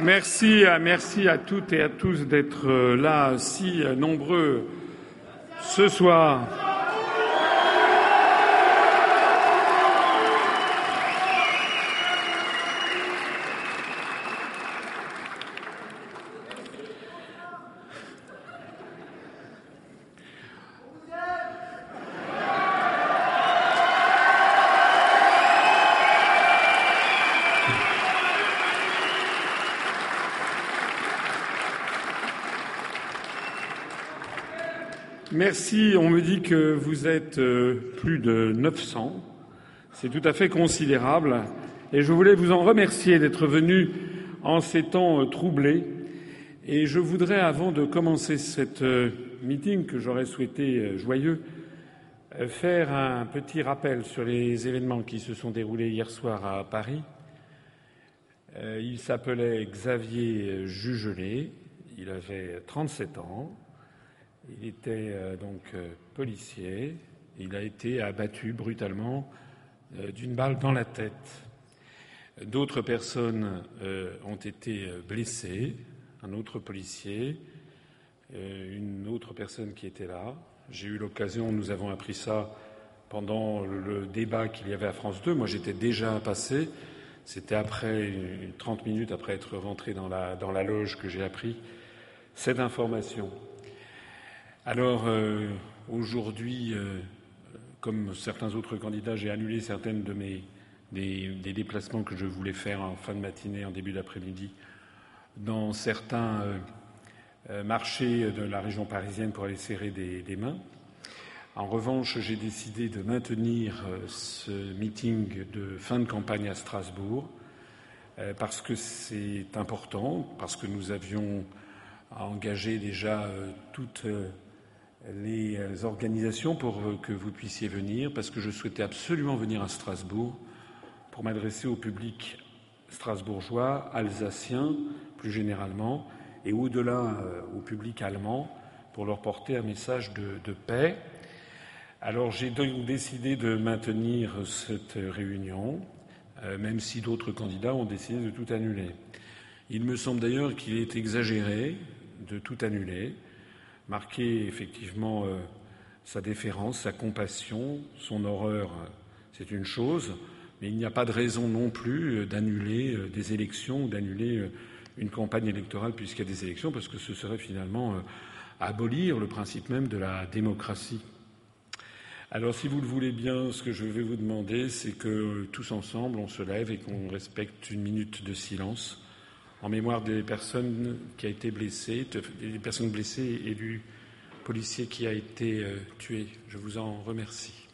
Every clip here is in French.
Merci, merci à toutes et à tous d'être là si nombreux ce soir. Merci. On me dit que vous êtes euh, plus de 900. C'est tout à fait considérable. Et je voulais vous en remercier d'être venus en ces temps euh, troublés. Et je voudrais, avant de commencer cette euh, meeting que j'aurais souhaité joyeux, faire un petit rappel sur les événements qui se sont déroulés hier soir à Paris. Il s'appelait Xavier Jugelet. Il avait 37 ans. Il était euh, donc euh, policier. Il a été abattu brutalement euh, d'une balle dans la tête. D'autres personnes ont été blessées, un autre policier, une autre personne qui était là. J'ai eu l'occasion, nous avons appris ça pendant le débat qu'il y avait à France 2. Moi, j'étais déjà passé. C'était après 30 minutes après être rentré dans la, dans la loge que j'ai appris cette information. Alors euh, aujourd'hui, euh, comme certains autres candidats, j'ai annulé certaines de mes des, déplacements que je voulais faire en fin de matinée, en début d'après-midi, dans certains euh, marchés de la région parisienne pour aller serrer des, mains. En revanche, j'ai décidé de maintenir ce meeting de fin de campagne à Strasbourg parce que c'est important, parce que nous avions engagé déjà toute les euh, organisations pour euh, que vous puissiez venir, parce que je souhaitais absolument venir à Strasbourg pour m'adresser au public strasbourgeois, alsacien plus généralement, et au-delà euh, au public allemand, pour leur porter un message de, paix. Alors j'ai donc décidé de maintenir cette réunion, même si d'autres candidats ont décidé de tout annuler. Il me semble d'ailleurs qu'il est exagéré de tout annuler marquer effectivement euh, sa déférence, sa compassion, son horreur, euh, c'est une chose, mais il n'y a pas de raison non plus euh, d'annuler des élections ou d'annuler une campagne électorale puisqu'il y a des élections, parce que ce serait finalement abolir le principe même de la démocratie. Alors, si vous le voulez bien, ce que je vais vous demander, c'est que tous ensemble, on se lève et qu'on respecte une minute de silence en mémoire des personnes qui a été blessées, des personnes blessées et du policier qui a été euh, tué. Je vous en remercie.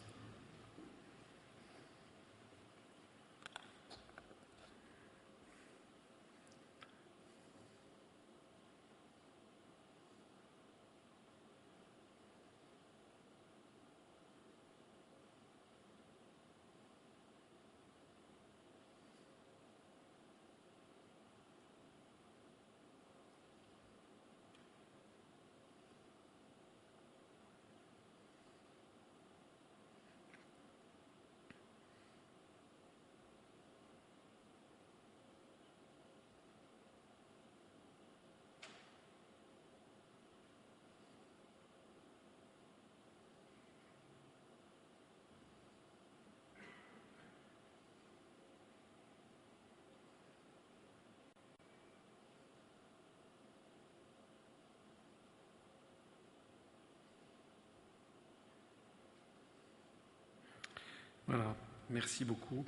Voilà, merci beaucoup.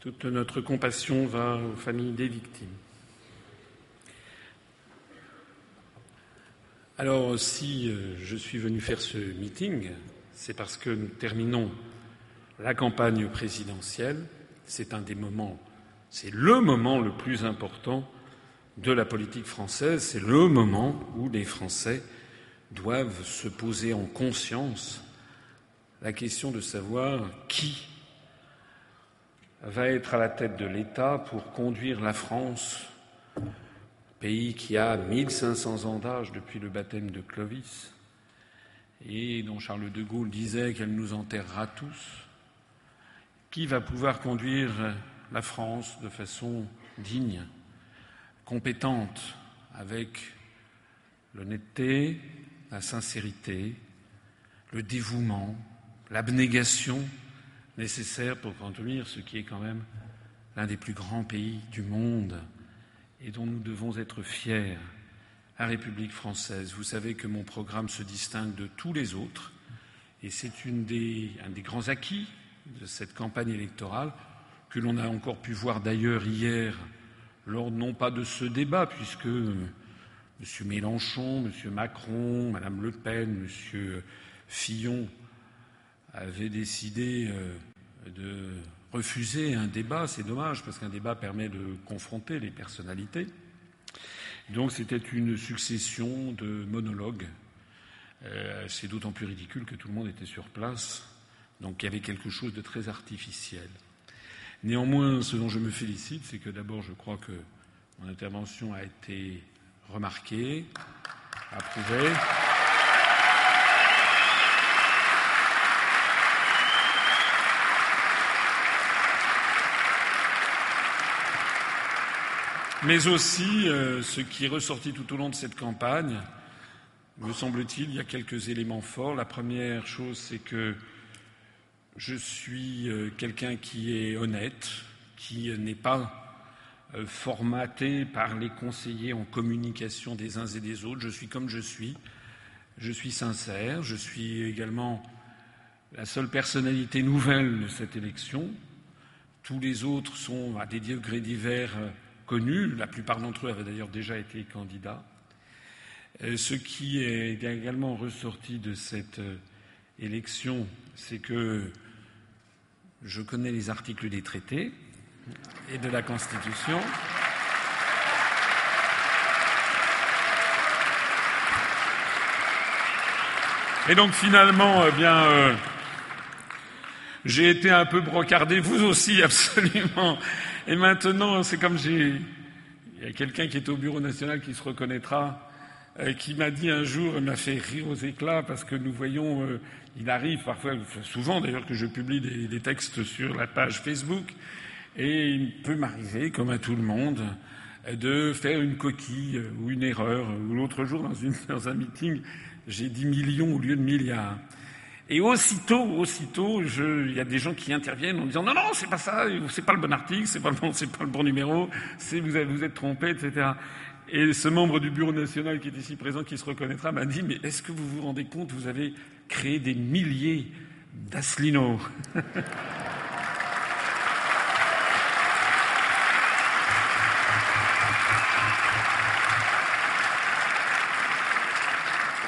Toute notre compassion va aux familles des victimes. Alors, si euh, je suis venu faire ce meeting, c'est parce que nous terminons la campagne présidentielle. C'est un des moments, c'est le moment le plus important de la politique française. C'est le moment où les Français doivent se poser en conscience la question de savoir qui va être à la tête de l'État pour conduire la France, pays qui a 1500 ans d'âge depuis le baptême de Clovis, et dont Charles de Gaulle disait qu'elle nous enterrera tous, qui va pouvoir conduire la France de façon digne, compétente, avec l'honnêteté, la sincérité, le dévouement, l'abnégation nécessaire pour contenir ce qui est quand même l'un des plus grands pays du monde et dont nous devons être fiers, la République française. Vous savez que mon programme se distingue de tous les autres et c'est un des grands acquis de cette campagne électorale que l'on a encore pu voir d'ailleurs hier lors non pas de ce débat, puisque M. Mélenchon, M. Macron, Mme Le Pen, M. Fillon avaient décidé euh, de refuser un débat. C'est dommage, parce qu'un débat permet de confronter les personnalités. Donc c'était une succession de monologues. Euh, c'est d'autant plus ridicule que tout le monde était sur place. Donc il y avait quelque chose de très artificiel. Néanmoins, ce dont je me félicite, c'est que d'abord, je crois que mon intervention a été remarquée, approuvée. Mais aussi, euh, ce qui est ressorti tout au long de cette campagne, me semble-t-il, il y a quelques éléments forts. La première chose, c'est que je suis euh, quelqu'un qui est honnête, qui n'est pas euh, formaté par les conseillers en communication des uns et des autres. Je suis comme je suis. Je suis sincère. Je suis également la seule personnalité nouvelle de cette élection. Tous les autres sont à des degrés divers connus. La plupart d'entre eux avaient d'ailleurs déjà été candidats. Ce qui est également ressorti de cette élection, c'est que je connais les articles des traités et de la Constitution. Et donc finalement, eh bien, euh, j'ai été un peu brocardé, vous aussi absolument. Et maintenant, c'est comme j'ai, il y a quelqu'un qui est au Bureau national qui se reconnaîtra, euh, qui m'a dit un jour, m'a fait rire aux éclats parce que nous voyons euh, il arrive parfois, souvent d'ailleurs, que je publie des, textes sur la page Facebook, et il peut m'arriver, comme à tout le monde, de faire une coquille ou une erreur. Ou l'autre jour, dans, une, dans un meeting, j'ai dit millions au lieu de milliards. Et aussitôt, aussitôt, il y a des gens qui interviennent en disant non, non, c'est pas ça, c'est pas le bon article, c'est pas le bon, pas le bon numéro, vous, vous êtes trompé, etc. Et ce membre du bureau national qui est ici présent, qui se reconnaîtra, m'a dit mais est-ce que vous vous rendez compte, vous avez créer des milliers d'asselineaux?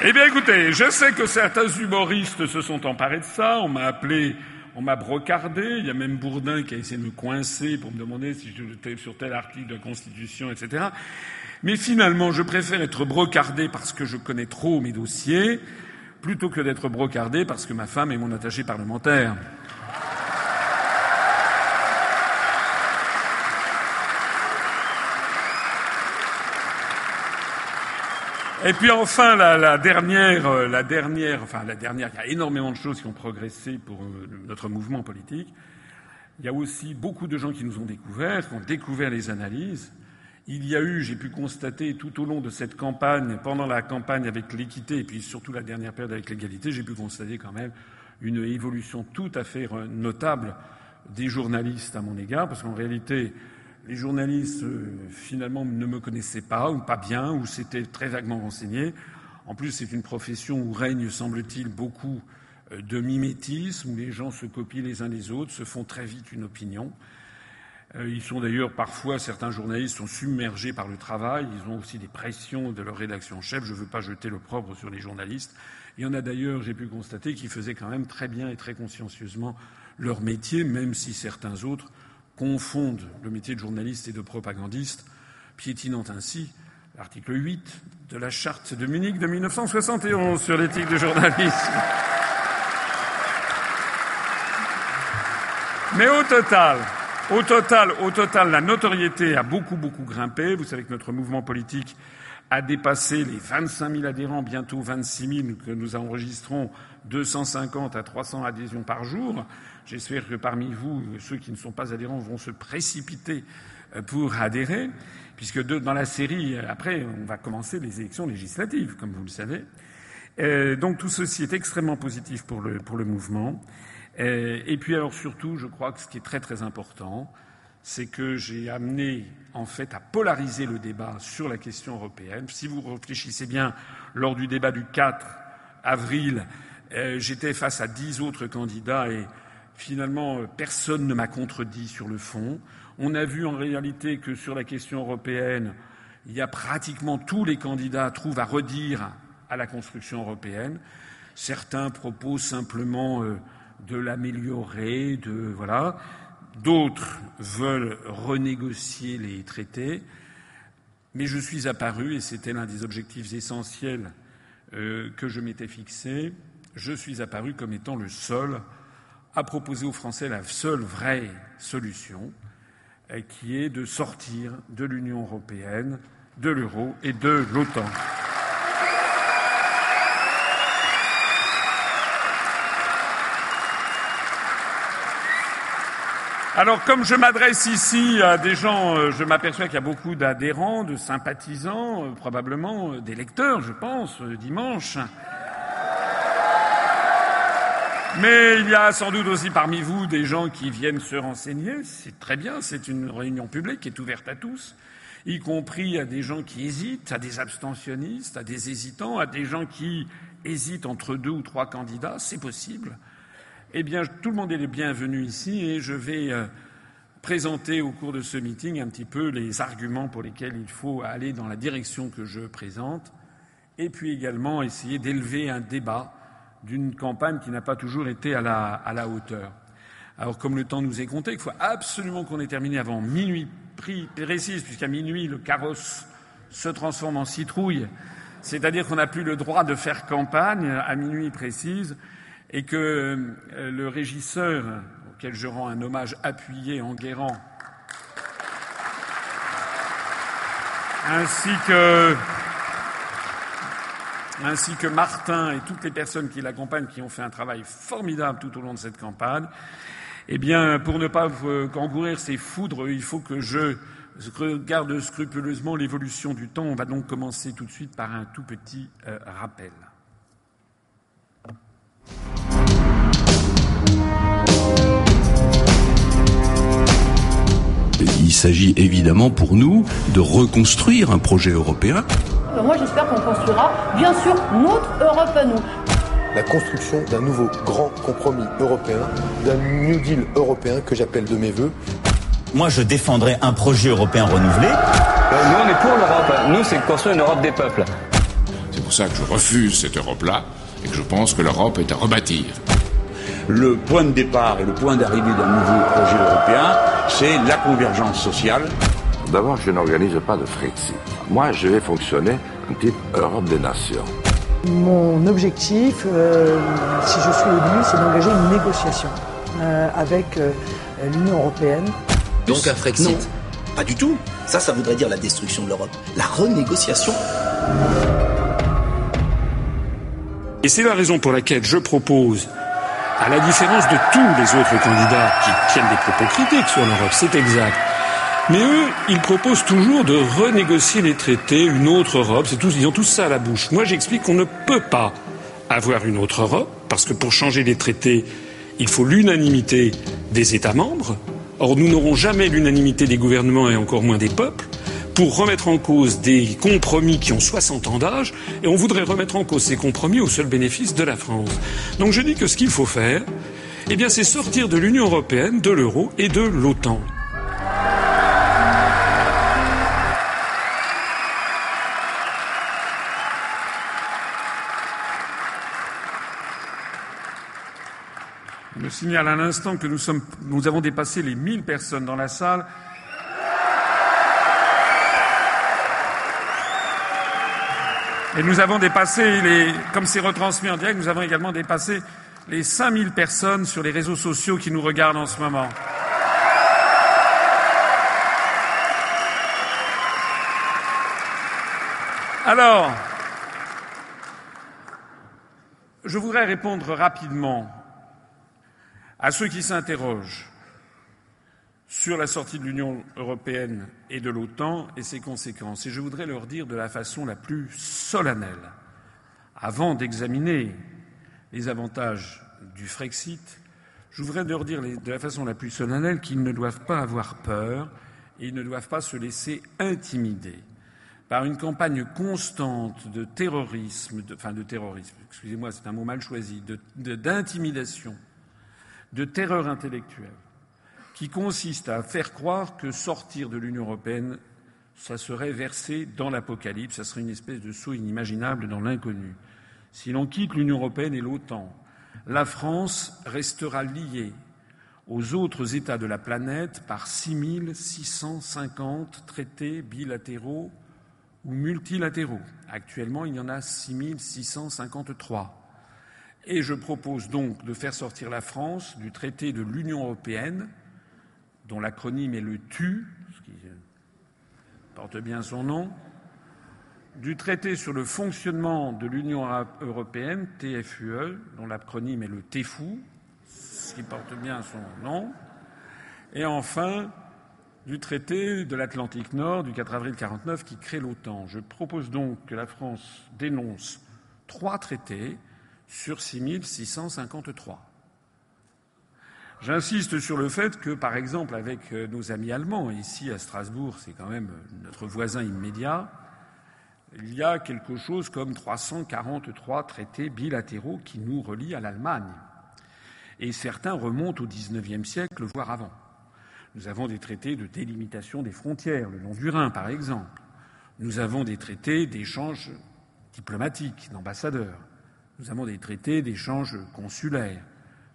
Eh bien, écoutez, je sais que certains humoristes se sont emparés de ça. On m'a appelé, on m'a brocardé. Il y a même Bourdin qui a essayé de me coincer pour me demander si j'étais sur tel article de la Constitution, etc. Mais finalement, je préfère être brocardé parce que je connais trop mes dossiers plutôt que d'être brocardé parce que ma femme est mon attaché parlementaire. Et puis enfin, la, dernière, euh, la dernière, enfin la dernière, il y a énormément de choses qui ont progressé pour euh, notre mouvement politique. Il y a aussi beaucoup de gens qui nous ont découvert, qui ont découvert les analyses. Il y a eu, j'ai pu constater tout au long de cette campagne, pendant la campagne avec l'équité et puis surtout la dernière période avec l'égalité, j'ai pu constater quand même une évolution tout à fait notable des journalistes à mon égard, parce qu'en réalité, les journalistes euh, finalement ne me connaissaient pas ou pas bien, ou s'étaient très vaguement renseignés. En plus, c'est une profession où règne, semble-t-il, beaucoup euh, de mimétisme, où les gens se copient les uns les autres, se font très vite une opinion. Euh, ils sont d'ailleurs parfois, certains journalistes sont submergés par le travail, ils ont aussi des pressions de leur rédaction chef. Je ne veux pas jeter le propre sur les journalistes. Il y en a d'ailleurs, j'ai pu constater, qui faisaient quand même très bien et très consciencieusement leur métier, même si certains autres confondent le métier de journaliste et de propagandiste, piétinant ainsi l'article 8 de la charte de Munich de 1971 sur l'éthique du journalisme. Mais au total, au total, au total, la notoriété a beaucoup, beaucoup grimpé. Vous savez que notre mouvement politique a dépassé les 25 000 adhérents, bientôt 26 000, que nous enregistrons 250 à 300 adhésions par jour. J'espère que parmi vous, ceux qui ne sont pas adhérents vont se précipiter pour adhérer, puisque dans la série, après, on va commencer les élections législatives, comme vous le savez. donc tout ceci est extrêmement positif pour le, pour le mouvement. et puis alors surtout, je crois que ce qui est très très important, c'est que j'ai amené en fait à polariser le débat sur la question européenne. Si vous réfléchissez bien, lors du débat du 4 avril, euh, j'étais face à dix autres candidats et finalement euh, personne ne m'a contredit sur le fond. On a vu en réalité que sur la question européenne, il y a pratiquement tous les candidats trouvent à redire à la construction européenne. Certains proposent simplement euh, de l'améliorer, de voilà. D'autres veulent renégocier les traités. Mais je suis apparu, et c'était l'un des objectifs essentiels euh, que je m'étais fixé, je suis apparu comme étant le seul à proposer aux Français la seule vraie solution, euh, qui est de sortir de l'Union européenne, de l'euro et de l'OTAN. Alors, comme je m'adresse ici à des gens, euh, je m'aperçois qu'il y a beaucoup d'adhérents, de sympathisants, euh, probablement des lecteurs, je pense, dimanche. Mais il y a sans doute aussi parmi vous des gens qui viennent se renseigner. C'est très bien, c'est une réunion publique qui est ouverte à tous, y compris à des gens qui hésitent, à des abstentionnistes, à des hésitants, à des gens qui hésitent entre deux ou trois candidats. C'est possible. Eh bien, tout le monde est le bienvenu ici et je vais euh, présenter au cours de ce meeting un petit peu les arguments pour lesquels il faut aller dans la direction que je présente et puis également essayer d'élever un débat d'une campagne qui n'a pas toujours été à la, hauteur. Alors, comme le temps nous est compté, il faut absolument qu'on ait terminé avant minuit précise, puisqu'à minuit, le carrosse se transforme en citrouille, c'est-à-dire qu'on n'a plus le droit de faire campagne à minuit précise et que euh, le régisseur, auquel je rends un hommage appuyé en guérant, ainsi que, ainsi que Martin et toutes les personnes qui l'accompagnent, qui ont fait un travail formidable tout au long de cette campagne, eh bien, pour ne pas encourir ces foudres, il faut que je regarde scrupuleusement l'évolution du temps. On va donc commencer tout de suite par un tout petit euh, rappel. Il s'agit évidemment pour nous de reconstruire un projet européen. Moi j'espère qu'on construira bien sûr notre Europe à nous. La construction d'un nouveau grand compromis européen, d'un New Deal européen que j'appelle de mes voeux. Moi je défendrai un projet européen renouvelé. Euh, nous on est pour l'Europe, nous c'est construire une Europe des peuples. C'est pour ça que je refuse cette Europe-là et que je pense que l'Europe est à rebâtir. Le point de départ et le point d'arrivée d'un nouveau projet européen, c'est la convergence sociale. D'abord, je n'organise pas de Frexit. Moi, je vais fonctionner type Europe des nations. Mon objectif, euh, si je suis élu, c'est d'engager une négociation euh, avec euh, l'Union européenne. Donc un Frexit Pas du tout. Ça, ça voudrait dire la destruction de l'Europe. La renégociation. Et c'est la raison pour laquelle je propose à la différence de tous les autres candidats qui tiennent des propos critiques sur l'Europe, c'est exact. Mais eux, ils proposent toujours de renégocier les traités, une autre Europe, c'est ils ont tous ça à la bouche. Moi, j'explique qu'on ne peut pas avoir une autre Europe, parce que pour changer les traités, il faut l'unanimité des États membres. Or, nous n'aurons jamais l'unanimité des gouvernements et encore moins des peuples pour remettre en cause des compromis qui ont 60 ans d'âge, et on voudrait remettre en cause ces compromis au seul bénéfice de la France. Donc je dis que ce qu'il faut faire, eh bien, c'est sortir de l'Union européenne, de l'euro et de l'OTAN. Signale à l'instant que nous, sommes, nous avons dépassé les 1000 personnes dans la salle. Et nous avons dépassé les, comme c'est retransmis en direct, nous avons également dépassé les 5000 personnes sur les réseaux sociaux qui nous regardent en ce moment. Alors, je voudrais répondre rapidement à ceux qui s'interrogent sur la sortie de l'Union européenne et de l'OTAN et ses conséquences. Et je voudrais leur dire de la façon la plus solennelle, avant d'examiner les avantages du Frexit, je voudrais leur dire de la façon la plus solennelle qu'ils ne doivent pas avoir peur et ils ne doivent pas se laisser intimider par une campagne constante de terrorisme, enfin de terrorisme, excusez-moi, c'est un mot mal choisi, d'intimidation, de, terreur intellectuelle, qui consiste à faire croire que sortir de l'Union européenne, ça serait verser dans l'apocalypse, ça serait une espèce de saut inimaginable dans l'inconnu. Si l'on quitte l'Union européenne et l'OTAN, la France restera liée aux autres États de la planète par 6650 traités bilatéraux ou multilatéraux. Actuellement, il y en a 6653. Et je propose donc de faire sortir la France du traité de l'Union européenne, dont l'acronyme est le TU, ce qui porte bien son nom, du traité sur le fonctionnement de l'Union européenne, TFUE, dont l'acronyme est le TEFU, ce qui porte bien son nom, et enfin du traité de l'Atlantique Nord du 4 avril 1949 qui crée l'OTAN. Je propose donc que la France dénonce trois traités sur 6653. J'insiste sur le fait que, par exemple, avec nos amis allemands, ici à Strasbourg, c'est quand même notre voisin immédiat, il y a quelque chose comme 343 traités bilatéraux qui nous relient à l'Allemagne. Et certains remontent au XIXe siècle, voire avant. Nous avons des traités de délimitation des frontières, le long du Rhin, par exemple. Nous avons des traités d'échange diplomatique, d'ambassadeurs. Nous avons des traités d'échange consulaire.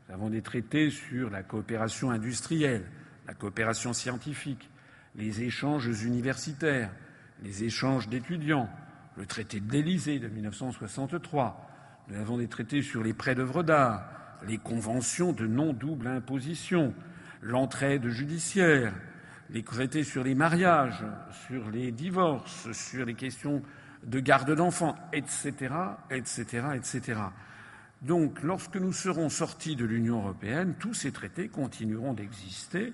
Nous avons des traités sur la coopération industrielle, la coopération scientifique, les échanges universitaires, les échanges d'étudiants, le traité de l'Élysée de 1963. Nous avons des traités sur les prêts d'œuvres d'art, les conventions de non-double imposition, l'entraide judiciaire, les traités sur les mariages, sur les divorces, sur les questions de garde d'enfants, etc., etc., etc. Donc, lorsque nous serons sortis de l'Union européenne, tous ces traités continueront d'exister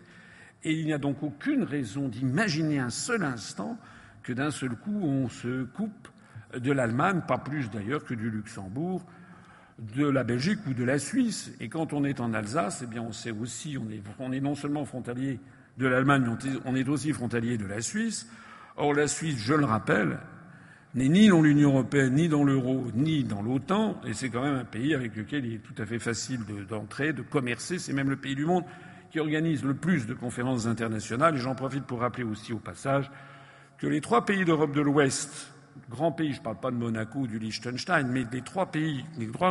et il n'y a donc aucune raison d'imaginer un seul instant que d'un seul coup on se coupe de l'Allemagne, pas plus d'ailleurs que du Luxembourg, de la Belgique ou de la Suisse. Et quand on est en Alsace, eh bien on sait aussi, on est, est non seulement frontalier de l'Allemagne, on est aussi frontalier de la Suisse. Or la Suisse, je le rappelle, n'est ni dans l'Union européenne, ni dans l'euro, ni dans l'OTAN, et c'est quand même un pays avec lequel il est tout à fait facile d'entrer, de, commercer. C'est même le pays du monde qui organise le plus de conférences internationales. Et j'en profite pour rappeler aussi au passage que les trois pays d'Europe de l'Ouest, grands pays, je ne parle pas de Monaco ou du Liechtenstein, mais les trois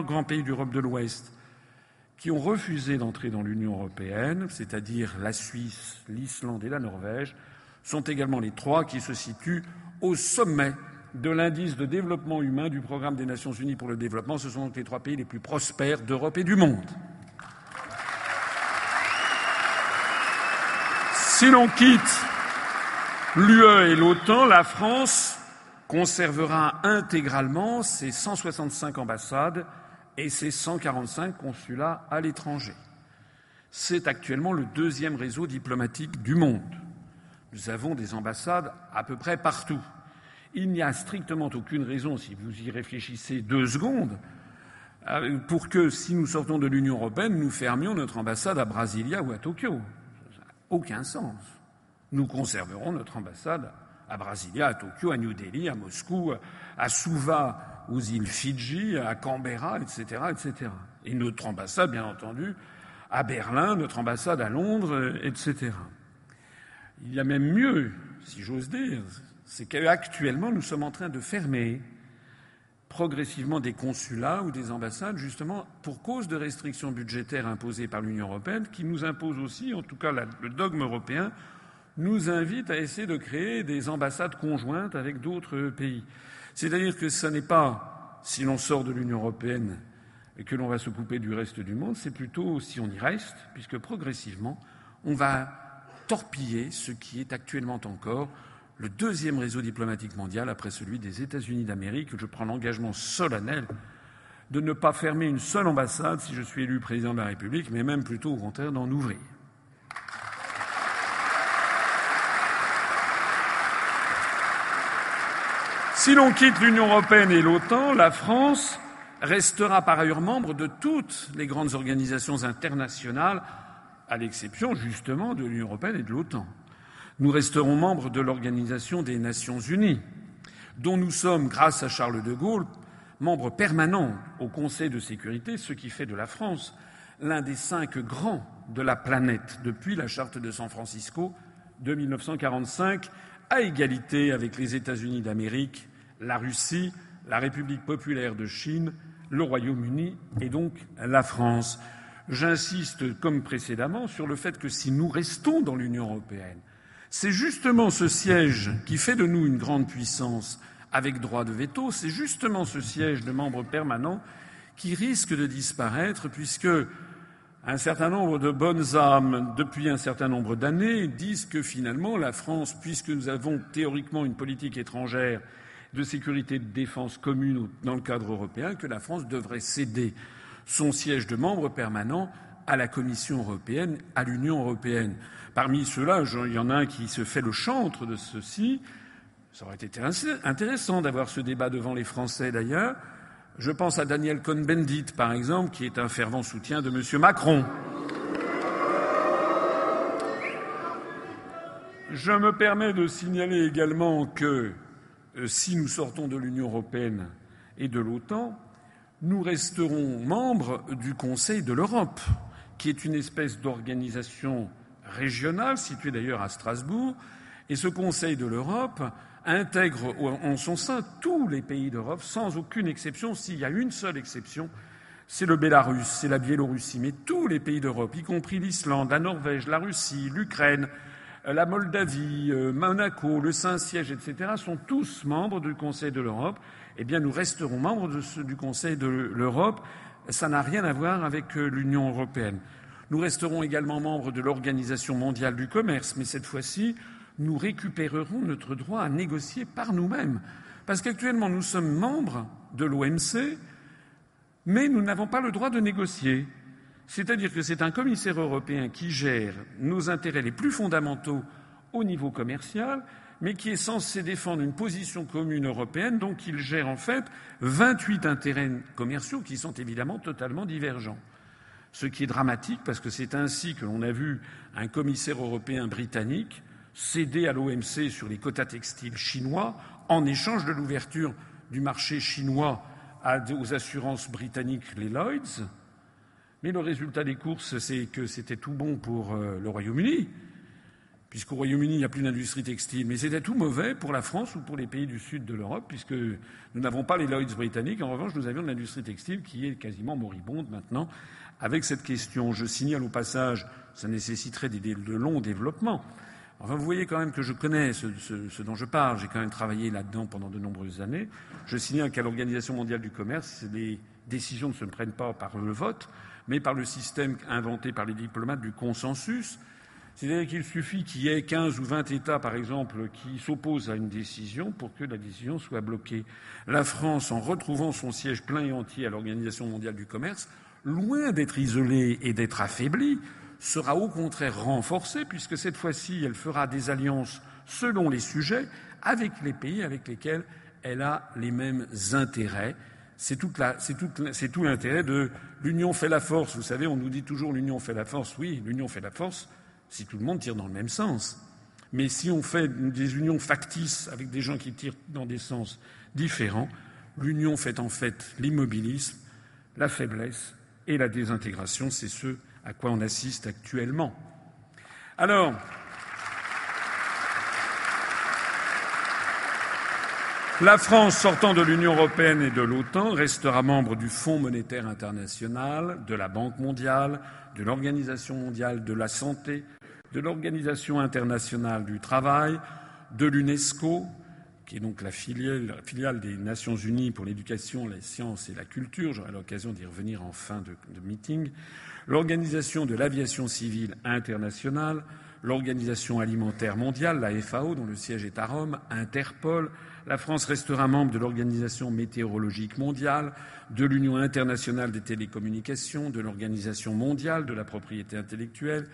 grands pays d'Europe de l'Ouest, qui ont refusé d'entrer dans l'Union européenne, c'est-à-dire la Suisse, l'Islande et la Norvège, sont également les trois qui se situent au sommet de l'indice de développement humain du programme des Nations Unies pour le développement. Ce sont donc les trois pays les plus prospères d'Europe et du monde. Si l'on quitte l'UE et l'OTAN, la France conservera intégralement ses 165 ambassades et ses 145 consulats à l'étranger. C'est actuellement le deuxième réseau diplomatique du monde. Nous avons des ambassades à peu près partout. Il n'y a strictement aucune raison, si vous y réfléchissez deux secondes, pour que, si nous sortons de l'Union européenne, nous fermions notre ambassade à Brasilia ou à Tokyo. Ça n'a aucun sens nous conserverons notre ambassade à Brasilia, à Tokyo, à New Delhi, à Moscou, à Suva, aux îles Fidji, à Canberra, etc., etc. Et notre ambassade, bien entendu, à Berlin, notre ambassade à Londres, etc. Il y a même mieux, si j'ose dire, c'est qu'actuellement, nous sommes en train de fermer progressivement des consulats ou des ambassades, justement pour cause de restrictions budgétaires imposées par l'Union européenne, qui nous impose aussi, en tout cas le dogme européen, nous invite à essayer de créer des ambassades conjointes avec d'autres pays. C'est-à-dire que ce n'est pas si l'on sort de l'Union européenne que l'on va se couper du reste du monde, c'est plutôt si on y reste, puisque progressivement, on va torpiller ce qui est actuellement encore le deuxième réseau diplomatique mondial après celui des États-Unis d'Amérique. Je prends l'engagement solennel de ne pas fermer une seule ambassade si je suis élu président de la République, mais même plutôt au contraire d'en ouvrir. Si l'on quitte l'Union européenne et l'OTAN, la France restera par ailleurs membre de toutes les grandes organisations internationales, à l'exception justement de l'Union européenne et de l'OTAN. Nous resterons membres de l'Organisation des Nations unies, dont nous sommes, grâce à Charles de Gaulle, membres permanents au Conseil de sécurité, ce qui fait de la France l'un des cinq grands de la planète depuis la charte de San Francisco de 1945, à égalité avec les États-Unis d'Amérique, la Russie, la République populaire de Chine, le Royaume-Uni et donc la France. J'insiste, comme précédemment, sur le fait que si nous restons dans l'Union européenne, c'est justement ce siège qui fait de nous une grande puissance avec droit de veto, c'est justement ce siège de membre permanent qui risque de disparaître puisque un certain nombre de bonnes âmes, depuis un certain nombre d'années, disent que finalement la France, puisque nous avons théoriquement une politique étrangère de sécurité et de défense commune dans le cadre européen, que la France devrait céder son siège de membre permanent à la Commission européenne, à l'Union européenne. Parmi ceux-là, il y en a un qui se fait le chantre de ceci. Ça aurait été intéressant d'avoir ce débat devant les Français d'ailleurs. Je pense à Daniel Cohn-Bendit, par exemple, qui est un fervent soutien de M. Macron. Je me permets de signaler également que euh, si nous sortons de l'Union européenne et de l'OTAN, nous resterons membres du Conseil de l'Europe, qui est une espèce d'organisation régionale, située d'ailleurs à Strasbourg. Et ce Conseil de l'Europe intègre en son sein tous les pays d'Europe, sans aucune exception. S'il y a une seule exception, c'est le Bélarus, c'est la Biélorussie, mais tous les pays d'Europe, y compris l'Islande, la Norvège, la Russie, l'Ukraine, la Moldavie, euh, Monaco, le Saint-Siège, etc., sont tous membres du Conseil de l'Europe. Eh bien, nous resterons membres du Conseil de l'Europe. Ça n'a rien à voir avec euh, l'Union européenne. Nous resterons également membres de l'Organisation mondiale du commerce, mais cette fois-ci, nous récupérerons notre droit à négocier par nous-mêmes. Parce qu'actuellement, nous sommes membres de l'OMC, mais nous n'avons pas le droit de négocier. C'est-à-dire que c'est un commissaire européen qui gère nos intérêts les plus fondamentaux au niveau commercial, mais qui est censé défendre une position commune européenne, donc il gère en fait 28 intérêts commerciaux qui sont évidemment totalement divergents. Ce qui est dramatique parce que c'est ainsi que l'on a vu un commissaire européen britannique céder à l'OMC sur les quotas textiles chinois en échange de l'ouverture du marché chinois aux assurances britanniques, les Lloyds. Mais le résultat des courses, c'est que c'était tout bon pour euh, le Royaume-Uni, puisqu'au Royaume-Uni, il n'y a plus d'industrie textile. Mais c'était tout mauvais pour la France ou pour les pays du sud de l'Europe, puisque nous n'avons pas les Lloyds britanniques. En revanche, nous avions de l'industrie textile qui est quasiment moribonde maintenant avec cette question. Je signale au passage, ça nécessiterait de longs développements, Enfin, vous voyez quand même que je connais ce, dont je parle. J'ai quand même travaillé là-dedans pendant de nombreuses années. Je signale qu'à l'Organisation mondiale du commerce, les décisions ne se prennent pas par le vote, mais par le système inventé par les diplomates du consensus. C'est-à-dire qu'il suffit qu'il y ait 15 ou 20 États, par exemple, qui s'opposent à une décision pour que la décision soit bloquée. La France, en retrouvant son siège plein et entier à l'Organisation mondiale du commerce, loin d'être isolée et d'être affaiblie, sera au contraire renforcée, puisque cette fois-ci, elle fera des alliances selon les sujets avec les pays avec lesquels elle a les mêmes intérêts. C'est tout l'intérêt de l'union fait la force. Vous savez, on nous dit toujours l'union fait la force. Oui, l'union fait la force si tout le monde tire dans le même sens. Mais si on fait des unions factices avec des gens qui tirent dans des sens différents, l'union fait en fait l'immobilisme, la faiblesse et la désintégration. C'est ce à quoi on assiste actuellement. Alors, La France, sortant de l'Union européenne et de l'OTAN, restera membre du Fonds monétaire international, de la Banque mondiale, de l'Organisation mondiale de la santé, de l'Organisation internationale du travail, de l'UNESCO, qui est donc la filiale, des Nations unies pour l'éducation, la science et la culture, j'aurai l'occasion d'y revenir en fin de meeting, l'Organisation de l'aviation civile internationale, l'Organisation alimentaire mondiale, la FAO, dont le siège est à Rome, Interpol. La France restera membre de l'Organisation météorologique mondiale, de l'Union internationale des télécommunications, de l'Organisation mondiale de la propriété intellectuelle,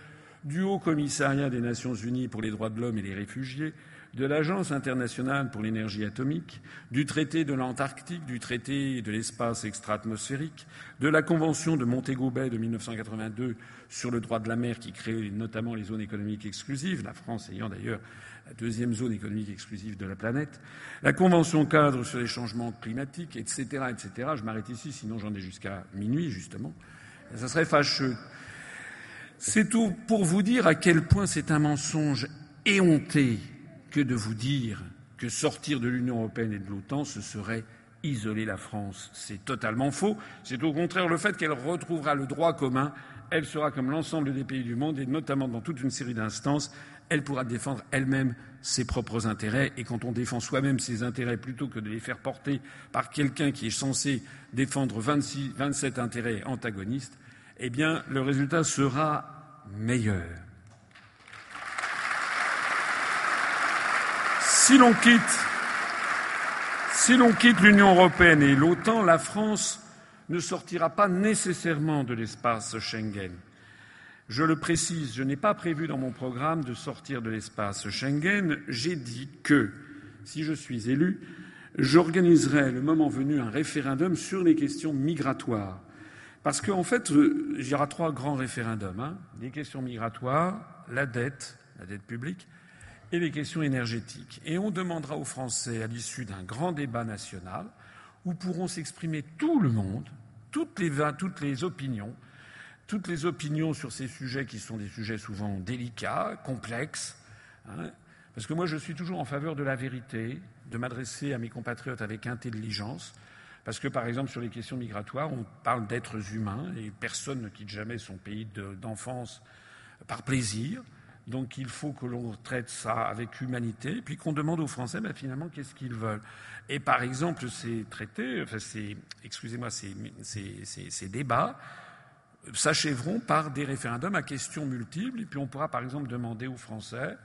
du Haut Commissariat des Nations unies pour les droits de l'homme et les réfugiés, de l'Agence internationale pour l'énergie atomique, du traité de l'Antarctique, du traité de l'espace extra-atmosphérique, de la Convention de Montego Bay de 1982 sur le droit de la mer qui crée notamment les zones économiques exclusives, la France ayant d'ailleurs la deuxième zone économique exclusive de la planète, la Convention cadre sur les changements climatiques, etc., etc. Je m'arrête ici, sinon j'en ai jusqu'à minuit, justement. Ça serait fâcheux. C'est tout pour vous dire à quel point c'est un mensonge éhonté que de vous dire que sortir de l'Union européenne et de l'OTAN, ce serait isoler la France. C'est totalement faux. C'est au contraire le fait qu'elle retrouvera le droit commun. Elle sera comme l'ensemble des pays du monde, et notamment dans toute une série d'instances, elle pourra défendre elle-même ses propres intérêts. Et quand on défend soi-même ses intérêts plutôt que de les faire porter par quelqu'un qui est censé défendre 26, 27 intérêts antagonistes, eh bien, le résultat sera meilleur. Si l'on quitte, l'Union européenne et l'OTAN, la France ne sortira pas nécessairement de l'espace Schengen. Je le précise, je n'ai pas prévu dans mon programme de sortir de l'espace Schengen. J'ai dit que, si je suis élu, j'organiserai le moment venu un référendum sur les questions migratoires. Parce qu'en fait, euh, il y aura trois grands référendums. Hein. Les questions migratoires, la dette, la dette publique, et les questions énergétiques. Et on demandera aux Français, à l'issue d'un grand débat national, où pourront s'exprimer tout le monde, toutes les, opinions, toutes les opinions sur ces sujets qui sont des sujets souvent délicats, complexes. Hein, parce que moi, je suis toujours en faveur de la vérité, de m'adresser à mes compatriotes avec intelligence. Parce que, par exemple, sur les questions migratoires, on parle d'êtres humains et personne ne quitte jamais son pays d'enfance par plaisir. Donc il faut que l'on traite ça avec humanité, puis qu'on demande aux Français ben, finalement qu'est-ce qu'ils veulent. Et par exemple, ces traités, enfin ces, excusez-moi, ces, ces, ces, débats s'achèveront par des référendums à questions multiples, et puis on pourra par exemple demander aux Français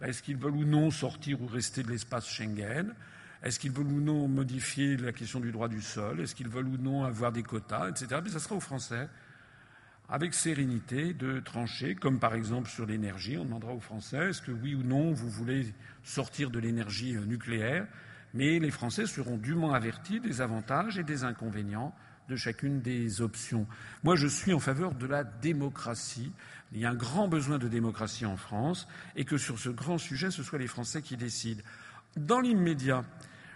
ben, est-ce qu'ils veulent ou non sortir ou rester de l'espace Schengen? Est-ce qu'ils veulent ou non modifier la question du droit du sol? Est-ce qu'ils veulent ou non avoir des quotas, etc. Mais ça sera aux Français avec sérénité de trancher, comme par exemple sur l'énergie. On demandera aux Français est-ce que oui ou non vous voulez sortir de l'énergie euh, nucléaire, mais les Français seront dûment avertis des avantages et des inconvénients de chacune des options. Moi, je suis en faveur de la démocratie. Il y a un grand besoin de démocratie en France et que sur ce grand sujet, ce soit les Français qui décident. Dans l'immédiat,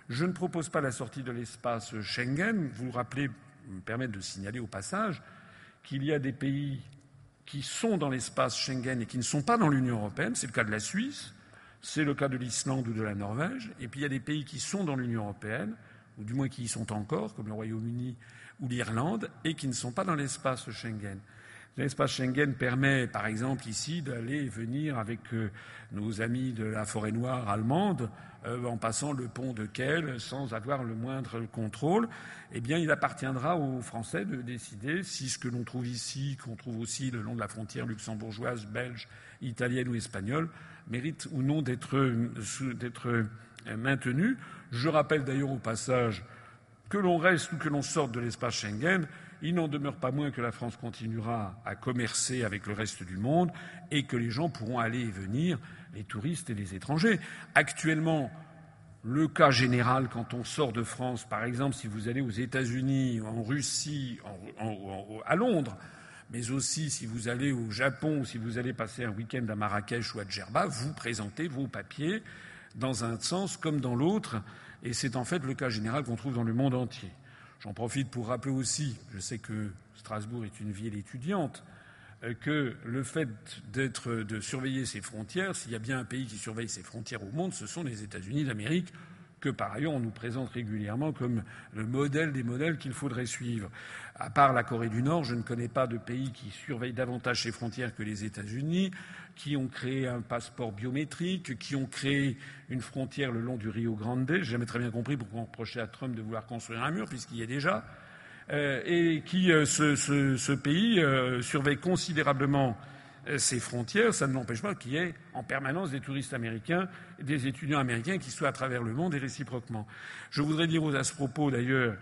je ne propose pas la sortie de l'espace Schengen. Vous vous rappelez, me permettre de signaler au passage, qu'il y a des pays qui sont dans l'espace Schengen et qui ne sont pas dans l'Union européenne. C'est le cas de la Suisse, c'est le cas de l'Islande ou de la Norvège. Et puis il y a des pays qui sont dans l'Union européenne, ou du moins qui y sont encore, comme le Royaume-Uni ou l'Irlande, et qui ne sont pas dans l'espace Schengen. L'espace Schengen permet, par exemple, ici, d'aller et venir avec euh, nos amis de la forêt noire allemande euh, en passant le pont de Kiel sans avoir le moindre contrôle. Eh bien, il appartiendra aux Français de décider si ce que l'on trouve ici, qu'on trouve aussi le long de la frontière luxembourgeoise, belge, italienne ou espagnole, mérite ou non d'être euh, maintenu. Je rappelle d'ailleurs au passage que l'on reste ou que l'on sorte de l'espace Schengen, il n'en demeure pas moins que la France continuera à commercer avec le reste du monde et que les gens pourront aller et venir, les touristes et les étrangers. Actuellement, le cas général quand on sort de France, par exemple, si vous allez aux États-Unis, en Russie, à Londres, mais aussi si vous allez au Japon si vous allez passer un week-end à Marrakech ou à Djerba, vous présentez vos papiers dans un sens comme dans l'autre, et c'est en fait le cas général qu'on trouve dans le monde entier. J'en profite pour rappeler aussi, je sais que Strasbourg est une ville étudiante, euh, que le fait d'être, de surveiller ses frontières, s'il y a bien un pays qui surveille ses frontières au monde, ce sont les États-Unis d'Amérique, que par ailleurs on nous présente régulièrement comme le modèle des modèles qu'il faudrait suivre. À part la Corée du Nord, je ne connais pas de pays qui surveille davantage ses frontières que les États-Unis qui ont créé un passeport biométrique, qui ont créé une frontière le long du Rio Grande. J'ai jamais très bien compris pourquoi on reprochait à Trump de vouloir construire un mur, puisqu'il y a déjà. Euh, et qui, euh, ce, pays, euh, surveille considérablement ses frontières. Ça ne m'empêche pas qu'il y ait en permanence des touristes américains, des étudiants américains qui soient à travers le monde et réciproquement. Je voudrais dire à ce propos, d'ailleurs,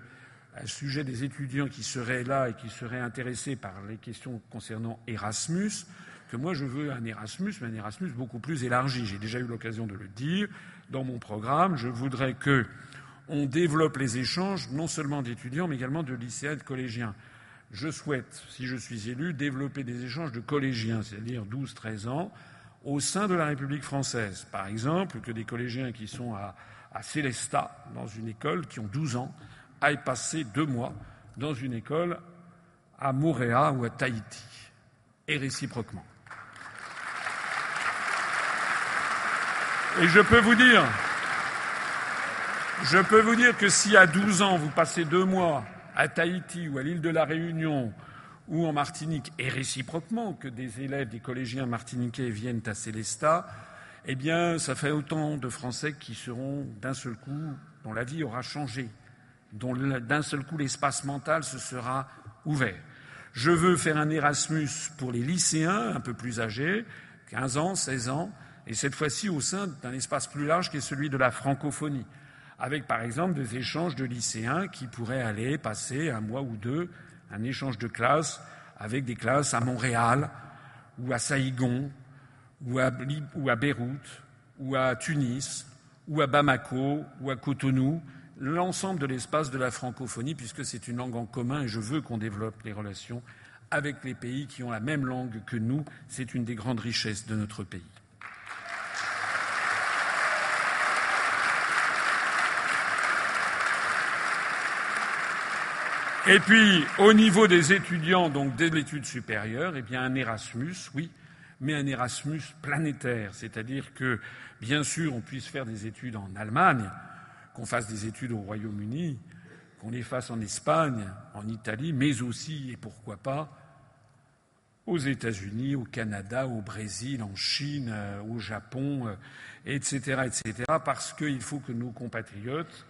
à sujet des étudiants qui seraient là et qui seraient intéressés par les questions concernant Erasmus, que moi je veux un Erasmus, mais un Erasmus beaucoup plus élargi. J'ai déjà eu l'occasion de le dire dans mon programme. Je voudrais que on développe les échanges non seulement d'étudiants, mais également de lycéens et de collégiens. Je souhaite, si je suis élu, développer des échanges de collégiens, c'est-à-dire 12-13 ans, au sein de la République française. Par exemple, que des collégiens qui sont à, à Célestat, dans une école, qui ont 12 ans, aillent passer deux mois dans une école à Montréal ou à Tahiti, et réciproquement. Et je peux vous dire, je peux vous dire que si à 12 ans vous passez deux mois à Tahiti ou à l'île de la Réunion ou en Martinique, et réciproquement que des élèves, des collégiens martiniquais viennent à Célestat, eh bien, ça fait autant de Français qui seront d'un seul coup, dont la vie aura changé, dont d'un seul coup l'espace mental se sera ouvert. Je veux faire un Erasmus pour les lycéens un peu plus âgés, 15 ans, 16 ans, et cette fois-ci au sein d'un espace plus large qui est celui de la francophonie, avec par exemple des échanges de lycéens qui pourraient aller passer un mois ou deux, un échange de classe avec des classes à Montréal ou à Saïgon ou à, ou à Beyrouth ou à Tunis ou à Bamako ou à Cotonou, l'ensemble de l'espace de la francophonie, puisque c'est une langue en commun et je veux qu'on développe les relations avec les pays qui ont la même langue que nous. C'est une des grandes richesses de notre pays. Et puis, au niveau des étudiants, donc de l'étude supérieure, eh bien, un Erasmus, oui, mais un Erasmus planétaire. C'est-à-dire que, bien sûr, on puisse faire des études en Allemagne, qu'on fasse des études au Royaume-Uni, qu'on les fasse en Espagne, en Italie, mais aussi, et pourquoi pas, aux États-Unis, au Canada, au Brésil, en Chine, euh, au Japon, etc., euh, etc., parce qu'il faut que nos compatriotes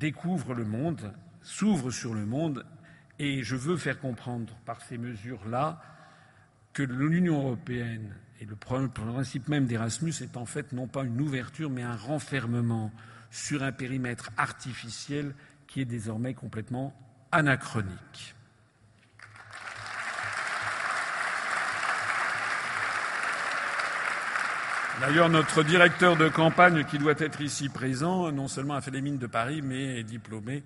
découvrent le monde, s'ouvrent sur le monde, et je veux faire comprendre par ces mesures-là que l'Union européenne et le principe même d'Erasmus est en fait non pas une ouverture, mais un renfermement sur un périmètre artificiel qui est désormais complètement anachronique. D'ailleurs, notre directeur de campagne, qui doit être ici présent, non seulement a fait les mines de Paris, mais est diplômé,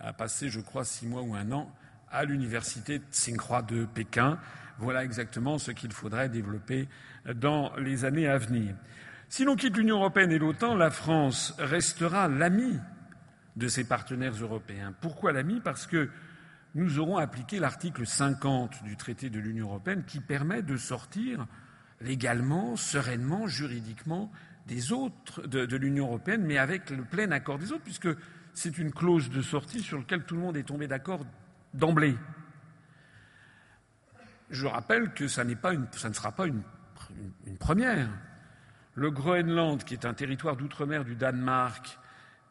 a passé, je crois, six mois ou un an à l'université Tsinghua de Pékin. Voilà exactement ce qu'il faudrait développer dans les années à venir. Si l'on quitte l'Union européenne et l'OTAN, la France restera l'ami de ses partenaires européens. Pourquoi l'ami Parce que nous aurons appliqué l'article 50 du traité de l'Union européenne qui permet de sortir légalement, sereinement, juridiquement des autres de, de l'Union européenne, mais avec le plein accord des autres, puisque c'est une clause de sortie sur laquelle tout le monde est tombé d'accord d'emblée. Je rappelle que ça, pas une, ça ne sera pas une, première. Le Groenland, qui est un territoire d'outre-mer du Danemark,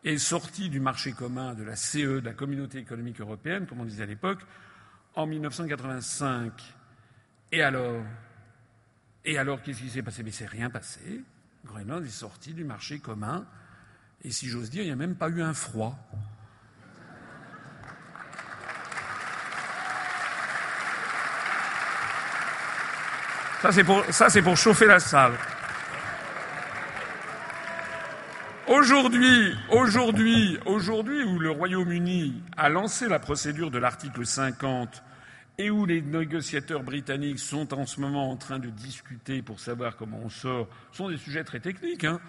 est sorti du marché commun de la CE, de la Communauté économique européenne, comme on disait à l'époque, en 1985. Et alors Et alors, qu'est-ce qui s'est passé? Mais c'est rien passé. Groenland est sorti du marché commun. Et si j'ose dire, il n'y a même pas eu un froid. Ça, c'est pour, chauffer la salle. Aujourd'hui, aujourd'hui, aujourd'hui, où le Royaume-Uni a lancé la procédure de l'article 50 et où les négociateurs britanniques sont en ce moment en train de discuter pour savoir comment on sort, sont des sujets très techniques. Hein.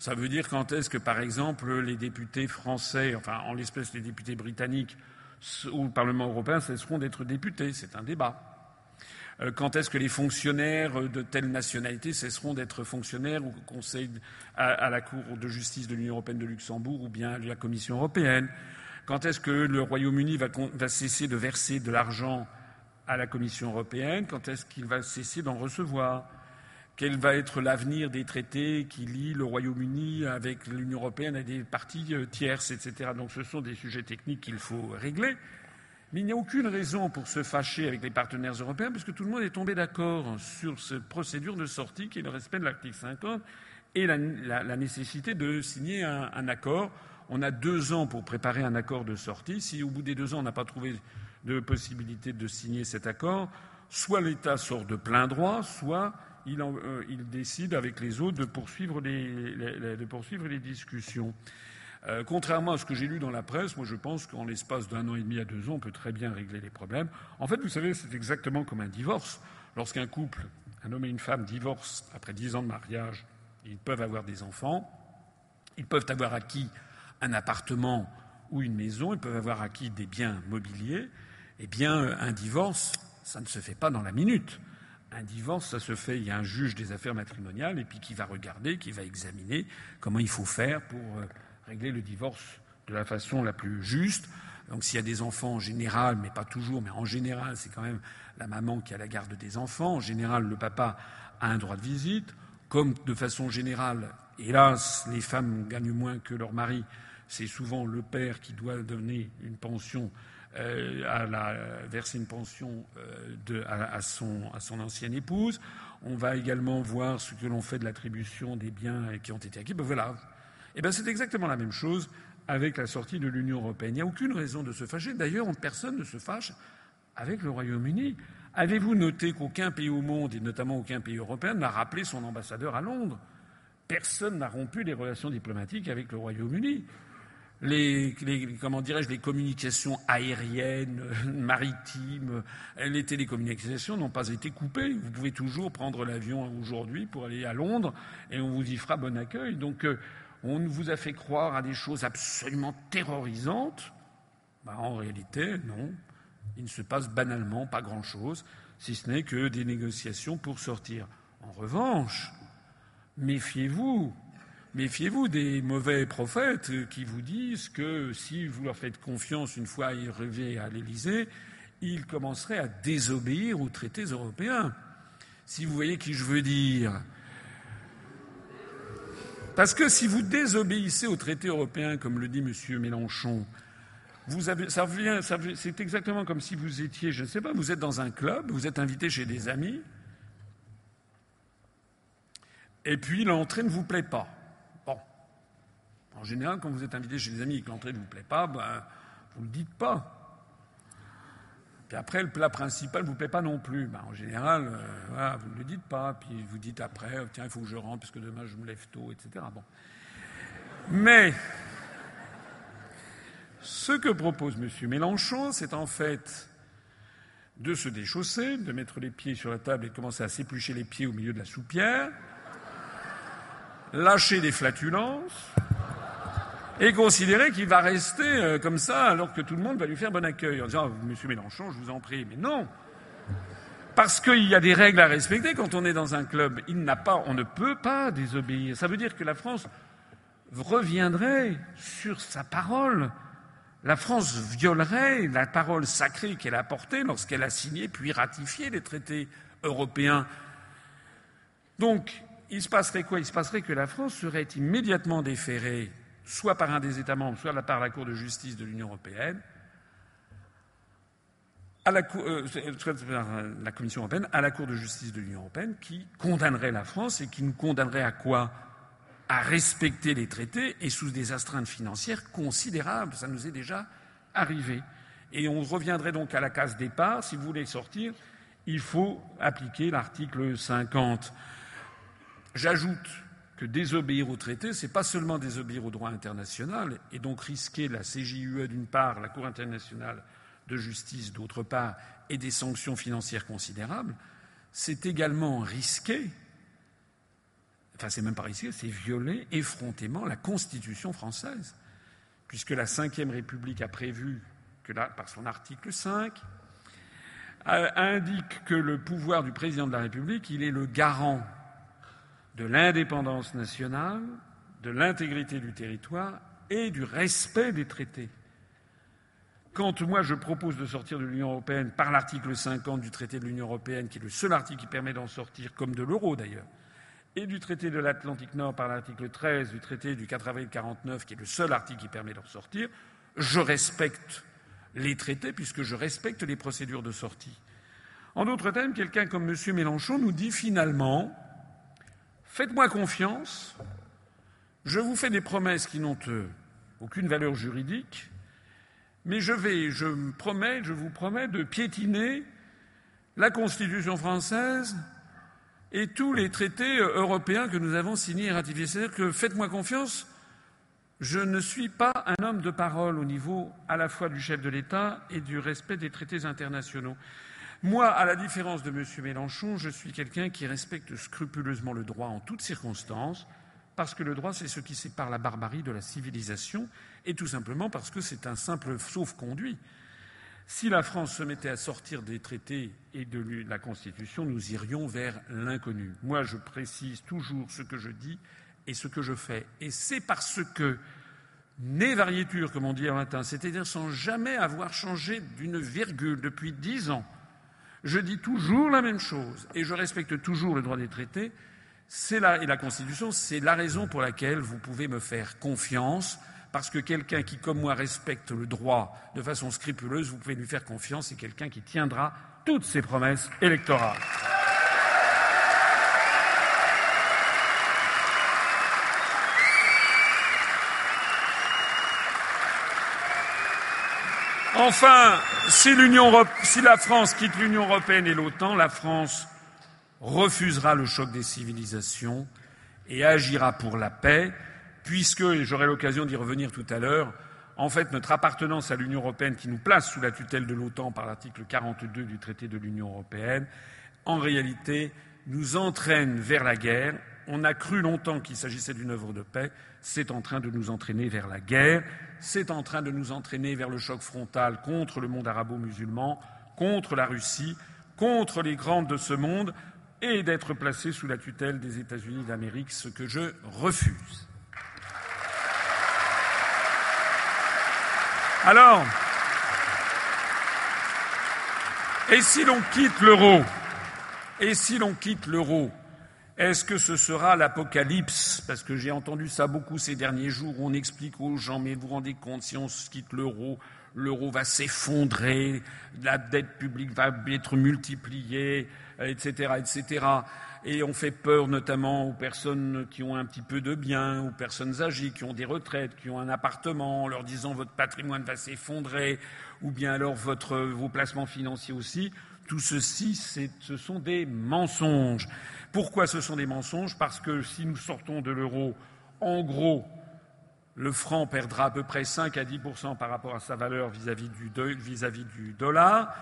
Ça veut dire quand est-ce que, par exemple, les députés français, enfin, en l'espèce les députés britanniques au Parlement européen cesseront d'être députés. C'est un débat. Euh, quand est-ce que les fonctionnaires de telle nationalité cesseront d'être fonctionnaires au Conseil, à, la Cour de justice de l'Union européenne de Luxembourg ou bien à la Commission européenne? Quand est-ce que le Royaume-Uni va cesser de verser de l'argent à la Commission européenne? Quand est-ce qu'il va cesser d'en recevoir? Quel va être l'avenir des traités qui lient le Royaume-Uni avec l'Union européenne à des parties euh, tierces, etc. Donc ce sont des sujets techniques qu'il faut régler. Mais il n'y a aucune raison pour se fâcher avec les partenaires européens, puisque tout le monde est tombé d'accord sur cette procédure de sortie qui est le respect de l'article 50 et la, nécessité de signer un, accord. On a deux ans pour préparer un accord de sortie. Si au bout des deux ans on n'a pas trouvé de possibilité de signer cet accord, soit l'État sort de plein droit, soit euh, il décide avec les autres de poursuivre les, les, de poursuivre les discussions. Euh, contrairement à ce que j'ai lu dans la presse, moi je pense qu'en l'espace d'un an et demi à deux ans, on peut très bien régler les problèmes. En fait, vous savez, c'est exactement comme un divorce. Lorsqu'un couple, un homme et une femme, divorcent après dix ans de mariage, ils peuvent avoir des enfants, ils peuvent avoir acquis un appartement ou une maison, ils peuvent avoir acquis des biens mobiliers. Eh bien, un divorce, ça ne se fait pas dans la minute. Un divorce, ça se fait, il y a un juge des affaires matrimoniales et puis qui va regarder, qui va examiner comment il faut faire pour euh, régler le divorce de la façon la plus juste. Donc s'il y a des enfants en général, mais pas toujours, mais en général, c'est quand même la maman qui a la garde des enfants. En général, le papa a un droit de visite. Comme de façon générale, hélas, les femmes gagnent moins que leur mari, c'est souvent le père qui doit donner une pension euh, à verser une pension euh, à, son, ancienne épouse. On va également voir ce que l'on fait de l'attribution des biens qui ont été acquis. Ben voilà, eh bien, c'est exactement la même chose avec la sortie de l'Union européenne. Il n'y a aucune raison de se fâcher. D'ailleurs, personne ne se fâche avec le Royaume-Uni. Avez-vous noté qu'aucun pays au monde, et notamment aucun pays européen, n'a rappelé son ambassadeur à Londres? Personne n'a rompu les relations diplomatiques avec le Royaume-Uni. Les, comment dirais-je, les communications aériennes, maritimes, les télécommunications n'ont pas été coupées. Vous pouvez toujours prendre l'avion aujourd'hui pour aller à Londres et on vous y fera bon accueil. Donc, euh, on vous a fait croire à des choses absolument terrorisantes. Bah, en réalité, non. Il ne se passe banalement pas grand-chose, si ce n'est que des négociations pour sortir. En revanche, méfiez-vous, méfiez-vous des mauvais prophètes qui vous disent que si vous leur faites confiance une fois arrivés à l'Élysée, ils commenceraient à désobéir aux traités européens. Si vous voyez qui je veux dire, parce que si vous désobéissez au traité européen, comme le dit M. Mélenchon, c'est exactement comme si vous étiez, je ne sais pas, vous êtes dans un club, vous êtes invité chez des amis, et puis l'entrée ne vous plaît pas. En général, quand vous êtes invité chez des amis et que l'entrée ne vous plaît pas, ben, vous ne le dites pas. Puis après, le plat principal ne vous plaît pas non plus. Ben, en général, euh, vous ne le dites pas. Puis vous dites après, oh, tiens, il faut que je rentre parce que demain je me lève tôt, etc. Bon. Mais ce que propose M. Mélenchon, c'est en fait de se déchausser, de mettre les pieds sur la table et de commencer à s'éplucher les pieds au milieu de la soupière, lâcher des flatulences, et considérer qu'il va rester euh, comme ça alors que tout le monde va lui faire bon accueil en disant ah, Monsieur Mélenchon, je vous en prie. Mais non Parce qu'il y a des règles à respecter quand on est dans un club. Il n'a pas, on ne peut pas désobéir. Ça veut dire que la France reviendrait sur sa parole. La France violerait la parole sacrée qu'elle a portée lorsqu'elle a signé puis ratifié les traités européens. Donc, il se passerait quoi? Il se passerait que la France serait immédiatement déférée soit par un des États membres, soit par la Cour de justice de l'Union européenne, à la, euh, la Commission européenne, à la Cour de justice de l'Union européenne, qui condamnerait la France et qui nous condamnerait à quoi? À respecter les traités et sous des astreintes financières considérables. Ça nous est déjà arrivé. Et on reviendrait donc à la case départ. Si vous voulez sortir, il faut appliquer l'article 50. J'ajoute que désobéir au traité, c'est pas seulement désobéir au droit international et donc risquer la CJUE d'une part, la Cour internationale de justice d'autre part, et des sanctions financières considérables, c'est également risquer, enfin c'est même pas risquer, c'est violer effrontément la Constitution française, puisque la Ve République a prévu que par son article 5, indique que le pouvoir du président de la République, il est le garant de l'indépendance nationale, de l'intégrité du territoire et du respect des traités. Quand moi je propose de sortir de l'Union européenne par l'article 50 du traité de l'Union européenne, qui est le seul article qui permet d'en sortir, comme de l'euro d'ailleurs, et du traité de l'Atlantique Nord par l'article 13 du traité du 4 avril 49, qui est le seul article qui permet d'en sortir, je respecte les traités puisque je respecte les procédures de sortie. En d'autres termes, quelqu'un comme M. Mélenchon nous dit finalement Faites-moi confiance, je vous fais des promesses qui n'ont euh, aucune valeur juridique, mais je vais, je me promets, je vous promets de piétiner la Constitution française et tous les traités européens que nous avons signés et ratifiés. C'est-à-dire que faites-moi confiance, je ne suis pas un homme de parole au niveau à la fois du chef de l'État et du respect des traités internationaux. Moi, à la différence de M. Mélenchon, je suis quelqu'un qui respecte scrupuleusement le droit en toutes circonstances, parce que le droit, c'est ce qui sépare la barbarie de la civilisation, et tout simplement parce que c'est un simple sauf-conduit. Si la France se mettait à sortir des traités et de la Constitution, nous irions vers l'inconnu. Moi, je précise toujours ce que je dis et ce que je fais. Et c'est parce que, né variéture, comme on dit en latin, c'est-à-dire sans jamais avoir changé d'une virgule depuis dix ans, je dis toujours la même chose et je respecte toujours le droit des traités là, et la Constitution. C'est la raison pour laquelle vous pouvez me faire confiance parce que quelqu'un qui, comme moi, respecte le droit de façon scrupuleuse, vous pouvez lui faire confiance, c'est quelqu'un qui tiendra toutes ses promesses électorales. Enfin, si, la France quitte l'Union européenne et l'OTAN, la France refusera le choc des civilisations et agira pour la paix, puisque, et j'aurai l'occasion d'y revenir tout à l'heure, en fait, notre appartenance à l'Union européenne, qui nous place sous la tutelle de l'OTAN par l'article 42 du traité de l'Union européenne, en réalité, nous entraîne vers la guerre. On a cru longtemps qu'il s'agissait d'une œuvre de paix. C'est en train de nous entraîner vers la guerre c'est en train de nous entraîner vers le choc frontal contre le monde arabo-musulman, contre la Russie, contre les grandes de ce monde, et d'être placé sous la tutelle des États-Unis d'Amérique, ce que je refuse. Alors, et si l'on quitte l'euro? Et si l'on quitte l'euro? Est-ce que ce sera l'apocalypse? Parce que j'ai entendu ça beaucoup ces derniers jours. On explique aux gens, mais vous vous rendez compte, si on quitte l'euro, l'euro va s'effondrer, la dette publique va être multipliée, etc., etc. Et on fait peur notamment aux personnes qui ont un petit peu de biens, aux personnes âgées, qui ont des retraites, qui ont un appartement, en leur disant votre patrimoine va s'effondrer, ou bien alors votre, vos placements financiers aussi. Tout ceci, ce sont des mensonges. Pourquoi ce sont des mensonges? Parce que si nous sortons de l'euro, en gros, le franc perdra à peu près 5 à 10% par rapport à sa valeur vis-à-vis du, dollar.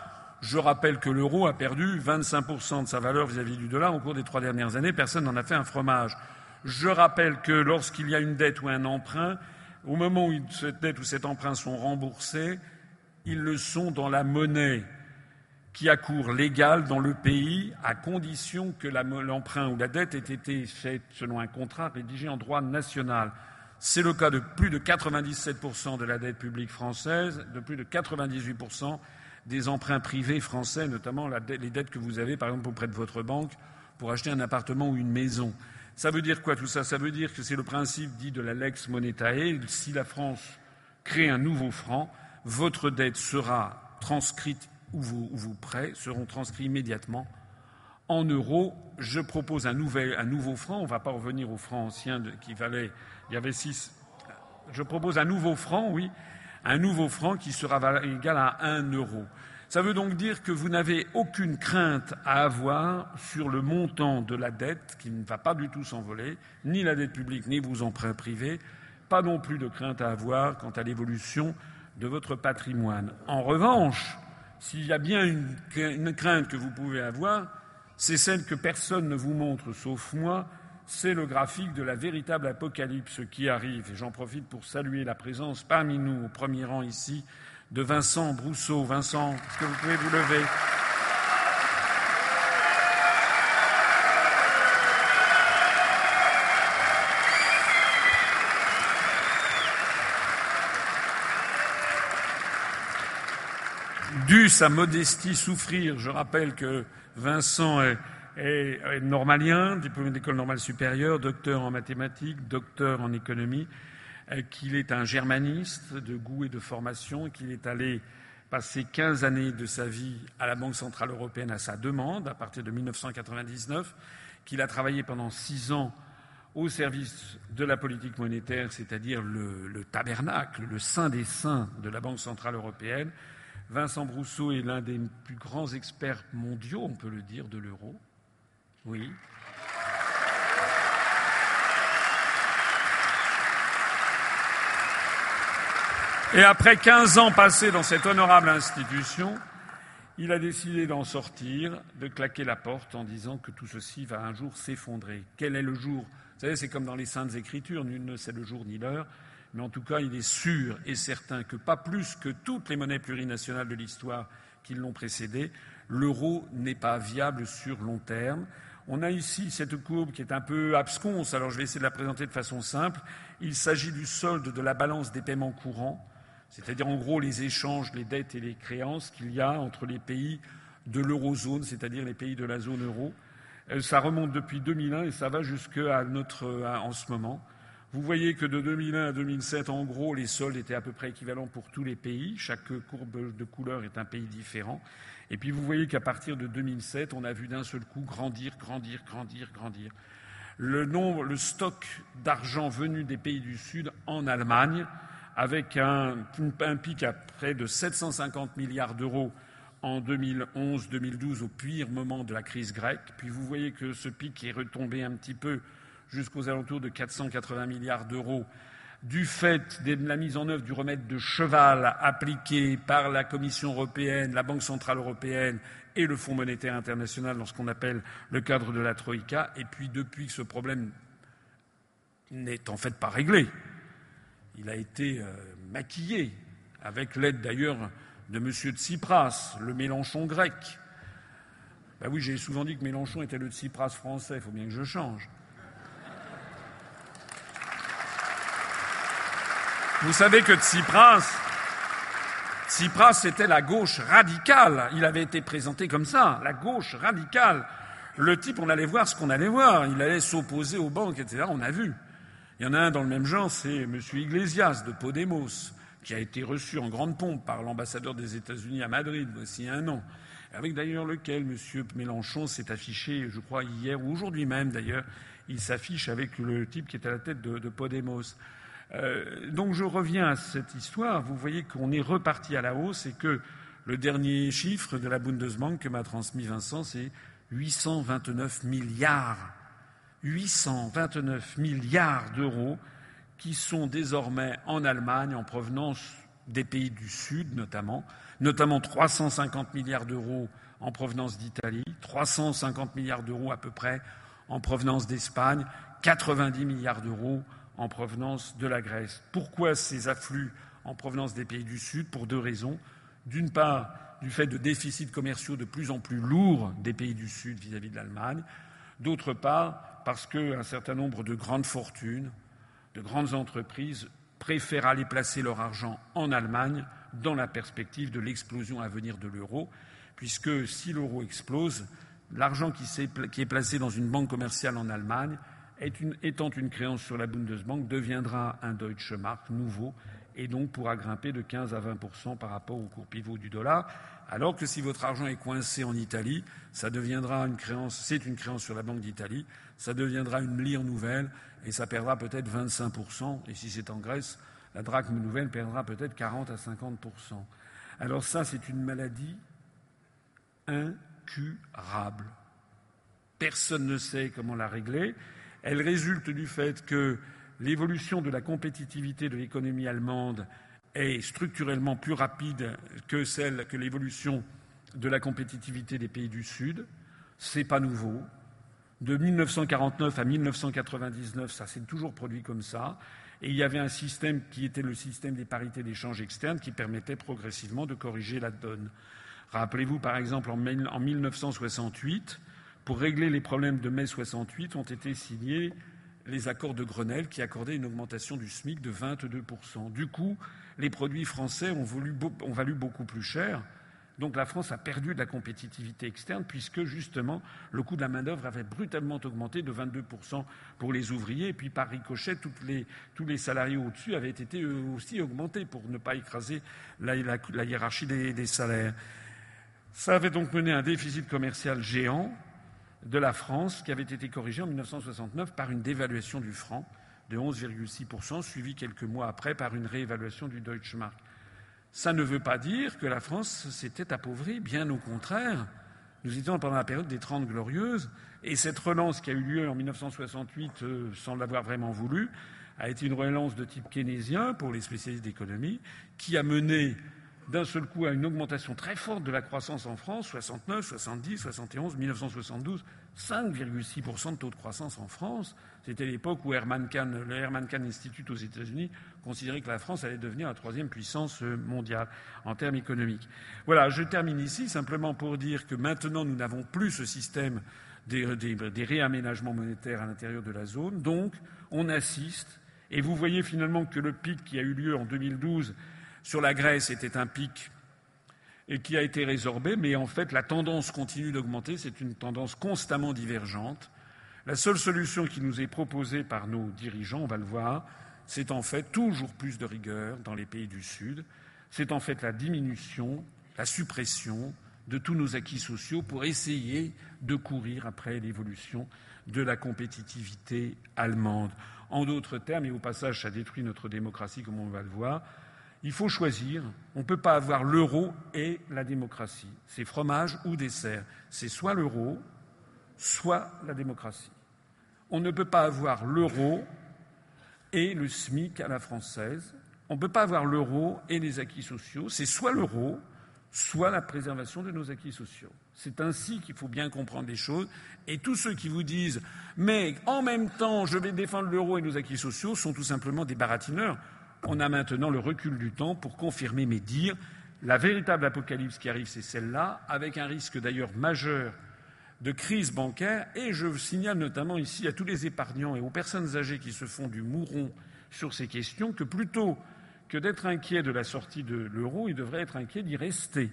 Je rappelle que l'euro a perdu 25% de sa valeur vis-à-vis du dollar au cours des trois dernières années. Personne n'en a fait un fromage. Je rappelle que lorsqu'il y a une dette ou un emprunt, au moment où cette dette ou cet emprunt sont remboursés, ils le sont dans la monnaie qui a cours légal dans le pays, à condition que l'emprunt ou la dette ait été faite selon un contrat rédigé en droit national. C'est le cas de plus de 97% de la dette publique française, de plus de 98% des emprunts privés français, notamment les dettes que vous avez, par exemple, auprès de votre banque, pour acheter un appartement ou une maison. Ça veut dire quoi tout ça? Ça veut dire que c'est le principe dit de la lex monetae. Si la France crée un nouveau franc, votre dette sera transcrite ou vos, prêts seront transcrits immédiatement en euros. Je propose un, nouveau franc. On ne va pas revenir au franc ancien qui valait. Il y avait six. Je propose un nouveau franc, oui, un nouveau franc qui sera égal à un euro. Ça veut donc dire que vous n'avez aucune crainte à avoir sur le montant de la dette qui ne va pas du tout s'envoler, ni la dette publique, ni vos emprunts privés. Pas non plus de crainte à avoir quant à l'évolution de votre patrimoine. En revanche, s'il y a bien une, crainte que vous pouvez avoir, c'est celle que personne ne vous montre sauf moi, c'est le graphique de la véritable apocalypse qui arrive. Et j'en profite pour saluer la présence parmi nous, au premier rang ici, de Vincent Brousseau. Vincent, est-ce que vous pouvez vous lever? Dû sa modestie souffrir. Je rappelle que Vincent est, normalien, diplômé d'école normale supérieure, docteur en mathématiques, docteur en économie, qu'il est un germaniste de goût et de formation, qu'il est allé passer 15 années de sa vie à la Banque centrale européenne à sa demande, à partir de 1999, qu'il a travaillé pendant six ans au service de la politique monétaire, c'est-à-dire le, le tabernacle, le saint des saints de la Banque centrale européenne, Vincent Brousseau est l'un des plus grands experts mondiaux, on peut le dire, de l'euro. Oui. Et après 15 ans passés dans cette honorable institution, il a décidé d'en sortir, de claquer la porte en disant que tout ceci va un jour s'effondrer. Quel est le jour? Vous savez, c'est comme dans les Saintes Écritures, nul ne sait le jour ni l'heure, mais en tout cas, il est sûr et certain que pas plus que toutes les monnaies plurinationales de l'histoire qui l'ont précédé, l'euro n'est pas viable sur long terme. On a ici cette courbe qui est un peu absconce, alors je vais essayer de la présenter de façon simple. Il s'agit du solde de la balance des paiements courants c'est-à-dire en gros les échanges, les dettes et les créances qu'il y a entre les pays de l'eurozone, c'est-à-dire les pays de la zone euro. Euh, ça remonte depuis 2001 et ça va jusqu'à notre en ce moment. Vous voyez que de 2001 à 2007, en gros, les soldes étaient à peu près équivalents pour tous les pays. Chaque courbe de couleur est un pays différent. Et puis vous voyez qu'à partir de 2007, on a vu d'un seul coup grandir, grandir, grandir, grandir. Le nombre, le stock d'argent venu des pays du Sud en Allemagne avec un, un, pic à près de 750 milliards d'euros en 2011-2012 au pire moment de la crise grecque. Puis vous voyez que ce pic est retombé un petit peu jusqu'aux alentours de 480 milliards d'euros du fait de la mise en œuvre du remède de cheval appliqué par la Commission européenne, la Banque centrale européenne et le Fonds monétaire international dans ce qu'on appelle le cadre de la Troïka. Et puis depuis que ce problème n'est en fait pas réglé, il a été euh, maquillé, avec l'aide d'ailleurs de M. Tsipras, le Mélenchon grec. Ben oui, j'ai souvent dit que Mélenchon était le Tsipras français, il faut bien que je change. Vous savez que Tsipras, Tsipras, c'était la gauche radicale. Il avait été présenté comme ça, la gauche radicale. Le type, on allait voir ce qu'on allait voir. Il allait s'opposer aux banques, etc. On a vu. Il y en a un dans le même genre, c'est M. Iglesias de Podemos, qui a été reçu en grande pompe par l'ambassadeur des États-Unis à Madrid voici un an, avec d'ailleurs lequel M. Mélenchon s'est affiché, je crois, hier ou aujourd'hui même d'ailleurs, il s'affiche avec le type qui est à la tête de, Podemos. Euh, donc je reviens à cette histoire. Vous voyez qu'on est reparti à la hausse et que le dernier chiffre de la Bundesbank que m'a transmis Vincent, c'est 829 milliards 829 milliards d'euros qui sont désormais en Allemagne en provenance des pays du Sud notamment, notamment 350 milliards d'euros en provenance d'Italie, 350 milliards d'euros à peu près en provenance d'Espagne, 90 milliards d'euros en provenance de la Grèce. Pourquoi ces afflux en provenance des pays du Sud? Pour deux raisons. D'une part, du fait de déficits commerciaux de plus en plus lourds des pays du Sud vis-à-vis -vis de l'Allemagne. D'autre part, parce qu'un certain nombre de grandes fortunes, de grandes entreprises préfèrent aller placer leur argent en Allemagne dans la perspective de l'explosion à venir de l'euro, puisque si l'euro explose, l'argent qui, est placé dans une banque commerciale en Allemagne, étant une créance sur la Bundesbank, deviendra un Deutsche Mark nouveau et donc pourra grimper de 15 à 20% par rapport au cours pivot du dollar. Alors que si votre argent est coincé en Italie, ça deviendra une créance, c'est une créance sur la Banque d'Italie, ça deviendra une lire nouvelle et ça perdra peut-être 25%. Et si c'est en Grèce, la drachme nouvelle perdra peut-être 40 à 50%. Alors ça, c'est une maladie incurable. Personne ne sait comment la régler. Elle résulte du fait que l'évolution de la compétitivité de l'économie allemande est structurellement plus rapide que celle que l'évolution de la compétitivité des pays du Sud. C'est pas nouveau. De 1949 à 1999, ça s'est toujours produit comme ça. Et il y avait un système qui était le système des parités d'échange externes qui permettait progressivement de corriger la donne. Rappelez-vous, par exemple, en 1968, pour régler les problèmes de mai 68, ont été signés les accords de Grenelle qui accordaient une augmentation du SMIC de 22%. Du coup, les produits français ont, valu beaucoup plus cher donc la France a perdu de la compétitivité externe puisque justement le coût de la main-d'œuvre avait brutalement augmenté de 22% pour les ouvriers et puis par ricochet tous les salariés au-dessus avaient été eux aussi augmentés pour ne pas écraser la, hiérarchie des, des salaires. Ça avait donc mené à un déficit commercial géant de la France qui avait été corrigé en 1969 par une dévaluation du franc de 11,6%, suivi quelques mois après par une réévaluation du Deutsche Mark. Ça ne veut pas dire que la France s'était appauvrie, bien au contraire. Nous étions pendant la période des Trente Glorieuses, et cette relance qui a eu lieu en 1968 euh, sans l'avoir vraiment voulu a été une relance de type keynésien pour les spécialistes d'économie, qui a mené d'un seul coup à une augmentation très forte de la croissance en France, 69, 70, 71, 1972, 5,6% de taux de croissance en France. C'était l'époque où le Herman Kahn Institute aux États-Unis considérait que la France allait devenir la troisième puissance mondiale en termes économiques. Voilà, je termine ici simplement pour dire que maintenant nous n'avons plus ce système des, des réaménagements monétaires à l'intérieur de la zone. Donc, on assiste, et vous voyez finalement que le pic qui a eu lieu en 2012 sur la Grèce était un pic et qui a été résorbé, mais en fait la tendance continue d'augmenter, c'est une tendance constamment divergente. La seule solution qui nous est proposée par nos dirigeants, on va le voir, c'est en fait toujours plus de rigueur dans les pays du Sud, c'est en fait la diminution, la suppression de tous nos acquis sociaux pour essayer de courir après l'évolution de la compétitivité allemande. En d'autres termes, et au passage ça détruit notre démocratie comme on va le voir, il faut choisir. On ne peut pas avoir l'euro et la démocratie. C'est fromage ou dessert. C'est soit l'euro, soit la démocratie. On ne peut pas avoir l'euro et le SMIC à la française. On ne peut pas avoir l'euro et les acquis sociaux. C'est soit l'euro, soit la préservation de nos acquis sociaux. C'est ainsi qu'il faut bien comprendre les choses. Et tous ceux qui vous disent Mais en même temps, je vais défendre l'euro et nos acquis sociaux sont tout simplement des baratineurs on a maintenant le recul du temps pour confirmer mes dires. La véritable apocalypse qui arrive, c'est celle-là, avec un risque d'ailleurs majeur de crise bancaire. Et je signale notamment ici à tous les épargnants et aux personnes âgées qui se font du mouron sur ces questions que plutôt que d'être inquiets de la sortie de l'euro, ils devraient être inquiets d'y rester.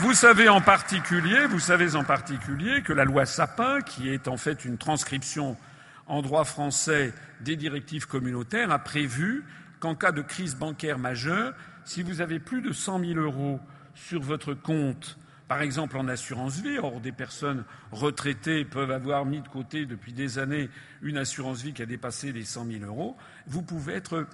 Vous savez en particulier, vous savez en particulier que la loi Sapin, qui est en fait une transcription en droit français des directives communautaires, a prévu qu'en cas de crise bancaire majeure, si vous avez plus de 100 000 euros sur votre compte, par exemple en assurance vie, or des personnes retraitées peuvent avoir mis de côté depuis des années une assurance vie qui a dépassé les 100 000 euros, vous pouvez être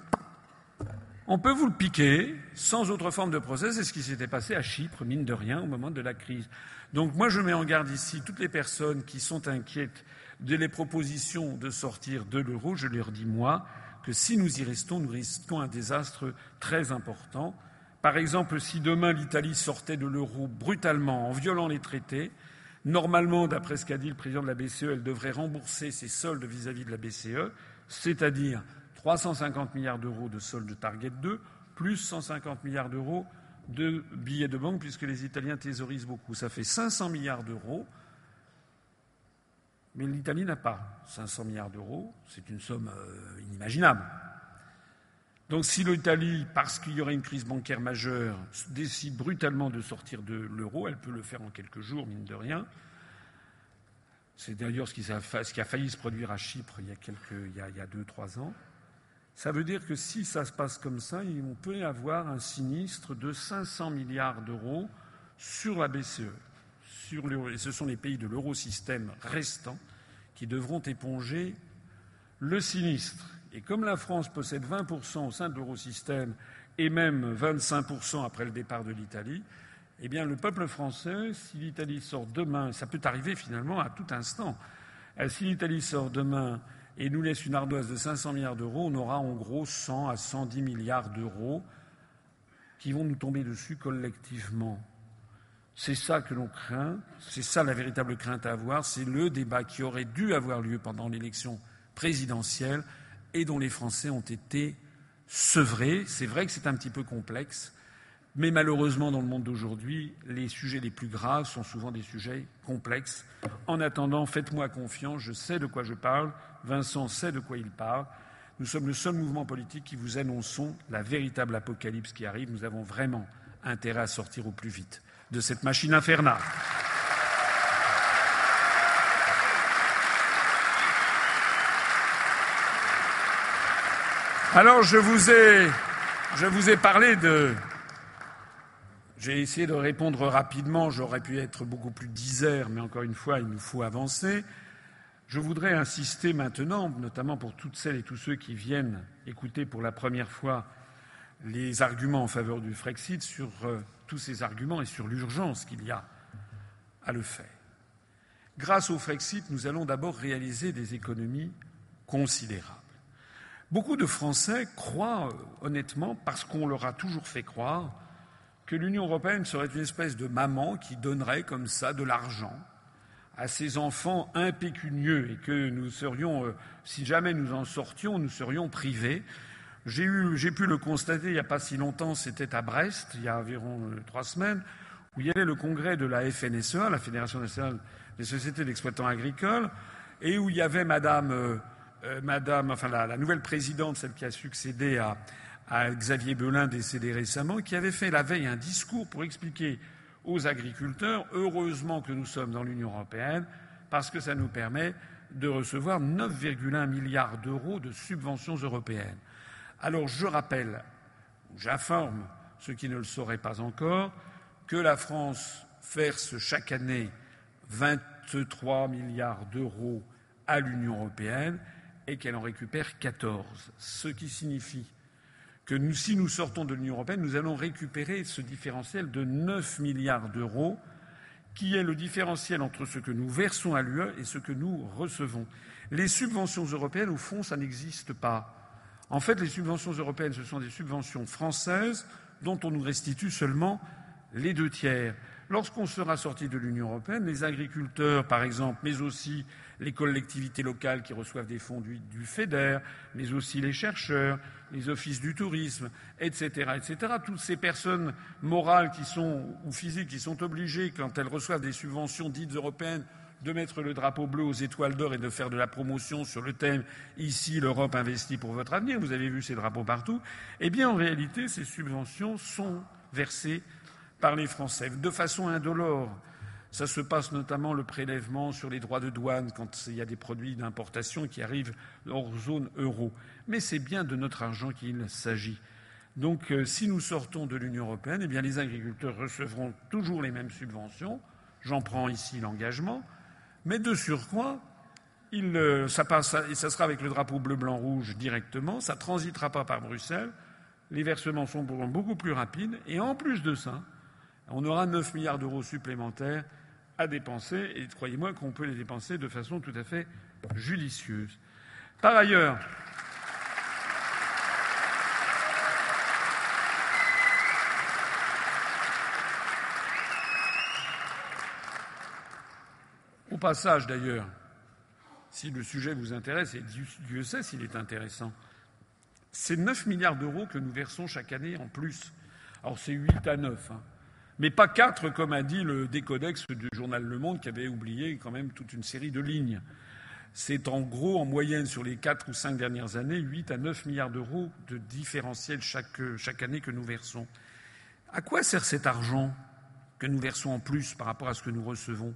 on peut vous le piquer sans autre forme de procès. C'est ce qui s'était passé à Chypre, mine de rien, au moment de la crise. Donc moi, je mets en garde ici toutes les personnes qui sont inquiètes de propositions de sortir de l'euro. Je leur dis, moi, que si nous y restons, nous risquons un désastre très important. Par exemple, si demain l'Italie sortait de l'euro brutalement en violant les traités, normalement, d'après ce qu'a dit le président de la BCE, elle devrait rembourser ses soldes vis-à-vis -vis de la BCE, c'est-à-dire 350 milliards d'euros de solde Target 2, plus 150 milliards d'euros de billets de banque, puisque les Italiens thésaurisent beaucoup. Ça fait 500 milliards d'euros. Mais l'Italie n'a pas 500 milliards d'euros. C'est une somme euh, inimaginable. Donc si l'Italie, parce qu'il y aurait une crise bancaire majeure, décide brutalement de sortir de l'euro, elle peut le faire en quelques jours, mine de rien. C'est d'ailleurs ce, qui a failli se produire à Chypre il y a, quelques, il il y a deux, trois ans. Ça veut dire que si ça se passe comme ça, on peut avoir un sinistre de 500 milliards d'euros sur la BCE. Sur et ce sont les pays de l'eurosystème restants qui devront éponger le sinistre. Et comme la France possède 20% au sein de l'eurosystème et même 25% après le départ de l'Italie, eh bien, le peuple français, si l'Italie sort demain, ça peut arriver finalement à tout instant, euh, si l'Italie sort demain et nous laisse une ardoise de 500 milliards d'euros, on aura en gros 100 à 110 milliards d'euros qui vont nous tomber dessus collectivement. C'est ça que l'on craint, c'est ça la véritable crainte à avoir, c'est le débat qui aurait dû avoir lieu pendant l'élection présidentielle et dont les Français ont été sevrés. C'est vrai que c'est un petit peu complexe, mais malheureusement, dans le monde d'aujourd'hui, les sujets les plus graves sont souvent des sujets complexes. En attendant, faites-moi confiance, je sais de quoi je parle, Vincent sait de quoi il parle. Nous sommes le seul mouvement politique qui vous annonçons la véritable apocalypse qui arrive. Nous avons vraiment intérêt à sortir au plus vite de cette machine infernale. Alors je vous ai, je vous ai parlé de, J'ai essayé de répondre rapidement, j'aurais pu être beaucoup plus disert, mais encore une fois, il nous faut avancer. Je voudrais insister maintenant, notamment pour toutes celles et tous ceux qui viennent écouter pour la première fois les arguments en faveur du Frexit, sur euh, tous ces arguments et sur l'urgence qu'il y a à le faire. Grâce au Frexit, nous allons d'abord réaliser des économies considérables. Beaucoup de Français croient euh, honnêtement, parce qu'on leur a toujours fait croire, que l'Union européenne serait une espèce de maman qui donnerait comme ça de l'argent à ses enfants impécunieux et que nous serions, euh, si jamais nous en sortions, nous serions privés. J'ai, eu, j'ai pu le constater il n'y a pas si longtemps, c'était à Brest, il y a environ euh, trois semaines, où il y avait le congrès de la FNSEA, la Fédération nationale des sociétés d'exploitants agricoles, et où il y avait Madame, euh, Madame enfin la, nouvelle présidente, celle qui a succédé à Xavier Belin, décédé récemment, qui avait fait la veille un discours pour expliquer aux agriculteurs heureusement que nous sommes dans l'Union européenne, parce que ça nous permet de recevoir 9,1 milliards d'euros de subventions européennes. Alors je rappelle, j'informe ceux qui ne le sauraient pas encore, que la France verse chaque année 23 milliards d'euros à l'Union européenne et qu'elle en récupère 14, ce qui signifie que si nous sortons de l'Union européenne, nous allons récupérer ce différentiel de 9 milliards d'euros, qui est le différentiel entre ce que nous versons à l'UE et ce que nous recevons. Les subventions européennes, au fond, ça n'existe pas. En fait, les subventions européennes, ce sont des subventions françaises dont on nous restitue seulement les deux tiers. Lorsqu'on sera sorti de l'Union européenne, les agriculteurs, par exemple, mais aussi les collectivités locales qui reçoivent des fonds du, FEDER, mais aussi les chercheurs, les offices du tourisme, etc., etc. Toutes ces personnes morales ou physiques qui sont obligées, quand elles reçoivent des subventions dites européennes, de mettre le drapeau bleu aux étoiles d'or et de faire de la promotion sur le thème Ici, l'Europe investit pour votre avenir, vous avez vu ces drapeaux partout, eh bien, en réalité, ces subventions sont versées par les Français de façon indolore. Ça se passe notamment le prélèvement sur les droits de douane quand il y a des produits d'importation qui arrivent hors zone euro. Mais c'est bien de notre argent qu'il s'agit. Donc, euh, si nous sortons de l'Union européenne, eh bien, les agriculteurs recevront toujours les mêmes subventions. J'en prends ici l'engagement. Mais de surcroît, il, euh, ça, sera avec le drapeau bleu, blanc, rouge directement. Ça ne transitera pas par Bruxelles. Les versements sont beaucoup plus rapides. Et en plus de ça, on aura 9 milliards d'euros supplémentaires à dépenser, et croyez-moi qu'on peut les dépenser de façon tout à fait judicieuse. Par ailleurs, au passage d'ailleurs, si le sujet vous intéresse, et Dieu sait s'il est intéressant, c'est 9 milliards d'euros que nous versons chaque année en plus. Alors c'est 8 à 9. Hein mais pas quatre, comme a dit le décodex du journal Le Monde, qui avait oublié quand même toute une série de lignes. C'est en gros, en moyenne, sur les quatre ou cinq dernières années, 8 à 9 milliards d'euros de différentiel chaque, chaque année que nous versons. À quoi sert cet argent que nous versons en plus par rapport à ce que nous recevons?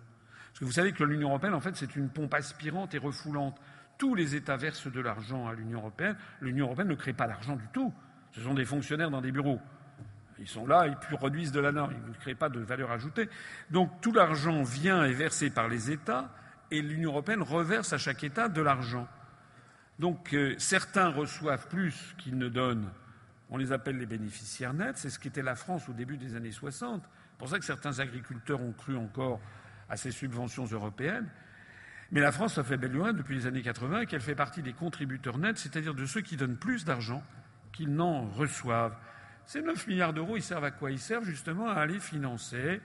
Parce que vous savez que l'Union européenne, en fait, c'est une pompe aspirante et refoulante. Tous les États versent de l'argent à l'Union européenne. L'Union européenne ne crée pas d'argent du tout. Ce sont des fonctionnaires dans des bureaux. Ils sont là, ils produisent de la norme, ils ne créent pas de valeur ajoutée. Donc tout l'argent vient et versé par les États et l'Union européenne reverse à chaque État de l'argent. Donc euh, certains reçoivent plus qu'ils ne donnent. On les appelle les bénéficiaires nets. C'est ce qu'était la France au début des années 60. C'est pour ça que certains agriculteurs ont cru encore à ces subventions européennes. Mais la France a fait belle lurette depuis les années 80 et qu'elle fait partie des contributeurs nets, c'est-à-dire de ceux qui donnent plus d'argent qu'ils n'en reçoivent. Ces 9 milliards d'euros, ils servent à quoi? Ils servent justement à aller financer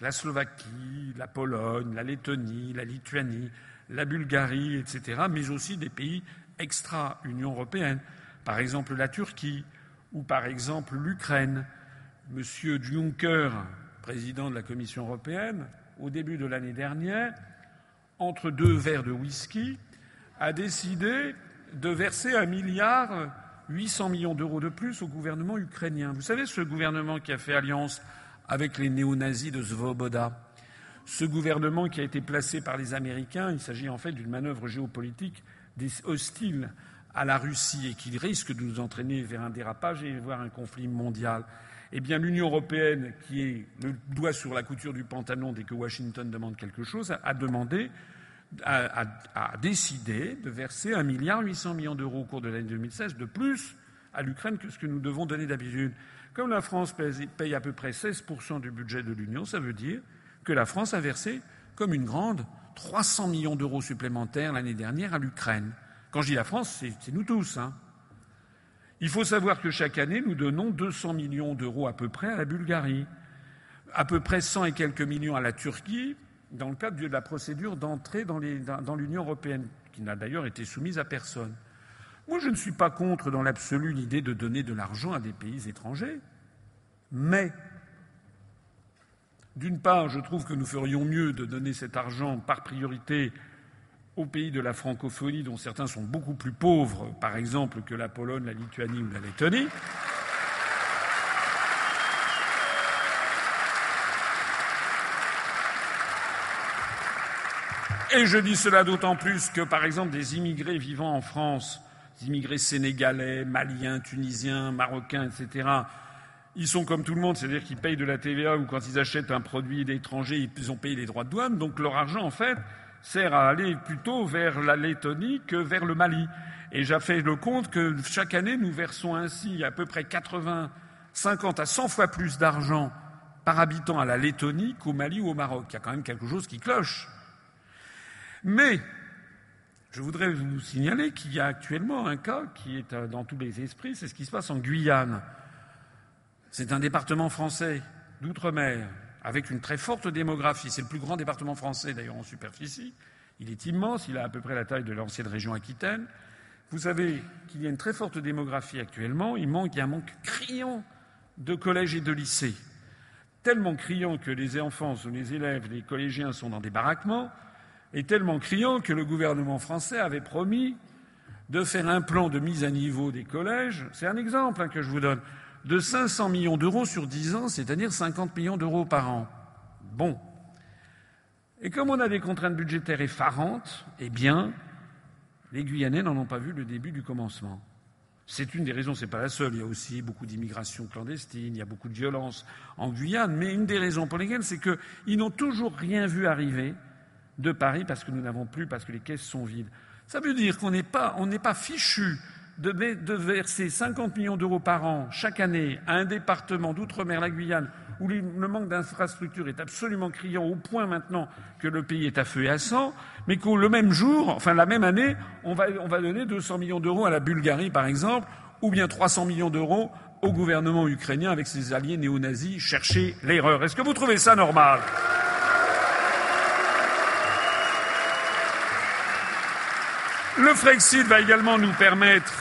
la Slovaquie, la Pologne, la Lettonie, la Lituanie, la Bulgarie, etc., mais aussi des pays extra-Union européenne, par exemple la Turquie ou par exemple l'Ukraine. Monsieur Juncker, président de la Commission européenne, au début de l'année dernière, entre deux verres de whisky, a décidé de verser un milliard 800 millions d'euros de plus au gouvernement ukrainien. Vous savez, ce gouvernement qui a fait alliance avec les néo-nazis de Svoboda, ce gouvernement qui a été placé par les Américains, il s'agit en fait d'une manœuvre géopolitique hostile à la Russie et qui risque de nous entraîner vers un dérapage et voire un conflit mondial. eh bien l'Union européenne, qui est le doigt sur la couture du pantalon dès que Washington demande quelque chose, a, demandé, a, décidé de verser 1,8 milliard d'euros au cours de l'année 2016 de plus à l'Ukraine que ce que nous devons donner d'habitude. Comme la France paye à peu près 16% du budget de l'Union, ça veut dire que la France a versé, comme une grande, 300 millions d'euros supplémentaires l'année dernière à l'Ukraine. Quand je dis la France, c'est nous tous. Hein. Il faut savoir que chaque année, nous donnons 200 millions d'euros à peu près à la Bulgarie, à peu près 100 et quelques millions à la Turquie, dans le cadre de la procédure d'entrée dans l'Union européenne, qui n'a d'ailleurs été soumise à personne. Moi, je ne suis pas contre, dans l'absolu, l'idée de donner de l'argent à des pays étrangers. Mais, d'une part, je trouve que nous ferions mieux de donner cet argent par priorité aux pays de la francophonie, dont certains sont beaucoup plus pauvres, par exemple, que la Pologne, la Lituanie ou la Lettonie. Et je dis cela d'autant plus que, par exemple, des immigrés vivant en France, des immigrés sénégalais, maliens, tunisiens, marocains, etc., ils sont comme tout le monde, c'est-à-dire qu'ils payent de la TVA ou quand ils achètent un produit d'étranger, ils ont payé les droits de douane. Donc leur argent, en fait, sert à aller plutôt vers la Lettonie que vers le Mali. Et j'ai fait le compte que chaque année, nous versons ainsi à peu près 80, 50 à 100 fois plus d'argent par habitant à la Lettonie qu'au Mali ou au Maroc. Il y a quand même quelque chose qui cloche. Mais je voudrais vous signaler qu'il y a actuellement un cas qui est euh, dans tous les esprits, c'est ce qui se passe en Guyane. C'est un département français d'outre-mer avec une très forte démographie. C'est le plus grand département français d'ailleurs en superficie. Il est immense, il a à peu près la taille de l'ancienne région Aquitaine. Vous savez qu'il y a une très forte démographie actuellement. Il manque, il y a un manque criant de collèges et de lycées. Tellement criant que les enfants ou les élèves, les collégiens sont dans des baraquements, et tellement criant que le gouvernement français avait promis de faire un plan de mise à niveau des collèges. C'est un exemple hein, que je vous donne de 500 millions d'euros sur 10 ans, c'est-à-dire 50 millions d'euros par an. Bon. Et comme on a des contraintes budgétaires effarantes, eh bien, les Guyanais n'en ont pas vu le début du commencement. C'est une des raisons, c'est pas la seule. Il y a aussi beaucoup d'immigration clandestine, il y a beaucoup de violence en Guyane, mais une des raisons pour lesquelles, c'est qu'ils n'ont toujours rien vu arriver de Paris parce que nous n'avons plus, parce que les caisses sont vides. Ça veut dire qu'on n'est pas, fichu de, verser 50 millions d'euros par an chaque année à un département d'outre-mer, la Guyane, où le manque d'infrastructures est absolument criant au point maintenant que le pays est à feu et à sang, mais qu'au le même jour, enfin la même année, on va, on va donner 200 millions d'euros à la Bulgarie, par exemple, ou bien 300 millions d'euros au gouvernement ukrainien avec ses alliés néo-nazis. Cherchez l'erreur. Est-ce que vous trouvez ça normal? Le Frexit va également nous permettre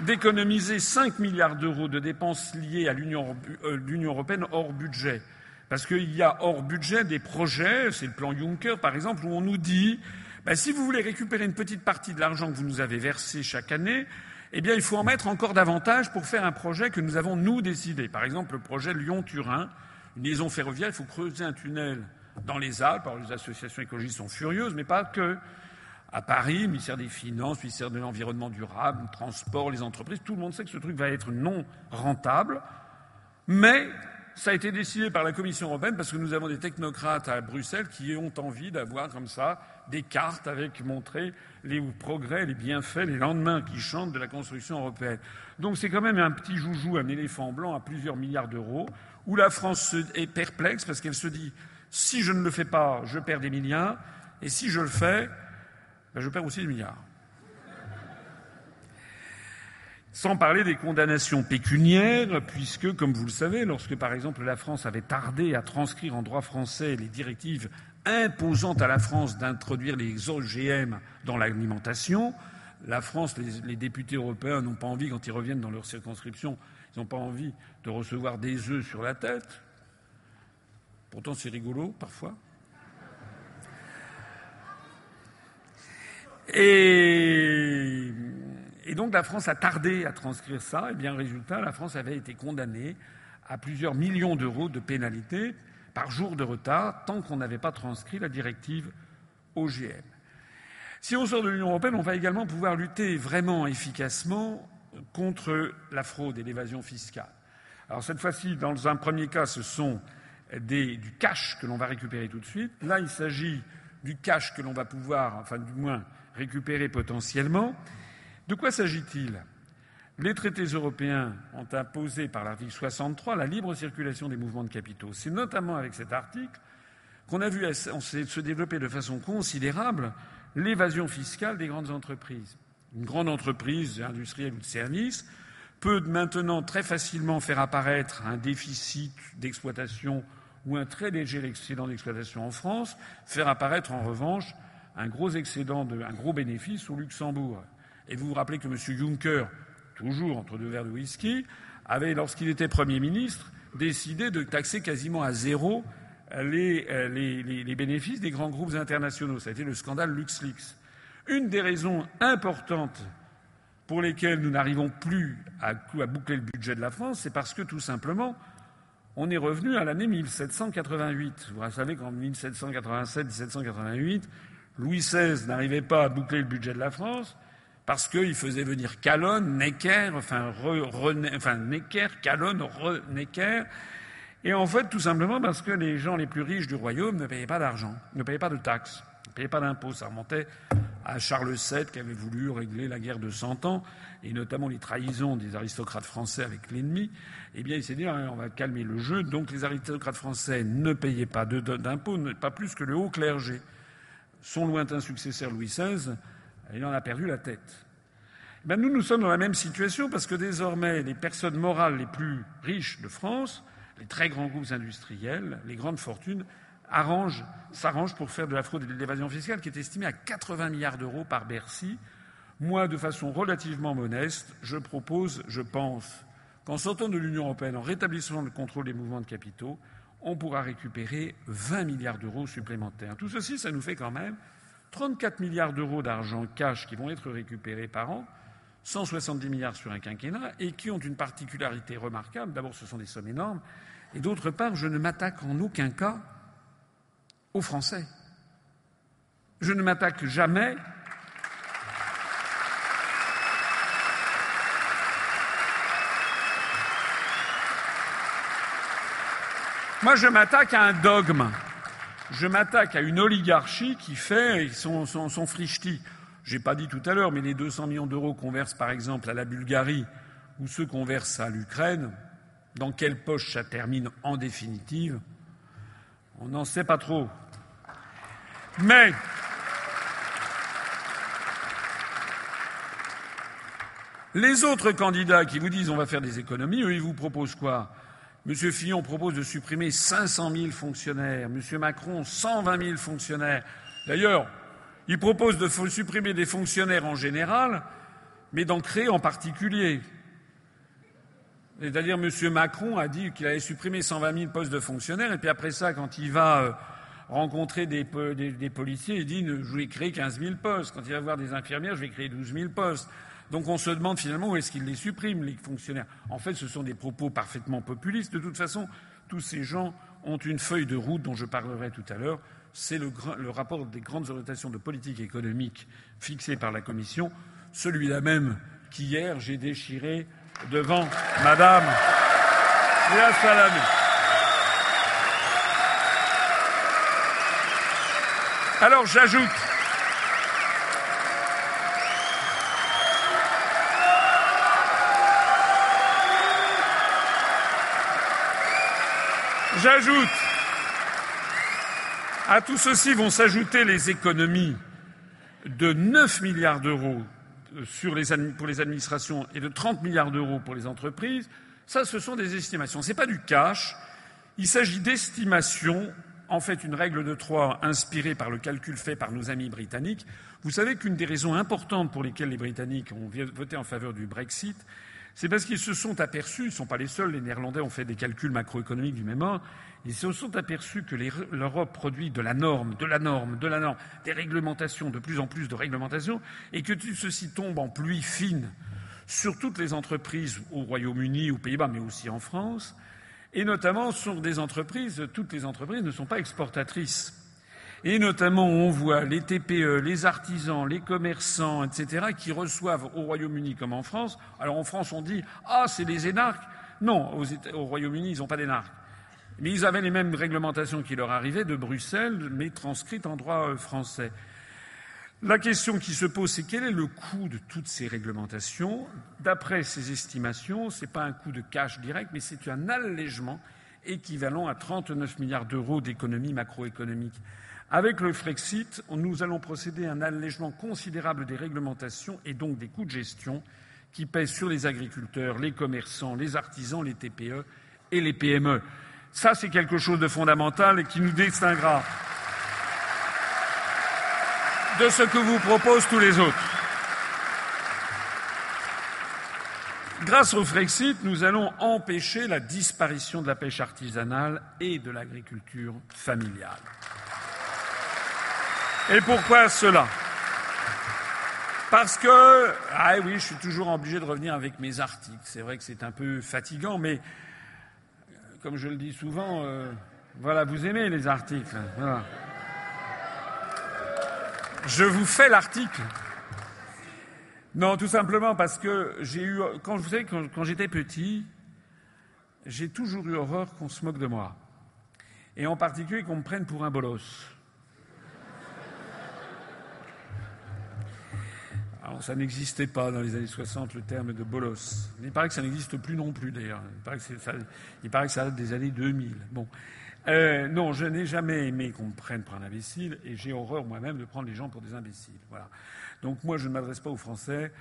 d'économiser 5 milliards d'euros de dépenses liées à l'Union euh, européenne hors budget. Parce qu'il y a hors budget des projets, c'est le plan Juncker par exemple, où on nous dit ben, si vous voulez récupérer une petite partie de l'argent que vous nous avez versé chaque année, eh bien il faut en mettre encore davantage pour faire un projet que nous avons nous décidé. Par exemple le projet Lyon-Turin, une liaison ferroviaire, il faut creuser un tunnel dans les Alpes. Alors les associations écologistes sont furieuses, mais pas que à Paris, ministère des Finances, ministère de l'Environnement durable, transport, les entreprises, tout le monde sait que ce truc va être non rentable, mais ça a été décidé par la Commission européenne parce que nous avons des technocrates à Bruxelles qui ont envie d'avoir comme ça des cartes avec montré les progrès, les bienfaits, les lendemains qui chantent de la construction européenne. Donc c'est quand même un petit joujou, un éléphant blanc à plusieurs milliards d'euros, où la France est perplexe parce qu'elle se dit si je ne le fais pas, je perds des milliards, et si je le fais, ben, je perds aussi des milliards. Sans parler des condamnations pécuniaires, puisque, comme vous le savez, lorsque par exemple la France avait tardé à transcrire en droit français les directives imposant à la France d'introduire les OGM dans l'alimentation, la France, les, les députés européens n'ont pas envie, quand ils reviennent dans leur circonscription, ils n'ont pas envie de recevoir des œufs sur la tête. Pourtant, c'est rigolo parfois. Et, donc la France a tardé à transcrire ça. Et bien, résultat, la France avait été condamnée à plusieurs millions d'euros de pénalités par jour de retard tant qu'on n'avait pas transcrit la directive OGM. Si on sort de l'Union européenne, on va également pouvoir lutter vraiment efficacement contre la fraude et l'évasion fiscale. Alors cette fois-ci, dans un premier cas, ce sont du cash que l'on va récupérer tout de suite. Là, il s'agit du cash que l'on va pouvoir, enfin du moins, récupérer potentiellement. De quoi s'agit-il? Les traités européens ont imposé par l'article 63 la libre circulation des mouvements de capitaux. C'est notamment avec cet article qu'on a vu se développer de façon considérable l'évasion fiscale des grandes entreprises. Une grande entreprise industrielle ou de service peut maintenant très facilement faire apparaître un déficit d'exploitation ou un très léger excédent d'exploitation en France, faire apparaître en revanche un gros excédent, de, un gros bénéfice au Luxembourg. Et vous vous rappelez que M. Juncker, toujours entre deux verres de whisky, avait, lorsqu'il était Premier ministre, décidé de taxer quasiment à zéro les, euh, les, les bénéfices des grands groupes internationaux. Ça a été le scandale LuxLeaks. Une des raisons importantes pour lesquelles nous n'arrivons plus à, à, boucler le budget de la France, c'est parce que tout simplement, on est revenu à l'année 1788. Vous savez qu'en 1787-1788, Louis XVI n'arrivait pas à boucler le budget de la France parce qu'il faisait venir Calonne, Necker, enfin, Necker, Calonne, Necker, et en fait, tout simplement parce que les gens les plus riches du royaume ne payaient pas d'argent, ne payaient pas de taxes, ne payaient pas d'impôts. Ça remontait à Charles VII qui avait voulu régler la guerre de Cent Ans, et notamment les trahisons des aristocrates français avec l'ennemi. Eh bien, il s'est dit, hein, on va calmer le jeu. Donc, les aristocrates français ne payaient pas d'impôts, pas plus que le haut clergé. Son lointain successeur Louis XVI, il en a perdu la tête. Ben, nous, nous sommes dans la même situation parce que désormais, les personnes morales les plus riches de France les très grands groupes industriels, les grandes fortunes, s'arrangent pour faire de la fraude et de l'évasion fiscale qui est estimée à 80 milliards d'euros par Bercy. Moi, de façon relativement modeste, je propose, je pense, qu'en sortant de l'Union européenne, en rétablissant le contrôle des mouvements de capitaux, on pourra récupérer 20 milliards d'euros supplémentaires. Tout ceci, ça nous fait quand même 34 milliards d'euros d'argent cash qui vont être récupérés par an, 170 milliards sur un quinquennat, et qui ont une particularité remarquable. D'abord, ce sont des sommes énormes, et d'autre part, je ne m'attaque en aucun cas aux Français. Je ne m'attaque jamais Moi, je m'attaque à un dogme. Je m'attaque à une oligarchie qui fait son, son, son frichti. J'ai pas dit tout à l'heure, mais les 200 millions d'euros qu'on verse, par exemple, à la Bulgarie ou ceux qu'on verse à l'Ukraine, dans quelle poche ça termine en définitive? On n'en sait pas trop. Mais les autres candidats qui vous disent on va faire des économies, eux, ils vous proposent quoi? Monsieur Fillon propose de supprimer 500 000 fonctionnaires. Monsieur Macron, 120 000 fonctionnaires. D'ailleurs, il propose de supprimer des fonctionnaires en général, mais d'en créer en particulier. C'est-à-dire, M. Macron a dit qu'il allait supprimer 120 000 postes de fonctionnaires, et puis après ça, quand il va euh, rencontrer des, des, policiers, il dit je vais créer 15 000 postes. Quand il va voir des infirmières, je vais créer 12 000 postes. Donc on se demande finalement où est-ce qu'il les supprime, les fonctionnaires. En fait, ce sont des propos parfaitement populistes. De toute façon, tous ces gens ont une feuille de route dont je parlerai tout à l'heure. C'est le, rapport des grandes orientations de politique économique fixé par la Commission, celui-là même qu'hier j'ai déchiré devant Madame Léa Salamé. Alors j'ajoute J'ajoute à tout ceci vont s'ajouter les économies de 9 milliards d'euros pour les administrations et de 30 milliards d'euros pour les entreprises, ça, ce sont des estimations. Ce n'est pas du cash. Il s'agit d'estimations, en fait, une règle de trois inspirée par le calcul fait par nos amis britanniques. Vous savez qu'une des raisons importantes pour lesquelles les Britanniques ont voté en faveur du Brexit, c'est parce qu'ils se sont aperçus, ils ne sont pas les seuls, les Néerlandais ont fait des calculs macroéconomiques du même ordre, ils se sont aperçus que l'Europe produit de la norme, de la norme, de la norme, des réglementations, de plus en plus de réglementations, et que tout ceci tombe en pluie fine sur toutes les entreprises au Royaume-Uni, aux Pays-Bas, mais aussi en France, et notamment sur des entreprises, toutes les entreprises ne sont pas exportatrices. Et notamment, on voit les TPE, les artisans, les commerçants, etc., qui reçoivent au Royaume-Uni comme en France. Alors en France, on dit Ah, c'est des énarques. Non, au Royaume-Uni, ils n'ont pas d'énarques. Mais ils avaient les mêmes réglementations qui leur arrivaient de Bruxelles, mais transcrites en droit euh, français. La question qui se pose, c'est quel est le coût de toutes ces réglementations? D'après ces estimations, ce n'est pas un coût de cash direct, mais c'est un allègement équivalent à 39 milliards d'euros d'économie macroéconomique. Avec le Frexit, nous allons procéder à un allègement considérable des réglementations et donc des coûts de gestion qui pèsent sur les agriculteurs, les commerçants, les artisans, les TPE et les PME. Ça, c'est quelque chose de fondamental et qui nous distinguera de ce que vous proposent tous les autres. Grâce au Frexit, nous allons empêcher la disparition de la pêche artisanale et de l'agriculture familiale. Et pourquoi cela? Parce que, ah oui, je suis toujours obligé de revenir avec mes articles. C'est vrai que c'est un peu fatigant, mais comme je le dis souvent, euh, voilà, vous aimez les articles. Voilà. Je vous fais l'article. Non, tout simplement parce que j'ai eu, quand vous quand, j'étais petit, j'ai toujours eu horreur qu'on se moque de moi. Et en particulier qu'on me prenne pour un bolos. Alors, ça n'existait pas dans les années 60, le terme de bolos. Il paraît que ça n'existe plus non plus, d'ailleurs. Il, paraît que ça, que ça date des années 2000. Bon. Euh, non, je n'ai jamais aimé qu'on me prenne pour un imbécile et j'ai horreur moi-même de prendre les gens pour des imbéciles. Voilà. Donc moi, je ne m'adresse pas aux Français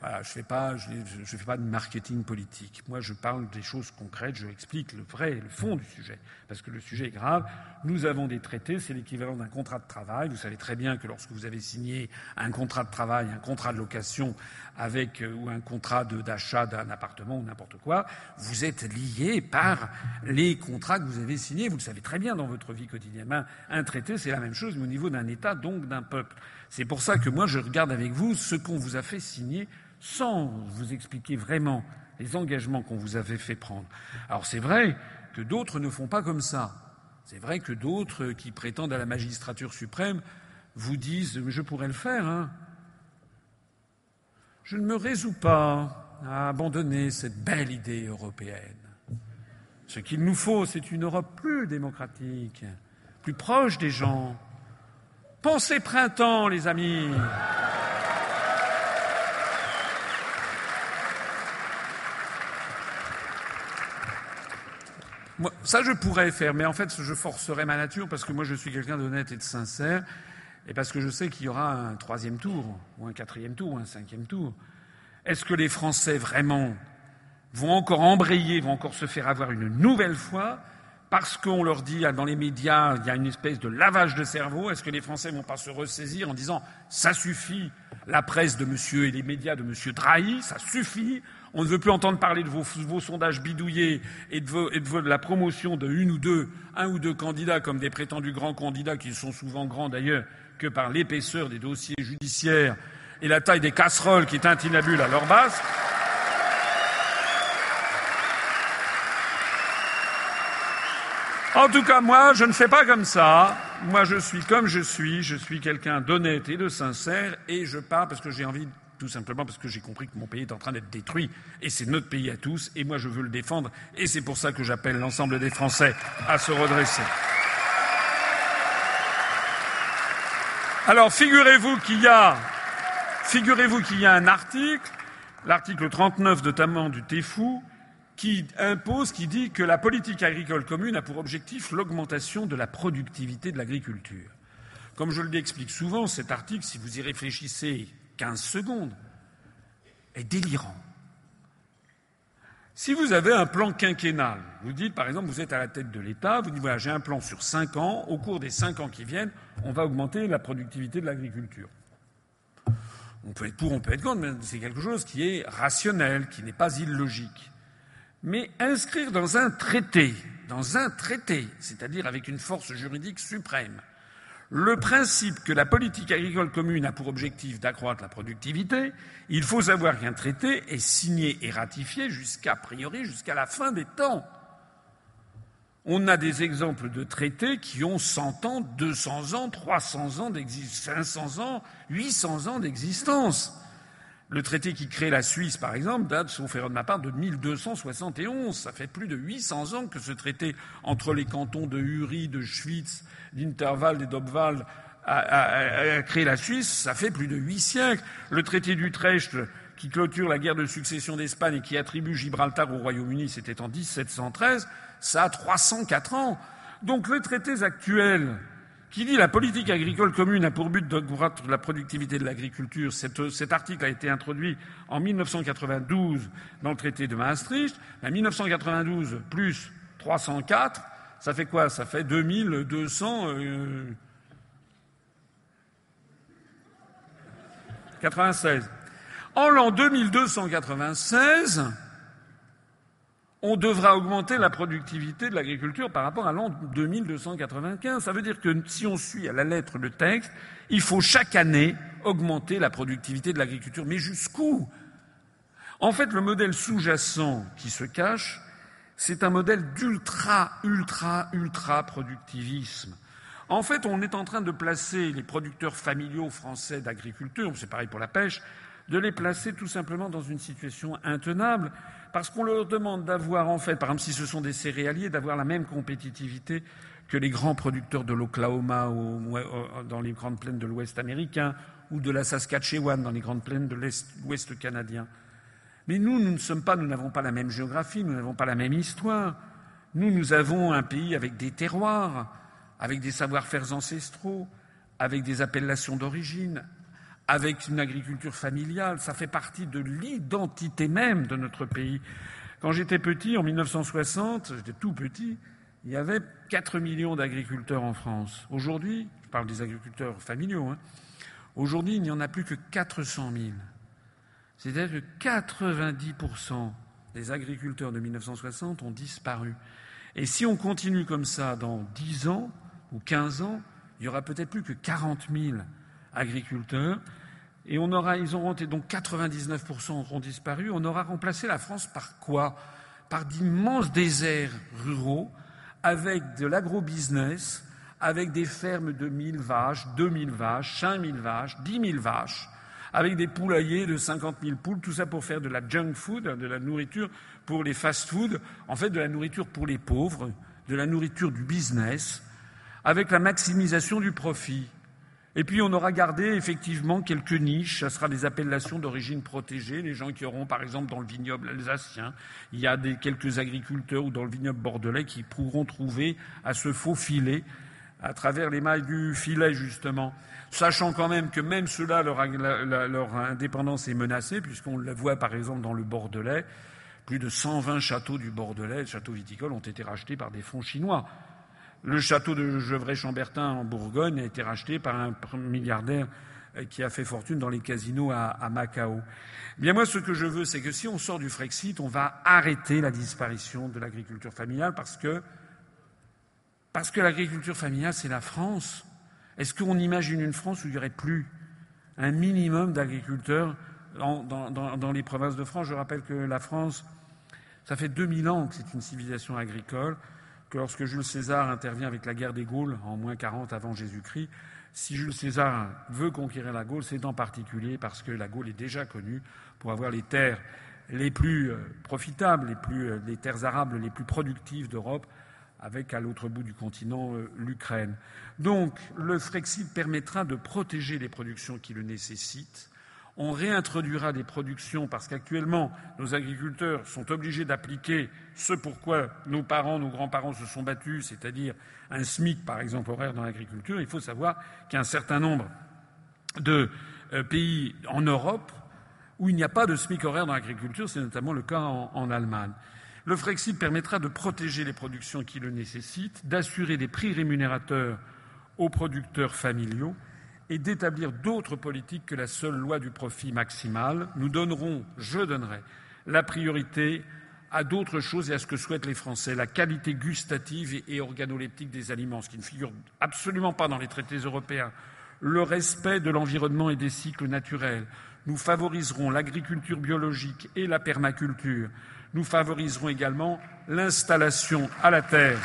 voilà, je ne fais, pas, je, fais pas de marketing politique. Moi, je parle des choses concrètes, je explique le vrai, le fond du sujet. Parce que le sujet est grave. Nous avons des traités, c'est l'équivalent d'un contrat de travail. Vous savez très bien que lorsque vous avez signé un contrat de travail, un contrat de location avec, euh, ou un contrat d'achat d'un appartement ou n'importe quoi, vous êtes lié par les contrats que vous avez signés. Vous le savez très bien dans votre vie quotidienne. Un traité, c'est la même chose, mais au niveau d'un État, donc d'un peuple. C'est pour ça que moi, je regarde avec vous ce qu'on vous a fait signer sans vous expliquer vraiment les engagements qu'on vous avait fait prendre. Alors c'est vrai que d'autres ne font pas comme ça. C'est vrai que d'autres qui prétendent à la magistrature suprême vous disent je pourrais le faire. Hein. Je ne me résous pas à abandonner cette belle idée européenne. Ce qu'il nous faut, c'est une Europe plus démocratique, plus proche des gens. Pensez printemps, les amis. Ça, je pourrais faire, mais en fait, je forcerais ma nature parce que moi, je suis quelqu'un d'honnête et de sincère, et parce que je sais qu'il y aura un troisième tour, ou un quatrième tour, ou un cinquième tour. Est-ce que les Français, vraiment, vont encore embrayer, vont encore se faire avoir une nouvelle fois parce qu'on leur dit dans les médias, il y a une espèce de lavage de cerveau, est-ce que les Français vont pas se ressaisir en disant ça suffit, la presse de monsieur et les médias de monsieur Drahi, ça suffit, on ne veut plus entendre parler de vos, sondages bidouillés et, de, la promotion de ou deux, un ou deux candidats comme des prétendus grands candidats qui sont souvent grands d'ailleurs que par l'épaisseur des dossiers judiciaires et la taille des casseroles qui tintinabulent à leur base. En tout cas, moi, je ne fais pas comme ça. Moi, je suis comme je suis. Je suis quelqu'un d'honnête et de sincère et je pars parce que j'ai envie tout simplement parce que j'ai compris que mon pays est en train d'être détruit, et c'est notre pays à tous, et moi je veux le défendre, et c'est pour ça que j'appelle l'ensemble des Français à se redresser. Alors figurez-vous qu'il y a, figurez-vous qu'il y a un article, l'article 39 notamment du TEFU, qui impose, qui dit que la politique agricole commune a pour objectif l'augmentation de la productivité de l'agriculture. Comme je l'explique souvent, cet article, si vous y réfléchissez 15 secondes est délirant. Si vous avez un plan quinquennal, vous dites par exemple, vous êtes à la tête de l'État, vous dites voilà, j'ai un plan sur 5 ans, au cours des 5 ans qui viennent, on va augmenter la productivité de l'agriculture. On peut être pour, on peut être contre, mais c'est quelque chose qui est rationnel, qui n'est pas illogique. Mais inscrire dans un traité, dans un traité, c'est-à-dire avec une force juridique suprême, le principe que la politique agricole commune a pour objectif d'accroître la productivité, il faut savoir qu'un traité est signé et ratifié jusqu'à priori jusqu'à la fin des temps. On a des exemples de traités qui ont 100 ans, 200 ans, 300 ans d'existence, 500 ans, 800 ans d'existence. Le traité qui crée la Suisse, par exemple, date, sauf erreur de ma part, de 1271. Ça fait plus de 800 ans que ce traité entre les cantons de Uri, de Schwyz, d'Interwald et d'Obwald a, créé la Suisse. Ça fait plus de huit siècles. Le traité d'Utrecht, qui clôture la guerre de succession d'Espagne et qui attribue Gibraltar au Royaume-Uni, c'était en 1713. Ça a 304 ans. Donc les traités actuels qui dit la politique agricole commune a pour but d'accroître la productivité de l'agriculture. Cet, article a été introduit en 1992 dans le traité de Maastricht. En 1992 plus 304, ça fait quoi? Ça fait 2200. 96. Euh, en l'an 2296, on devra augmenter la productivité de l'agriculture par rapport à l'an 2295. Ça veut dire que si on suit à la lettre le texte, il faut chaque année augmenter la productivité de l'agriculture. Mais jusqu'où? En fait, le modèle sous-jacent qui se cache, c'est un modèle d'ultra, ultra, ultra productivisme. En fait, on est en train de placer les producteurs familiaux français d'agriculture, c'est pareil pour la pêche, de les placer tout simplement dans une situation intenable parce qu'on leur demande d'avoir, en fait, par exemple, si ce sont des céréaliers, d'avoir la même compétitivité que les grands producteurs de l'Oklahoma ou, dans les grandes plaines de l'Ouest américain ou de la Saskatchewan dans les grandes plaines de l'Ouest canadien. Mais nous, nous ne sommes pas, nous n'avons pas la même géographie, nous n'avons pas la même histoire. Nous, nous avons un pays avec des terroirs, avec des savoir-faire ancestraux, avec des appellations d'origine, avec une agriculture familiale. Ça fait partie de l'identité même de notre pays. Quand j'étais petit, en 1960, j'étais tout petit, il y avait 4 millions d'agriculteurs en France. Aujourd'hui, je parle des agriculteurs familiaux, hein, aujourd'hui, il n'y en a plus que 400 000. C'est-à-dire que 90% des agriculteurs de 1960 ont disparu. Et si on continue comme ça dans 10 ans ou 15 ans, il y aura peut-être plus que 40 000 agriculteurs. Et on aura, ils auront donc 99% auront disparu. On aura remplacé la France par quoi? Par d'immenses déserts ruraux avec de l'agro-business, avec des fermes de 1000 vaches, 2000 vaches, 5000 vaches, 10 000 vaches, avec des poulaillers de 50 000 poules, tout ça pour faire de la junk food, de la nourriture pour les fast-food, en fait de la nourriture pour les pauvres, de la nourriture du business, avec la maximisation du profit. Et puis on aura gardé effectivement quelques niches, ça sera des appellations d'origine protégée, les gens qui auront par exemple dans le vignoble alsacien, il y a des, quelques agriculteurs ou dans le vignoble bordelais qui pourront trouver à se faufiler à travers les mailles du filet justement, sachant quand même que même cela, leur, leur indépendance est menacée, puisqu'on le voit par exemple dans le Bordelais, plus de 120 châteaux du Bordelais, châteaux viticoles, ont été rachetés par des fonds chinois. Le château de Gevrey-Chambertin en Bourgogne a été racheté par un milliardaire euh, qui a fait fortune dans les casinos à, Macao. Bien moi, ce que je veux, c'est que si on sort du Frexit, on va arrêter la disparition de l'agriculture familiale parce que parce que l'agriculture familiale, c'est la France. Est-ce qu'on imagine une France où il n'y aurait plus un minimum d'agriculteurs dans, dans, les provinces de France? Je rappelle que la France, ça fait 2000 ans que c'est une civilisation agricole que lorsque Jules César intervient avec la guerre des Gaules en moins 40 avant Jésus-Christ, si Jules César veut conquérir la Gaule, c'est en particulier parce que la Gaule est déjà connue pour avoir les terres les plus euh, profitables, les, plus, euh, les terres arables les plus productives d'Europe, avec à l'autre bout du continent euh, l'Ukraine. Donc le Frexit permettra de protéger les productions qui le nécessitent, on réintroduira des productions parce qu'actuellement, nos agriculteurs sont obligés d'appliquer ce pourquoi nos parents, nos grands-parents se sont battus, c'est-à-dire un SMIC, par exemple, horaire dans l'agriculture. Il faut savoir qu'il y a un certain nombre de euh, pays en Europe où il n'y a pas de SMIC horaire dans l'agriculture, c'est notamment le cas en, en Allemagne. Le Frexit permettra de protéger les productions qui le nécessitent, d'assurer des prix rémunérateurs aux producteurs familiaux et d'établir d'autres politiques que la seule loi du profit maximal. Nous donnerons, je donnerai, la priorité à d'autres choses et à ce que souhaitent les Français, la qualité gustative et organoleptique des aliments, ce qui ne figure absolument pas dans les traités européens, le respect de l'environnement et des cycles naturels. Nous favoriserons l'agriculture biologique et la permaculture. Nous favoriserons également l'installation à la terre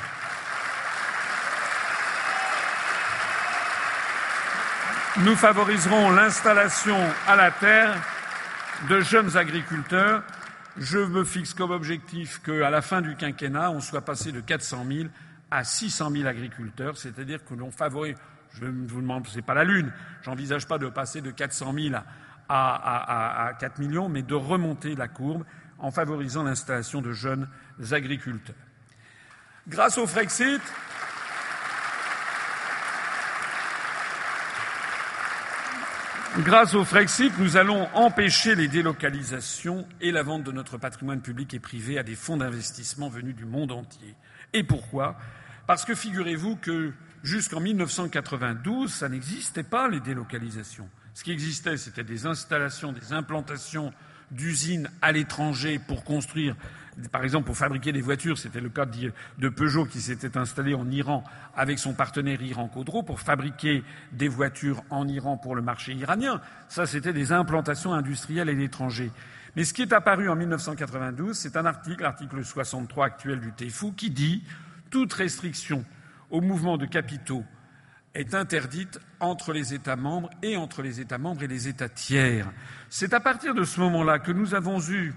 Nous favoriserons l'installation à la terre de jeunes agriculteurs. Je me fixe comme objectif qu'à la fin du quinquennat, on soit passé de 400 000 à 600 000 agriculteurs, c'est-à-dire que l'on favorise. Je vous demande, c'est pas la lune. J'envisage pas de passer de 400 000 à, à 4 millions, mais de remonter la courbe en favorisant l'installation de jeunes agriculteurs. Grâce au Frexit, Grâce au Frexit, nous allons empêcher les délocalisations et la vente de notre patrimoine public et privé à des fonds d'investissement venus du monde entier. Et pourquoi? Parce que figurez-vous que jusqu'en 1992, ça n'existait pas les délocalisations. Ce qui existait, c'était des installations, des implantations d'usines à l'étranger pour construire par exemple, pour fabriquer des voitures, c'était le cas de Peugeot qui s'était installé en Iran avec son partenaire Iran Khodro pour fabriquer des voitures en Iran pour le marché iranien. Ça, c'était des implantations industrielles à l'étranger. Mais ce qui est apparu en 1992, c'est un article, l'article 63 actuel du TEFU, qui dit toute restriction au mouvement de capitaux est interdite entre les États membres et entre les États membres et les États tiers. C'est à partir de ce moment-là que nous avons eu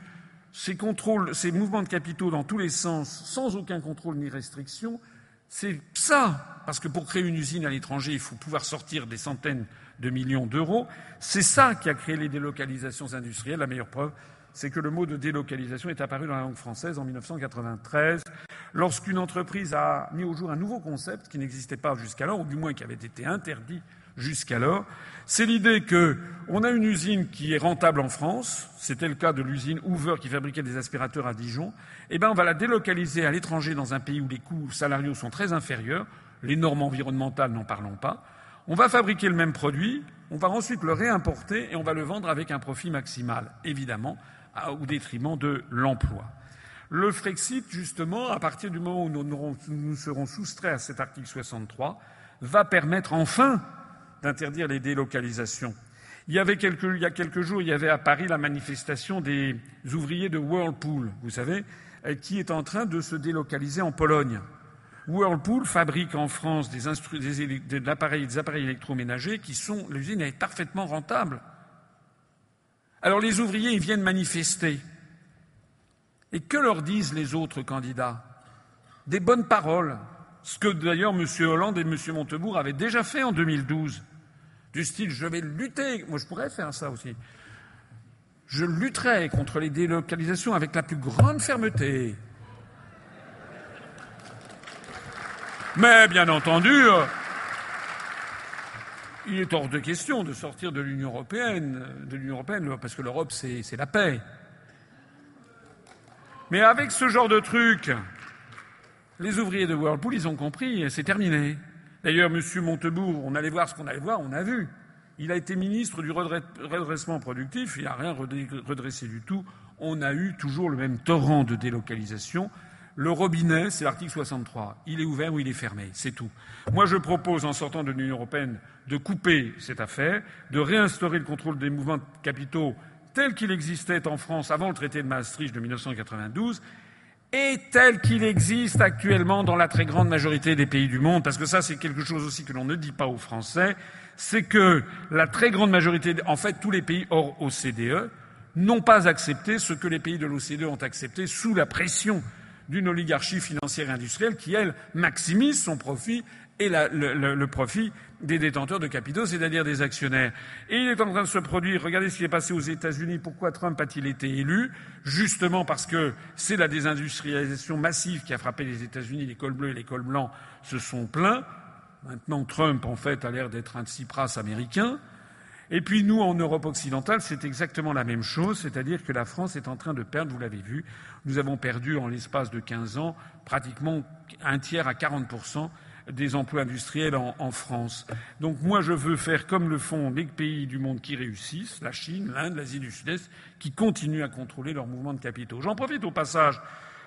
ces contrôles, ces mouvements de capitaux dans tous les sens, sans aucun contrôle ni restriction, c'est ça, parce que pour créer une usine à l'étranger, il faut pouvoir sortir des centaines de millions d'euros. C'est ça qui a créé les délocalisations industrielles. La meilleure preuve, c'est que le mot de délocalisation est apparu dans la langue française en 1993, lorsqu'une entreprise a mis au jour un nouveau concept qui n'existait pas jusqu'alors, ou du moins qui avait été interdit jusqu'alors, c'est l'idée qu'on a une usine qui est rentable en France, c'était le cas de l'usine Hoover qui fabriquait des aspirateurs à Dijon, eh bien on va la délocaliser à l'étranger dans un pays où les coûts salariaux sont très inférieurs, les normes environnementales n'en parlons pas, on va fabriquer le même produit, on va ensuite le réimporter et on va le vendre avec un profit maximal, évidemment, au détriment de l'emploi. Le Frexit, justement, à partir du moment où nous, nous serons soustraits à cet article 63, va permettre enfin d'interdire les délocalisations. Il y, a quelques jours, il y avait à Paris la manifestation des ouvriers de Whirlpool, vous savez, euh, qui est en train de se délocaliser en Pologne. Whirlpool fabrique en France des, appareils, des appareils électroménagers qui sont, l'usine est parfaitement rentable. Alors les ouvriers, ils viennent manifester. Et que leur disent les autres candidats? Des bonnes paroles. Ce que d'ailleurs M. Hollande et M. Montebourg avaient déjà fait en 2012 du style je vais lutter, moi je pourrais faire ça aussi, je lutterai contre les délocalisations avec la plus grande fermeté. Mais bien entendu, euh, il est hors de question de sortir de l'Union européenne, de l'Union européenne, parce que l'Europe c'est la paix. Mais avec ce genre de truc, les ouvriers de Whirlpool, ils ont compris, c'est terminé. D'ailleurs, M. Montebourg, on allait voir ce qu'on allait voir, on a vu. Il a été ministre du redressement productif, il n'a rien redressé du tout. On a eu toujours le même torrent de délocalisation. Le robinet, c'est l'article 63. Il est ouvert ou il est fermé, c'est tout. Moi, je propose, en sortant de l'Union européenne, de couper cette affaire, de réinstaurer le contrôle des mouvements de capitaux tel qu'il existait en France avant le traité de Maastricht de 1992 et tel qu'il existe actuellement dans la très grande majorité des pays du monde, parce que ça c'est quelque chose aussi que l'on ne dit pas aux Français, c'est que la très grande majorité, en fait tous les pays hors OCDE, n'ont pas accepté ce que les pays de l'OCDE ont accepté sous la pression d'une oligarchie financière et industrielle qui, elle, maximise son profit et le, profit des détenteurs de capitaux, c'est-à-dire des actionnaires. Et il est en train de se produire, regardez ce qui est passé aux États-Unis, pourquoi Trump a-t-il été élu? Justement parce que c'est la désindustrialisation massive qui a frappé les États-Unis, les cols bleus et les cols blancs se sont plaints. Maintenant, Trump, en fait, a l'air d'être un Tsipras américain. Et puis nous, en Europe occidentale, c'est exactement la même chose, c'est-à-dire que la France est en train de perdre, vous l'avez vu, nous avons perdu en l'espace de 15 ans pratiquement un tiers à 40 des emplois industriels en, en, France. Donc moi, je veux faire comme le font les pays du monde qui réussissent, la Chine, l'Inde, l'Asie du Sud-Est, qui continuent à contrôler leurs mouvements de capitaux. J'en profite au passage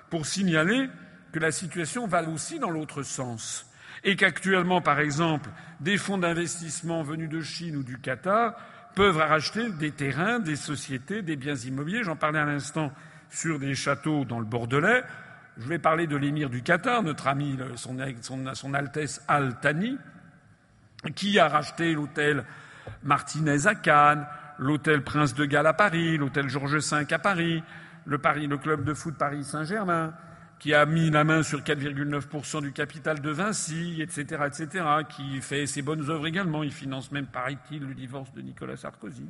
pour signaler que la situation va aussi dans l'autre sens et qu'actuellement, par exemple, des fonds d'investissement venus de Chine ou du Qatar peuvent racheter des terrains, des sociétés, des biens immobiliers. J'en parlais à l'instant sur des châteaux dans le Bordelais. Je vais parler de l'émir du Qatar, notre ami, son, Altesse Al Thani, qui a racheté l'hôtel Martinez à Cannes, l'hôtel Prince de Galles à Paris, l'hôtel Georges V à Paris, le, Paris, le club de foot Paris Saint-Germain, qui a mis la main sur 4,9% du capital de Vinci, etc., etc., qui fait ses bonnes œuvres également. Il finance même, paraît-il, le divorce de Nicolas Sarkozy.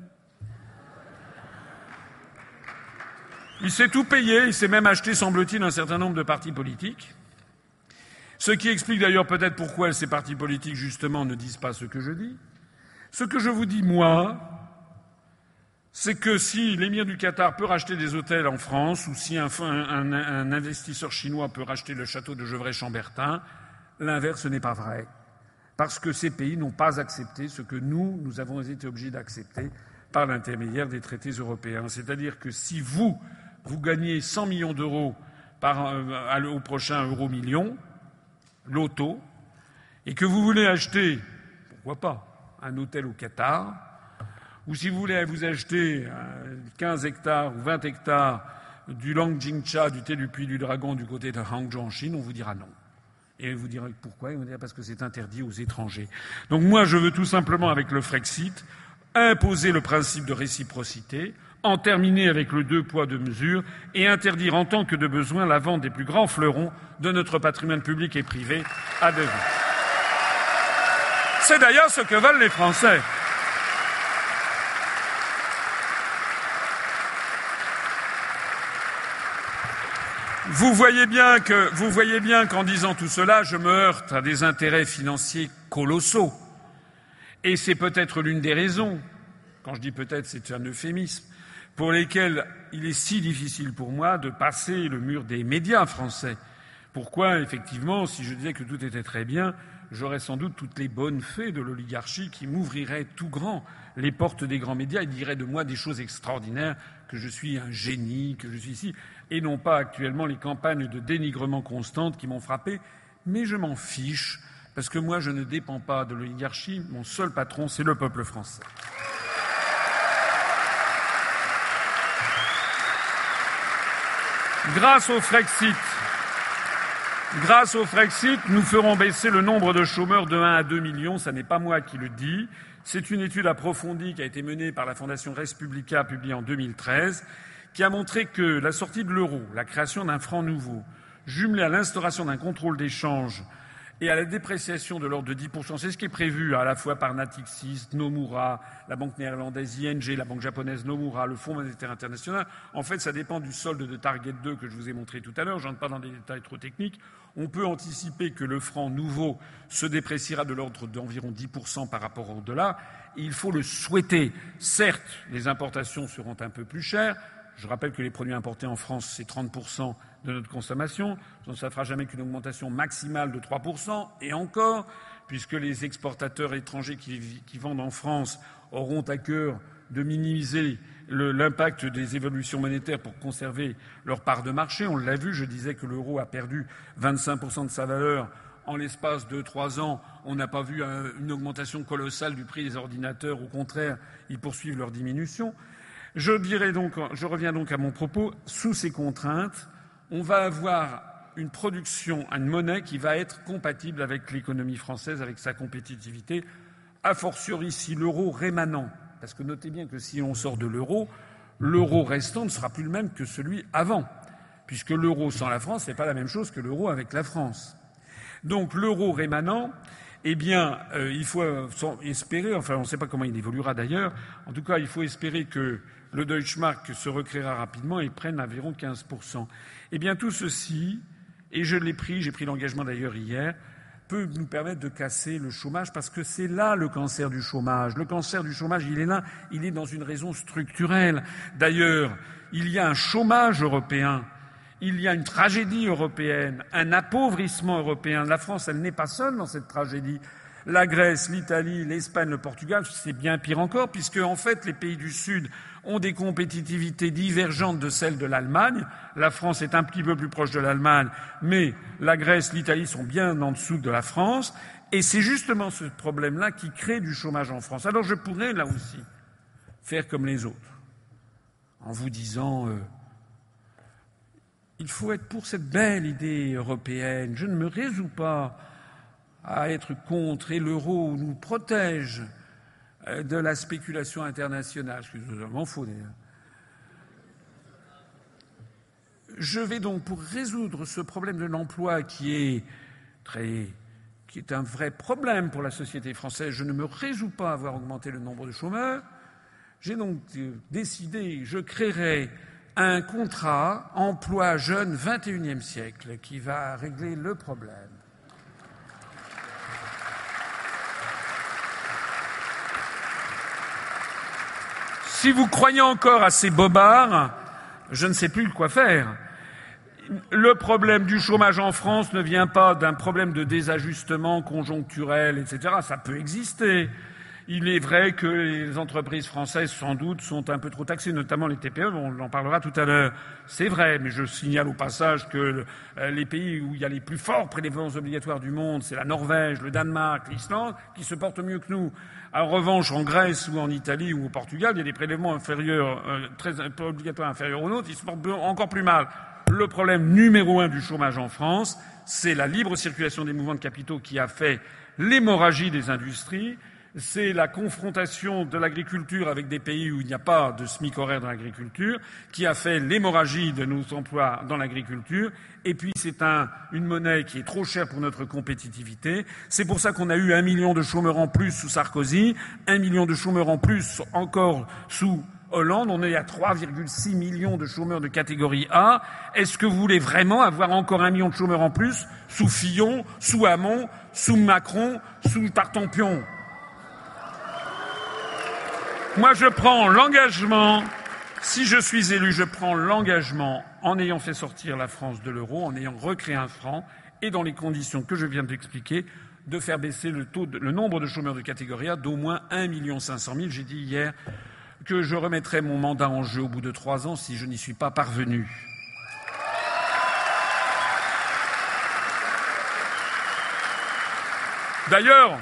Il s'est tout payé, il s'est même acheté, semble-t-il, un certain nombre de partis politiques. Ce qui explique d'ailleurs peut-être pourquoi ces partis politiques, justement, ne disent pas ce que je dis. Ce que je vous dis, moi, c'est que si l'émir du Qatar peut racheter des hôtels en France, ou si un, investisseur chinois peut racheter le château de Gevrey-Chambertin, l'inverse n'est pas vrai. Parce que ces pays n'ont pas accepté ce que nous, nous avons été obligés d'accepter par l'intermédiaire des traités européens. C'est-à-dire que si vous, vous gagnez 100 millions d'euros euh, au prochain euro million, loto, et que vous voulez acheter, pourquoi pas, un hôtel au Qatar, ou si vous voulez vous acheter 15 euh, hectares ou 20 hectares du Langjingcha, du thé du Puy du Dragon du côté de Hangzhou en Chine, on vous dira non. Et vous direz pourquoi Il vous dira parce que c'est interdit aux étrangers. Donc moi, je veux tout simplement, avec le Frexit, imposer le principe de réciprocité, en terminer avec le deux poids deux mesures et interdire en tant que de besoin la vente des plus grands fleurons de notre patrimoine public et privé à devis. C'est d'ailleurs ce que veulent les Français. Vous voyez bien que, vous voyez bien qu'en disant tout cela, je me heurte à des intérêts financiers colossaux. Et c'est peut-être l'une des raisons, quand je dis peut-être, c'est un euphémisme, pour lesquels il est si difficile pour moi de passer le mur des médias français. Pourquoi, effectivement, si je disais que tout était très bien, j'aurais sans doute toutes les bonnes fées de l'oligarchie qui m'ouvriraient tout grand les portes des grands médias et diraient de moi des choses extraordinaires, que je suis un génie, que je suis ici, et non pas actuellement les campagnes de dénigrement constantes qui m'ont frappé. Mais je m'en fiche, parce que moi je ne dépends pas de l'oligarchie, mon seul patron c'est le peuple français. Grâce au Frexit, grâce au Frexit, nous ferons baisser le nombre de chômeurs de 1 à 2 millions. Ce n'est pas moi qui le dis. C'est une étude approfondie qui a été menée par la Fondation Respublica, publiée en 2013, qui a montré que la sortie de l'euro, la création d'un franc nouveau, jumelée à l'instauration d'un contrôle d'échange et à la dépréciation de l'ordre de 10%. C'est ce qui est prévu à la fois par Natixis, Nomura, la banque néerlandaise ING, la banque japonaise Nomura, le Fonds monétaire international. En fait, ça dépend du solde de Target 2 que je vous ai montré tout à l'heure. Je n'entre pas dans des détails trop techniques. On peut anticiper que le franc nouveau se dépréciera de l'ordre d'environ 10% par rapport au dollar. Il faut le souhaiter. Certes, les importations seront un peu plus chères. Je rappelle que les produits importés en France, c'est 30% de notre consommation. Ça ne fera jamais qu'une augmentation maximale de 3%, et encore, puisque les exportateurs étrangers qui, qui vendent en France auront à cœur de minimiser l'impact des évolutions monétaires pour conserver leur part de marché. On l'a vu, je disais que l'euro a perdu 25% de sa valeur en l'espace de trois ans. On n'a pas vu une augmentation colossale du prix des ordinateurs. Au contraire, ils poursuivent leur diminution. Je, dirais donc, je reviens donc à mon propos. Sous ces contraintes, on va avoir une production, une monnaie qui va être compatible avec l'économie française, avec sa compétitivité, a fortiori si l'euro rémanent, parce que notez bien que si on sort de l'euro, l'euro restant ne sera plus le même que celui avant, puisque l'euro sans la France n'est pas la même chose que l'euro avec la France. Donc l'euro rémanent, eh bien, euh, il faut espérer, enfin on ne sait pas comment il évoluera d'ailleurs, en tout cas il faut espérer que le Deutschmark se recréera rapidement et prenne environ 15%. Eh bien, tout ceci, et je l'ai pris, j'ai pris l'engagement d'ailleurs hier, peut nous permettre de casser le chômage parce que c'est là le cancer du chômage. Le cancer du chômage, il est là, il est dans une raison structurelle. D'ailleurs, il y a un chômage européen, il y a une tragédie européenne, un appauvrissement européen. La France, elle n'est pas seule dans cette tragédie. La Grèce, l'Italie, l'Espagne, le Portugal, c'est bien pire encore, puisque en fait les pays du Sud ont des compétitivités divergentes de celles de l'Allemagne. La France est un petit peu plus proche de l'Allemagne, mais la Grèce, l'Italie sont bien en dessous de la France. Et c'est justement ce problème-là qui crée du chômage en France. Alors je pourrais, là aussi, faire comme les autres, en vous disant euh, il faut être pour cette belle idée européenne. Je ne me résous pas à être contre et l'euro nous protège euh, de la spéculation internationale, ce que m'en fous d'ailleurs. Je vais donc, pour résoudre ce problème de l'emploi qui est très qui est un vrai problème pour la société française, je ne me résous pas à avoir augmenté le nombre de chômeurs. J'ai donc décidé, je créerai un contrat emploi jeune 21e siècle qui va régler le problème. Si vous croyez encore à ces bobards, je ne sais plus quoi faire. Le problème du chômage en France ne vient pas d'un problème de désajustement conjoncturel, etc. Ça peut exister. Il est vrai que les entreprises françaises, sans doute, sont un peu trop taxées, notamment les TPE, on en parlera tout à l'heure. C'est vrai, mais je signale au passage que euh, les pays où il y a les plus forts prélèvements obligatoires du monde, c'est la Norvège, le Danemark, l'Islande, qui se portent mieux que nous. En revanche, en Grèce ou en Italie ou au Portugal, il y a des prélèvements inférieurs, euh, très obligatoires inférieurs aux nôtres, ils se portent encore plus mal. Le problème numéro un du chômage en France, c'est la libre circulation des mouvements de capitaux qui a fait l'hémorragie des industries c'est la confrontation de l'agriculture avec des pays où il n'y a pas de SMIC horaire dans l'agriculture qui a fait l'hémorragie de nos emplois dans l'agriculture. Et puis c'est une monnaie qui est trop chère pour notre compétitivité. C'est pour ça qu'on a eu un million de chômeurs en plus sous Sarkozy, un million de chômeurs en plus encore sous Hollande, on est à 3,6 millions de chômeurs de catégorie A. Est-ce que vous voulez vraiment avoir encore un million de chômeurs en plus sous Fillon, sous Hamon, sous Macron, sous Tartampion? Moi, je prends l'engagement, si je suis élu, je prends l'engagement, en ayant fait sortir la France de l'euro, en ayant recréé un franc, et dans les conditions que je viens d'expliquer, de faire baisser le, le nombre de chômeurs de catégorie A d'au moins 1 500 000. J'ai dit hier que je remettrai mon mandat en jeu au bout de trois ans si je n'y suis pas parvenu. D'ailleurs,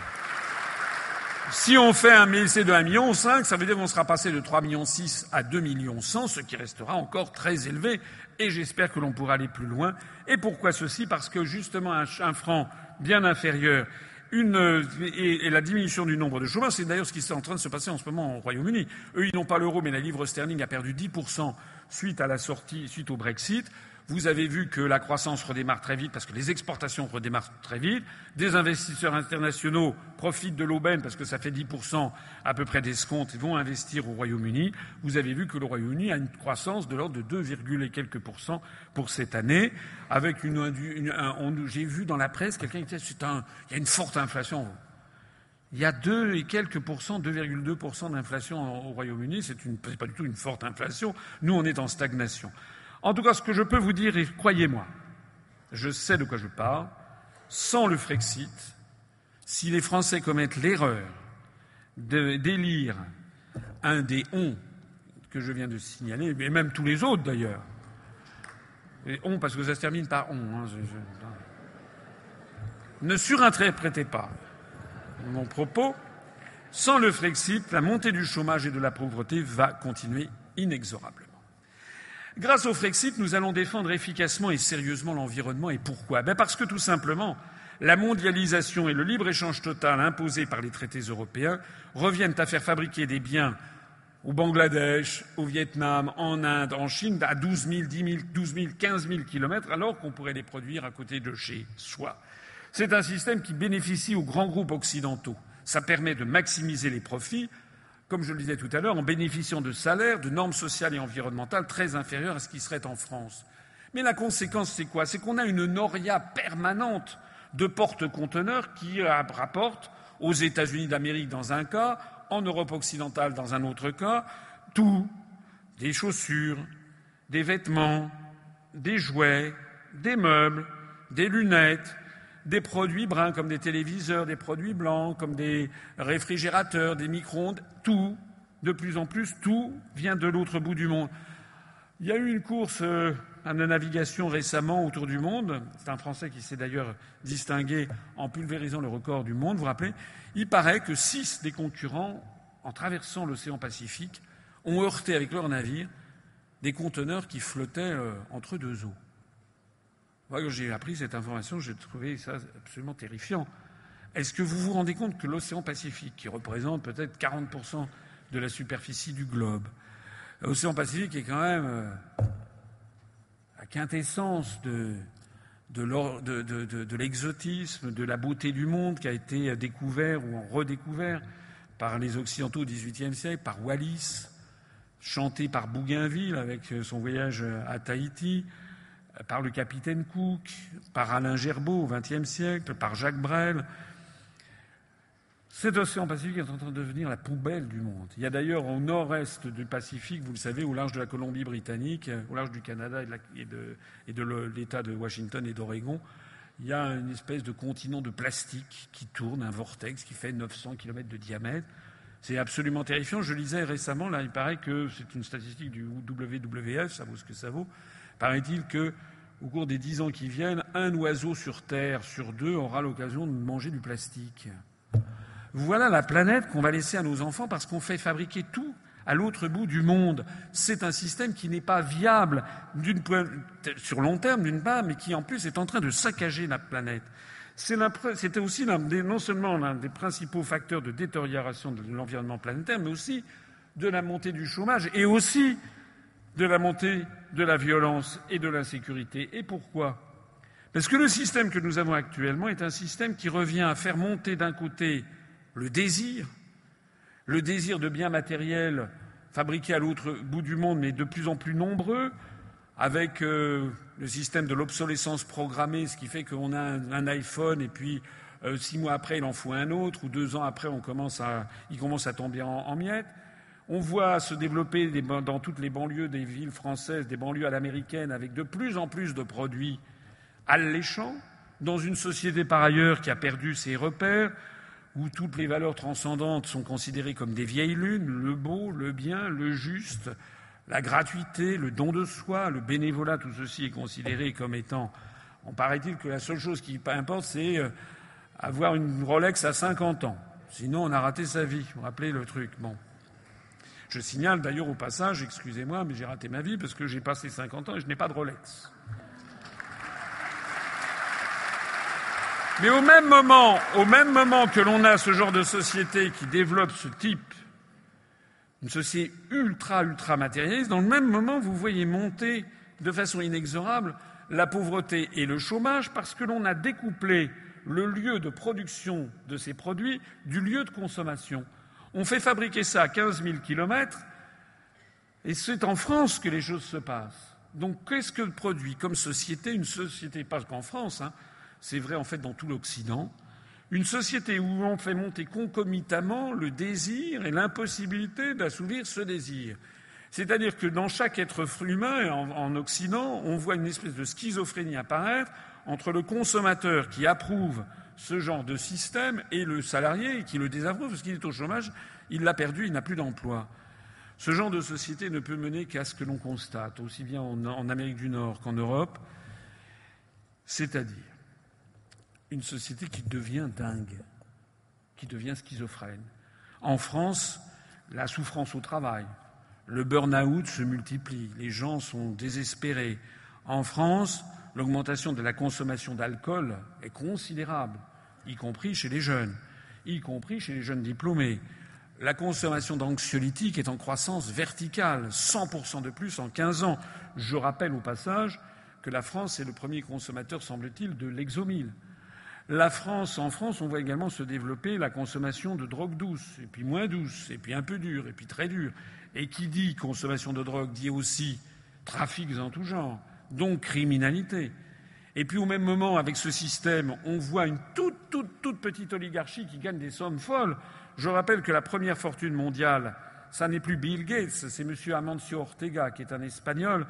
si on fait un essai de 1,5 million, ça veut dire qu'on sera passé de 3,6 millions à 2,1 millions, ce qui restera encore très élevé. Et j'espère que l'on pourra aller plus loin. Et pourquoi ceci? Parce que justement, un, franc bien inférieur et, la diminution du nombre de chômeurs, c'est d'ailleurs ce qui est en train de se passer en ce moment au Royaume-Uni. Eux, ils n'ont pas l'euro, mais la livre sterling a perdu 10% suite à la sortie, suite au Brexit. Vous avez vu que la croissance redémarre très vite parce que les exportations redémarrent très vite. Des investisseurs internationaux profitent de l'aubaine parce que ça fait 10% à peu près d'escompte et vont investir au Royaume-Uni. Vous avez vu que le Royaume-Uni a une croissance de l'ordre de 2, et quelques pour cette année. Avec une, j'ai vu dans la presse quelqu'un qui disait un, il y a une forte inflation. Il y a 2 et quelques pourcents, 2,2% d'inflation au Royaume-Uni. C'est, une, c'est pas du tout une forte inflation. Nous, on est en stagnation. En tout cas, ce que je peux vous dire, et croyez-moi, je sais de quoi je parle, sans le Frexit, si les Français commettent l'erreur d'élire un des on que je viens de signaler, et même tous les autres d'ailleurs, on parce que ça se termine par on, hein, ne surinterprétez pas mon propos, sans le Frexit, la montée du chômage et de la pauvreté va continuer inexorablement. Grâce au Frexit, nous allons défendre efficacement et sérieusement l'environnement. Et pourquoi? Ben Parce que tout simplement, la mondialisation et le libre-échange total imposé par les traités européens reviennent à faire fabriquer des biens au Bangladesh, au Vietnam, en Inde, en Chine, à 12 000, 10 000, 12 000, 15 000 kilomètres, alors qu'on pourrait les produire à côté de chez soi. C'est un système qui bénéficie aux grands groupes occidentaux. Ça permet de maximiser les profits comme je le disais tout à l'heure, en bénéficiant de salaires, de normes sociales et environnementales très inférieures à ce qui serait en France. Mais la conséquence, c'est quoi? C'est qu'on a une noria permanente de porte-conteneurs qui rapportent aux États-Unis d'Amérique dans un cas, en Europe occidentale dans un autre cas, tout, des chaussures, des vêtements, des jouets, des meubles, des lunettes, des produits bruns comme des téléviseurs, des produits blancs comme des réfrigérateurs, des micro-ondes, tout, de plus en plus, tout vient de l'autre bout du monde. Il y a eu une course euh, à la navigation récemment autour du monde. C'est un Français qui s'est d'ailleurs distingué en pulvérisant le record du monde, vous vous rappelez. Il paraît que six des concurrents, en traversant l'océan Pacifique, ont heurté avec leurs navires des conteneurs qui flottaient euh, entre deux eaux. Moi, quand j'ai appris cette information, j'ai trouvé ça absolument terrifiant. Est-ce que vous vous rendez compte que l'océan Pacifique, qui représente peut-être 40% de la superficie du globe, l'océan Pacifique est quand même euh, la quintessence de, de l'exotisme, de la beauté du monde qui a été découvert ou redécouvert par les Occidentaux au XVIIIe siècle, par Wallis, chanté par Bougainville avec son voyage à Tahiti, par le capitaine Cook, par Alain Gerbeau au XXe siècle, par Jacques Brel, cet océan Pacifique est en train de devenir la poubelle du monde. Il y a d'ailleurs au nord-est du Pacifique, vous le savez, au large de la Colombie-Britannique, au large du Canada et de, l'État de Washington et d'Oregon, il y a une espèce de continent de plastique qui tourne, un vortex qui fait 900 km de diamètre. C'est absolument terrifiant. Je lisais récemment, là, il paraît que c'est une statistique du WWF, ça vaut ce que ça vaut. Paraît-il que au cours des dix ans qui viennent, un oiseau sur Terre sur deux aura l'occasion de manger du plastique. Voilà la planète qu'on va laisser à nos enfants parce qu'on fait fabriquer tout à l'autre bout du monde. C'est un système qui n'est pas viable sur long terme, d'une part, mais qui en plus est en train de saccager la planète. C'était aussi non seulement l'un des principaux facteurs de détérioration de l'environnement planétaire, mais aussi de la montée du chômage et aussi de la montée de la violence et de l'insécurité. Et pourquoi? Parce que le système que nous avons actuellement est un système qui revient à faire monter d'un côté le désir, le désir de biens matériels fabriqués à l'autre bout du monde, mais de plus en plus nombreux, avec euh, le système de l'obsolescence programmée, ce qui fait qu'on a un, iPhone et puis euh, six mois après il en faut un autre, ou deux ans après on commence à, il commence à tomber en, miettes. On voit se développer dans toutes les banlieues des villes françaises, des banlieues à l'américaine, avec de plus en plus de produits alléchants, dans une société par ailleurs qui a perdu ses repères, où toutes les valeurs transcendantes sont considérées comme des vieilles lunes, le beau, le bien, le juste, la gratuité, le don de soi, le bénévolat, tout ceci est considéré comme étant. On paraît-il que la seule chose qui importe, c'est euh, avoir une Rolex à 50 ans. Sinon, on a raté sa vie. Vous vous rappelez le truc? Bon. Je signale d'ailleurs au passage, excusez-moi, mais j'ai raté ma vie parce que j'ai passé 50 ans et je n'ai pas de Rolex. Mais au même moment, au même moment que l'on a ce genre de société qui développe ce type, une société ultra, ultra matérialiste, dans le même moment, vous voyez monter de façon inexorable la pauvreté et le chômage parce que l'on a découplé le lieu de production de ces produits du lieu de consommation. On fait fabriquer ça à 15 000 kilomètres et c'est en France que les choses se passent. Donc qu'est-ce que produit comme société Une société, pas qu'en France, hein, c'est vrai en fait dans tout l'Occident, une société où on fait monter concomitamment le désir et l'impossibilité d'assouvir ce désir. C'est-à-dire que dans chaque être humain, en, Occident, on voit une espèce de schizophrénie apparaître entre le consommateur qui approuve ce genre de système et le salarié qui le désapprouve parce qu'il est au chômage, il l'a perdu, il n'a plus d'emploi. Ce genre de société ne peut mener qu'à ce que l'on constate, aussi bien en Amérique du Nord qu'en Europe, c'est-à-dire une société qui devient dingue, qui devient schizophrène. En France, la souffrance au travail, le burn-out se multiplie, les gens sont désespérés. En France, l'augmentation de la consommation d'alcool est considérable, y compris chez les jeunes, y compris chez les jeunes diplômés. La consommation d'anxiolytiques est en croissance verticale, 100% de plus en 15 ans. Je rappelle au passage que la France est le premier consommateur, semble-t-il, de l'exomile. La France, en France, on voit également se développer la consommation de drogue douce, et puis moins douce, et puis un peu dure, et puis très dure. Et qui dit consommation de drogue dit aussi trafics en tout genre, donc criminalité. Et puis au même moment, avec ce système, on voit une toute, toute, toute petite oligarchie qui gagne des sommes folles. Je rappelle que la première fortune mondiale, ça n'est plus Bill Gates, c'est M. Amancio Ortega, qui est un Espagnol,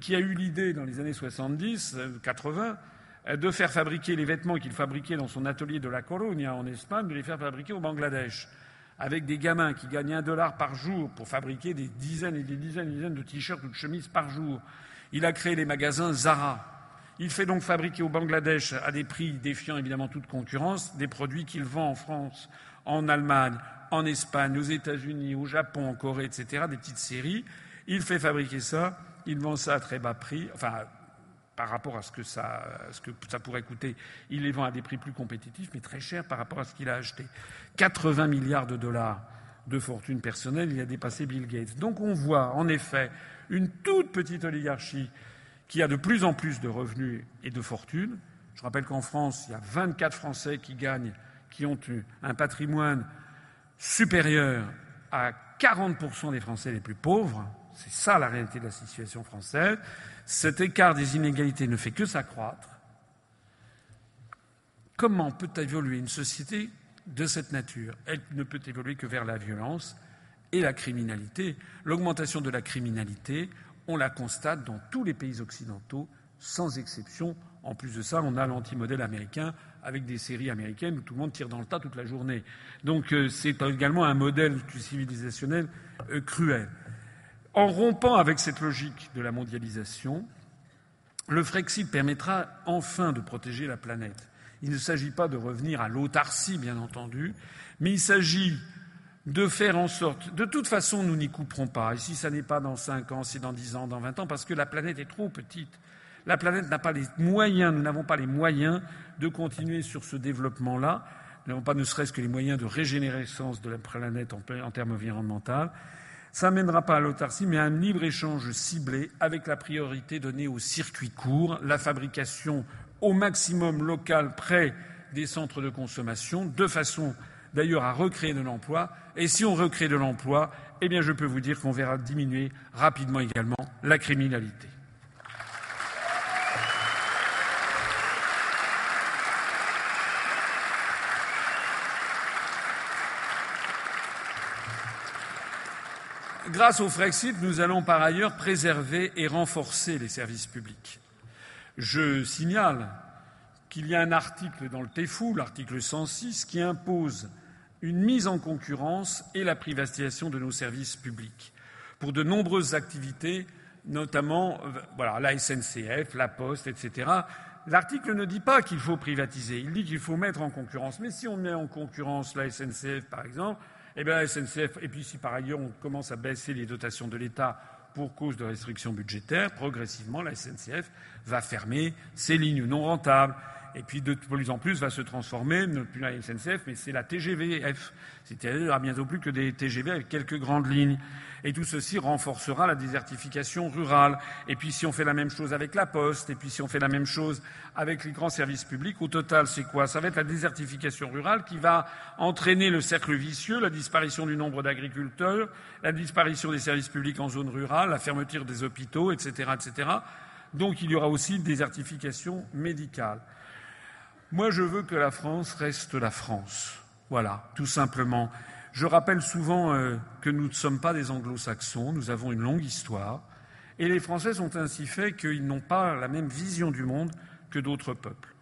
qui a eu l'idée dans les années 70, 80, euh, de faire fabriquer les vêtements qu'il fabriquait dans son atelier de La Coruña en Espagne, de les faire fabriquer au Bangladesh, avec des gamins qui gagnent un dollar par jour pour fabriquer des dizaines et des dizaines et des dizaines de t-shirts ou de chemises par jour. Il a créé les magasins Zara. Il fait donc fabriquer au Bangladesh, à des prix défiant évidemment toute concurrence, des produits qu'il vend en France, en Allemagne, en Espagne, aux États-Unis, au Japon, en Corée, etc., des petites séries. Il fait fabriquer ça, il vend ça à très bas prix, enfin par rapport à ce que, ça, pourrait coûter. Il les vend à des prix plus compétitifs, mais très chers par rapport à ce qu'il a acheté. 80 milliards de dollars de fortune personnelle, il a dépassé Bill Gates. Donc on voit en effet une toute petite oligarchie qui a de plus en plus de revenus et de fortune. Je rappelle qu'en France, il y a 24 Français qui gagnent, qui ont un patrimoine supérieur à 40% des Français les plus pauvres. C'est ça la réalité de la situation française. Cet écart des inégalités ne fait que s'accroître. Comment peut évoluer une société de cette nature? Elle ne peut évoluer que vers la violence et la criminalité. L'augmentation de la criminalité, on la constate dans tous les pays occidentaux, sans exception. En plus de ça, on a l'anti-modèle américain avec des séries américaines où tout le monde tire dans le tas toute la journée. Donc euh, c'est également un modèle civilisationnel euh, cruel. En rompant avec cette logique de la mondialisation, le Frexit permettra enfin de protéger la planète. Il ne s'agit pas de revenir à l'autarcie, bien entendu, mais il s'agit de faire en sorte. De toute façon, nous n'y couperons pas. Si ça n'est pas dans cinq ans, c'est dans dix ans, dans vingt ans, parce que la planète est trop petite. La planète n'a pas les moyens, nous n'avons pas les moyens de continuer sur ce développement-là. Nous n'avons pas ne serait-ce que les moyens de régénérescence de la planète en, termes environnementaux. Ça mènera pas à l'autarcie, mais à un libre-échange ciblé avec la priorité donnée aux circuits courts, la fabrication au maximum local près des centres de consommation, de façon d'ailleurs à recréer de l'emploi. Et si on recrée de l'emploi, eh bien je peux vous dire qu'on verra diminuer rapidement également la criminalité. Grâce au Frexit, nous allons par ailleurs préserver et renforcer les services publics. Je signale qu'il y a un article dans le TEFU, l'article 106, qui impose une mise en concurrence et la privatisation de nos services publics pour de nombreuses activités, notamment voilà, la SNCF, la Poste, etc. L'article ne dit pas qu'il faut privatiser, il dit qu'il faut mettre en concurrence. Mais si on met en concurrence la SNCF, par exemple, eh bien la SNCF, et puis si par ailleurs on commence à baisser les dotations de l'État pour cause de restrictions budgétaires, progressivement la SNCF va fermer ses lignes non rentables et puis de plus en plus va se transformer, non plus la SNCF, mais c'est la TGVF, c'est-à-dire à bientôt plus que des TGV avec quelques grandes lignes. Et tout ceci renforcera la désertification rurale. Et puis si on fait la même chose avec la Poste, et puis si on fait la même chose avec les grands services publics, au total, c'est quoi? Ça va être la désertification rurale qui va entraîner le cercle vicieux, la disparition du nombre d'agriculteurs, la disparition des services publics en zone rurale, la fermeture des hôpitaux, etc., etc. Donc il y aura aussi une désertification médicale. Moi, je veux que la France reste la France. Voilà, tout simplement. Je rappelle souvent euh, que nous ne sommes pas des anglo-saxons, nous avons une longue histoire, et les Français sont ainsi faits qu'ils n'ont pas la même vision du monde que d'autres peuples.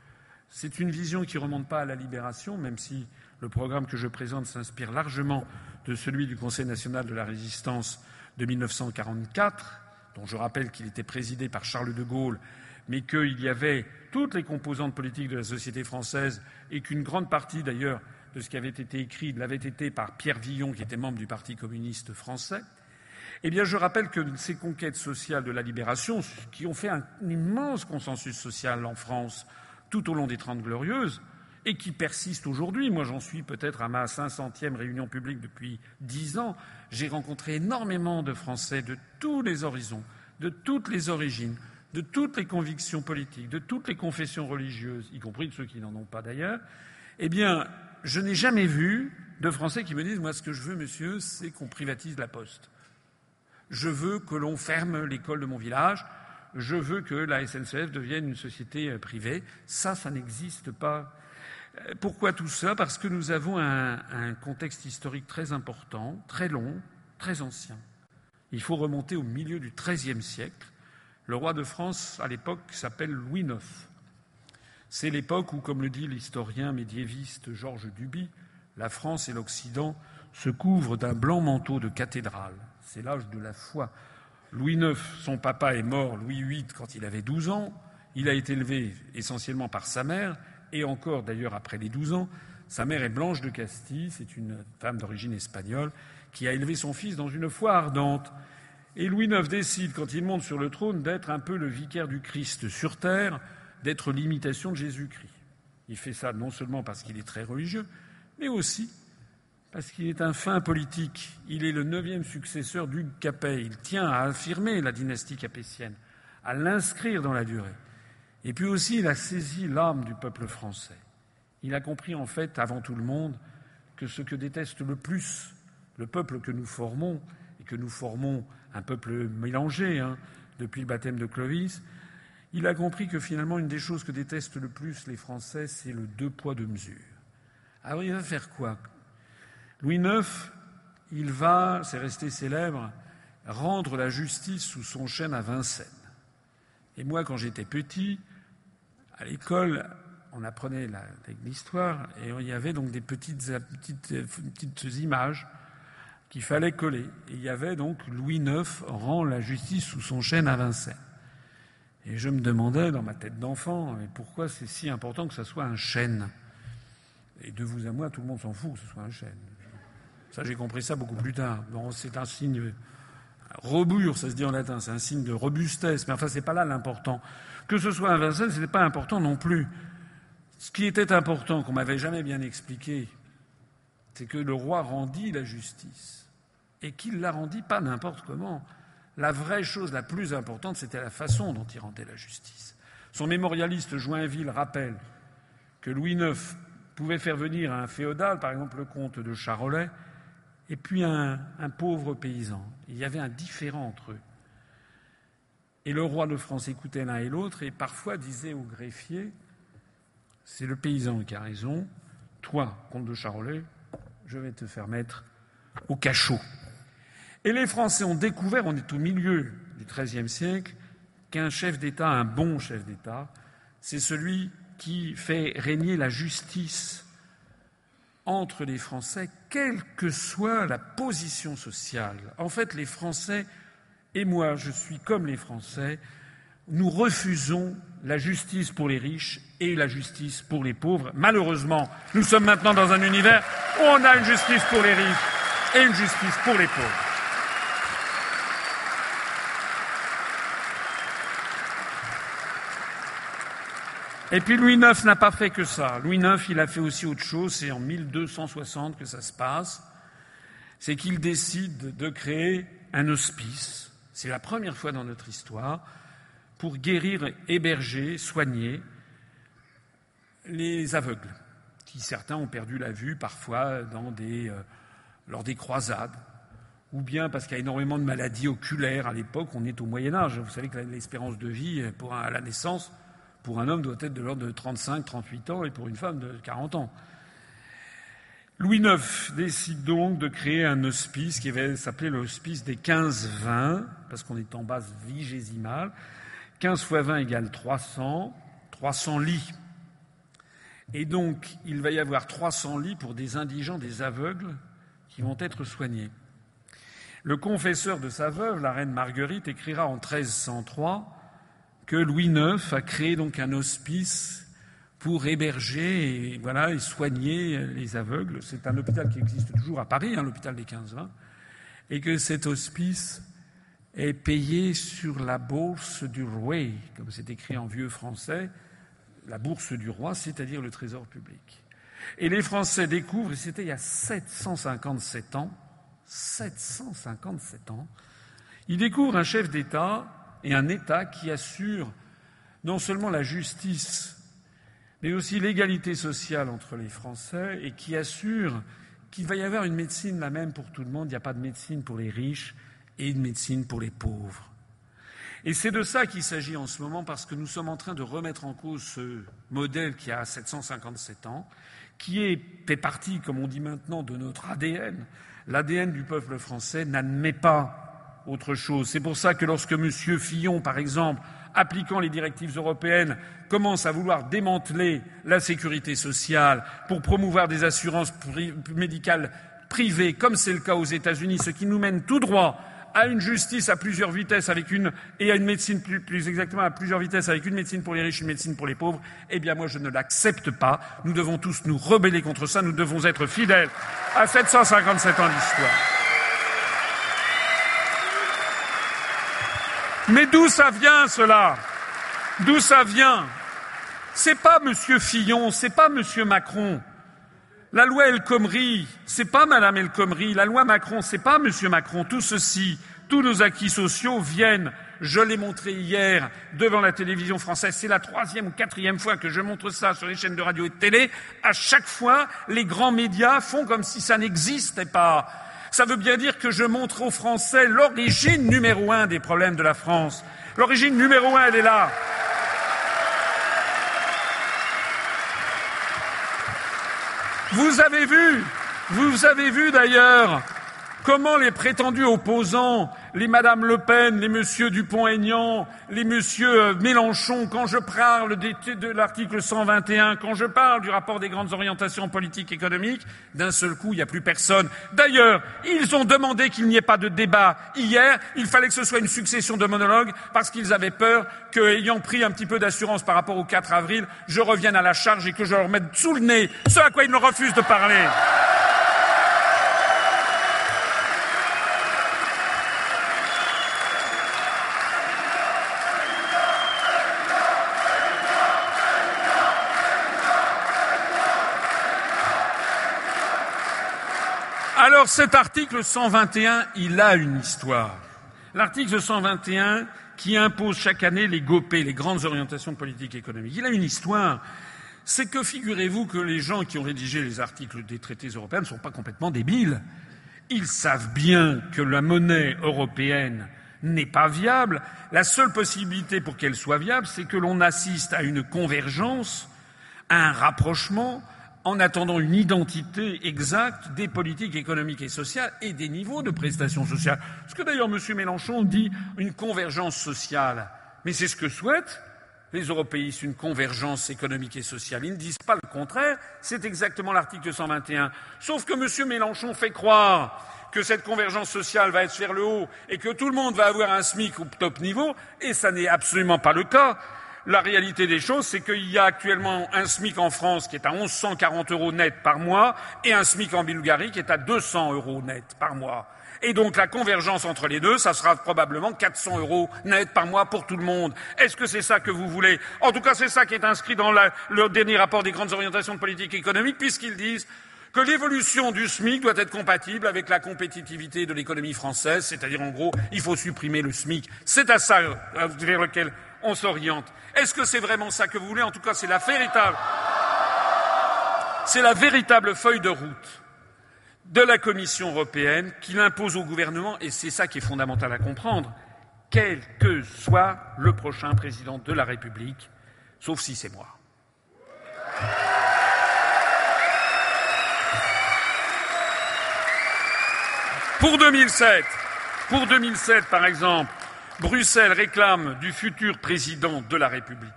C'est une vision qui ne remonte pas à la libération, même si le programme que je présente s'inspire largement de celui du Conseil national de la résistance de 1944, dont je rappelle qu'il était présidé par Charles de Gaulle mais qu'il y avait toutes les composantes politiques de la société française et qu'une grande partie d'ailleurs de ce qui avait été écrit l'avait été par Pierre Villon, qui était membre du Parti communiste français, eh bien, je rappelle que ces conquêtes sociales de la libération, qui ont fait un immense consensus social en France tout au long des Trente Glorieuses, et qui persistent aujourd'hui. Moi, j'en suis peut-être à ma 500e réunion publique depuis dix ans. J'ai rencontré énormément de Français de tous les horizons, de toutes les origines, de toutes les convictions politiques, de toutes les confessions religieuses, y compris de ceux qui n'en ont pas d'ailleurs, eh bien, je n'ai jamais vu de Français qui me disent Moi, ce que je veux, monsieur, c'est qu'on privatise la poste. Je veux que l'on ferme l'école de mon village. Je veux que la SNCF devienne une société euh, privée. Ça, ça n'existe pas. Euh, pourquoi tout ça? Parce que nous avons un, un contexte historique très important, très long, très ancien. Il faut remonter au milieu du XIIIe siècle le roi de France, à l'époque, s'appelle Louis IX. C'est l'époque où, comme le dit l'historien médiéviste Georges Duby, la France et l'Occident se couvrent d'un blanc manteau de cathédrale. C'est l'âge de la foi. Louis IX, son papa est mort, Louis VIII, quand il avait 12 ans. Il a été élevé essentiellement par sa mère, et encore d'ailleurs après les 12 ans. Sa mère est Blanche de Castille, c'est une femme d'origine espagnole, qui a élevé son fils dans une foi ardente. Et Louis IX décide, quand il monte sur le trône, d'être un peu le vicaire du Christ sur terre, d'être l'imitation de Jésus-Christ. Il fait ça non seulement parce qu'il est très religieux, mais aussi parce qu'il est un fin politique. Il est le neuvième successeur du Capet. Il tient à affirmer la dynastie capétienne, à l'inscrire dans la durée. Et puis aussi, il a saisi l'âme du peuple français. Il a compris, en fait, avant tout le monde, que ce que déteste le plus le peuple que nous formons, et que nous formons un peuple mélangé hein, depuis le baptême de Clovis, il a compris que finalement, une des choses que détestent le plus les Français, c'est le deux poids, deux mesures. Alors il va faire quoi? Louis IX, il va, c'est resté célèbre, rendre la justice sous son chêne à Vincennes. Et moi, quand j'étais petit, à l'école, on apprenait l'histoire et il y avait donc des petites, petites, images qu'il fallait coller. Et il y avait donc Louis IX rend la justice sous son chêne à Vincennes. Et je me demandais dans ma tête d'enfant, mais pourquoi c'est si important que ça soit un chêne? Et de vous à moi, tout le monde s'en fout que ce soit un chêne. Ça, j'ai compris ça beaucoup plus tard. Bon, c'est un signe robur, ça se dit en latin, c'est un signe de robustesse. Mais enfin, c'est pas là l'important. Que ce soit un Vincennes, ce n'était pas important non plus. Ce qui était important, qu'on m'avait jamais bien expliqué, c'est que le roi rendit la justice. Et qu'il la rendit pas n'importe comment. La vraie chose la plus importante, c'était la façon dont il rendait la justice. Son mémorialiste Joinville rappelle que Louis IX pouvait faire venir un féodal, par exemple le comte de Charolais, et puis un, pauvre paysan. Il y avait un différent entre eux. Et le roi de France écoutait l'un et l'autre et parfois disait au greffier C'est le paysan qui a raison, toi, comte de Charolais, je vais te faire mettre au cachot. Et les Français ont découvert, on est au milieu du XIIIe siècle, qu'un chef d'État, un bon chef d'État, c'est celui qui fait régner la justice entre les Français, quelle que soit la position sociale. En fait, les Français, et moi je suis comme les Français, nous refusons la justice pour les riches et la justice pour les pauvres. Malheureusement, nous sommes maintenant dans un univers où on a une justice pour les riches et une justice pour les pauvres. Et puis Louis IX n'a pas fait que ça. Louis IX, il a fait aussi autre chose. C'est en 1260 que ça se passe. C'est qu'il décide de créer un hospice. C'est la première fois dans notre histoire pour guérir, héberger, soigner les aveugles, qui certains ont perdu la vue parfois euh, lors des croisades, ou bien parce qu'il y a énormément de maladies oculaires à l'époque. On est au Moyen Âge. Vous savez que l'espérance de vie à la naissance pour un homme doit être de l'ordre de 35, 38 ans et pour une femme de 40 ans. Louis IX décide donc de créer un hospice qui va s'appeler l'hospice des 15-20, parce qu'on est en base vigésimale. 15 fois 20 égale 300, 300 lits. Et donc, il va y avoir 300 lits pour des indigents, des aveugles, qui vont être soignés. Le confesseur de sa veuve, la reine Marguerite, écrira en 1303 que Louis IX a créé donc un hospice pour héberger et, soigner les aveugles. C'est un hôpital qui existe toujours à Paris, hein, l'hôpital des 15-20, et que cet hospice est payé sur la bourse du roi, comme c'est écrit en vieux français, la bourse du roi, c'est-à-dire le trésor public. Et les Français découvrent, et c'était il y a 757 ans, 757 ans, ils découvrent un chef d'État et un État qui assure non seulement la justice, mais aussi l'égalité sociale entre les Français et qui assure qu'il va y avoir une médecine la même pour tout le monde. Il n'y a pas de médecine pour les riches et une médecine pour les pauvres. Et c'est de ça qu'il s'agit en ce moment parce que nous sommes en train de remettre en cause ce modèle qui a 757 ans, qui est, fait partie, comme on dit maintenant, de notre ADN. L'ADN du peuple français n'admet pas autre chose. C'est pour ça que lorsque M. Fillon, par exemple, appliquant les directives européennes, commence à vouloir démanteler la sécurité sociale pour promouvoir des assurances médicales privées, comme c'est le cas aux États-Unis, ce qui nous mène tout droit à une justice à plusieurs vitesses avec une, et à une médecine plus, exactement à plusieurs vitesses avec une médecine pour les riches, une médecine pour les pauvres, eh bien moi je ne l'accepte pas. Nous devons tous nous rebeller contre ça. Nous devons être fidèles à 757 ans d'histoire. Mais d'où ça vient cela? D'où ça vient? C'est pas Monsieur Fillon, c'est pas Monsieur Macron. La loi El Khomri, c'est pas Madame El Khomri. La loi Macron, c'est pas Monsieur Macron. Tout ceci, tous nos acquis sociaux viennent je l'ai montré hier devant la télévision française. C'est la troisième ou quatrième fois que je montre ça sur les chaînes de radio et de télé. À chaque fois, les grands médias font comme si ça n'existait pas. Ça veut bien dire que je montre aux Français l'origine numéro un des problèmes de la France. L'origine numéro un, elle est là. Vous avez vu, vous avez vu d'ailleurs comment les prétendus opposants les Madame Le Pen, les Monsieur Dupont-Aignan, les Monsieur euh, Mélenchon, quand je parle de l'article 121, quand je parle du rapport des grandes orientations politiques et économiques, d'un seul coup, il n'y a plus personne. D'ailleurs, ils ont demandé qu'il n'y ait pas de débat hier. Il fallait que ce soit une succession de monologues parce qu'ils avaient peur qu'ayant pris un petit peu d'assurance par rapport au 4 avril, je revienne à la charge et que je leur mette sous le nez ce à quoi ils me refusent de parler. Alors cet article 121, il a une histoire. L'article 121 qui impose chaque année les GOP, les grandes orientations politiques et économiques, il a une histoire. C'est que figurez-vous que les gens qui ont rédigé les articles des traités européens ne sont pas complètement débiles. Ils savent bien que la monnaie européenne n'est pas viable. La seule possibilité pour qu'elle soit viable, c'est que l'on assiste à une convergence, à un rapprochement en attendant une identité exacte des politiques économiques et sociales et des niveaux de prestations sociales. Ce que d'ailleurs M. Mélenchon dit une convergence sociale. Mais c'est ce que souhaitent les européistes, une convergence économique et sociale. Ils ne disent pas le contraire, c'est exactement l'article 121. Sauf que M. Mélenchon fait croire que cette convergence sociale va être vers le haut et que tout le monde va avoir un SMIC au top niveau, et ça n'est absolument pas le cas. La réalité des choses, c'est qu'il y a actuellement un SMIC en France qui est à 1140 euros net par mois et un SMIC en Bulgarie qui est à 200 euros net par mois. Et donc la convergence entre les deux, ça sera probablement 400 euros net par mois pour tout le monde. Est-ce que c'est ça que vous voulez? En tout cas, c'est ça qui est inscrit dans le dernier rapport des grandes orientations de politique économique, puisqu'ils disent que l'évolution du SMIC doit être compatible avec la compétitivité de l'économie française, c'est-à-dire en gros, il faut supprimer le SMIC. C'est à ça euh, vers lequel on s'oriente. Est-ce que c'est vraiment ça que vous voulez? En tout cas, c'est la véritable, feuille de route de la Commission européenne qui l'impose au gouvernement, et c'est ça qui est fondamental à comprendre, quel que soit le prochain président de la République, sauf si c'est moi. Pour 2007, pour 2007 par exemple, Bruxelles réclame du futur président de la République